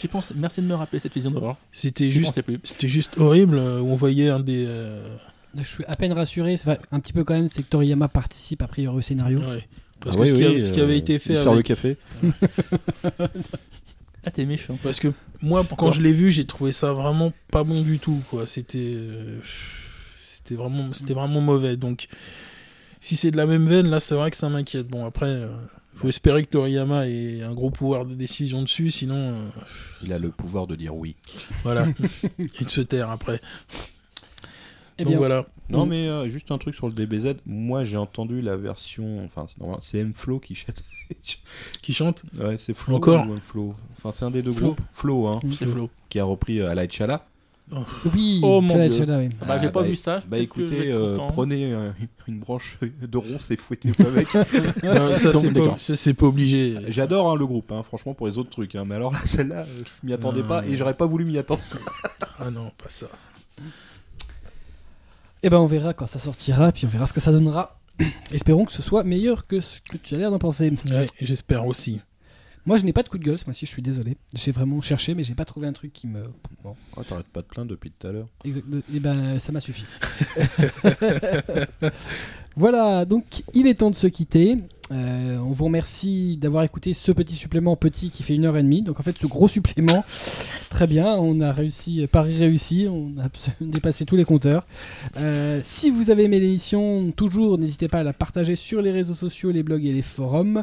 J'y pense. Merci de me rappeler cette vision d'horreur. C'était juste. C'était juste horrible, euh, où on voyait un des, euh, Je suis à peine rassuré. C'est vrai, un petit peu quand même, c'est que Toriyama participe a priori au scénario. Ouais. Parce Ah que oui, ce, qui oui, avait, ce qui avait été fait il sort le café. Ah, t'es méchant. Parce que moi, quand je l'ai vu, j'ai trouvé ça vraiment pas bon du tout. quoi. C'était, euh, c'était vraiment, c'était vraiment mauvais. Donc, si c'est de la même veine, là, c'est vrai que ça m'inquiète. Bon, après, euh, faut espérer que Toriyama ait un gros pouvoir de décision dessus, sinon, euh, Il a le pouvoir de dire oui. voilà, et de se taire après. Eh Donc bien, voilà. Non, mais euh, juste un truc sur le DBZ. Moi, j'ai entendu la version. Enfin, c'est normal, c'est M-Flow qui chante. Qui chante ouais, c'est Flo Encore ou Enfin, c'est un des deux Flo. groupes. Flow, hein, C'est Flo. qui a repris euh, Alaï Chala. Oui, Oh, mon Dieu. Ah bah, j'ai Ah, pas bah, vu ça. Bah écoutez, euh, prenez euh, une branche de ronce et fouettez-vous avec. Non, ça, c'est pas, d'accord. ça, c'est pas obligé. J'adore hein, le groupe, hein, franchement, pour les autres trucs. hein, mais alors là, celle-là, euh, je m'y attendais Euh. pas et j'aurais pas voulu m'y attendre. Ah non, pas ça. Eh ben, on verra quand ça sortira, puis on verra ce que ça donnera. Espérons que ce soit meilleur que ce que tu as l'air d'en penser. Ouais, j'espère aussi. Moi, je n'ai pas de coup de gueule ce mois-ci, je suis désolé. J'ai vraiment cherché, mais j'ai pas trouvé un truc qui me. Bon, Oh, T'arrêtes pas de plaindre depuis tout à l'heure. exact. Et ben, ça m'a suffi. voilà, donc il est temps de se quitter. Euh, on vous remercie d'avoir écouté ce petit supplément petit qui fait une heure et demie. Donc en fait, ce gros supplément, très bien, on a réussi, pari réussi, on a dépassé tous les compteurs. Euh, si vous avez aimé l'émission, toujours n'hésitez pas à la partager sur les réseaux sociaux, les blogs et les forums.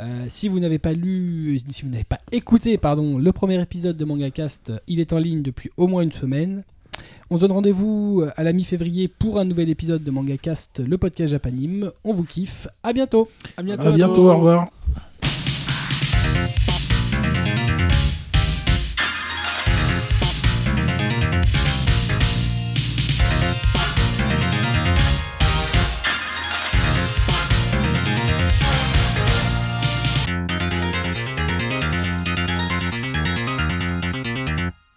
Euh, si vous n'avez pas lu, si vous n'avez pas écouté, pardon, le premier épisode de MangaCast, il est en ligne depuis au moins une semaine. On se donne rendez-vous à la mi-février pour un nouvel épisode de MangaCast, le podcast japanime. On vous kiffe. À bientôt. À bientôt. À bientôt, au revoir.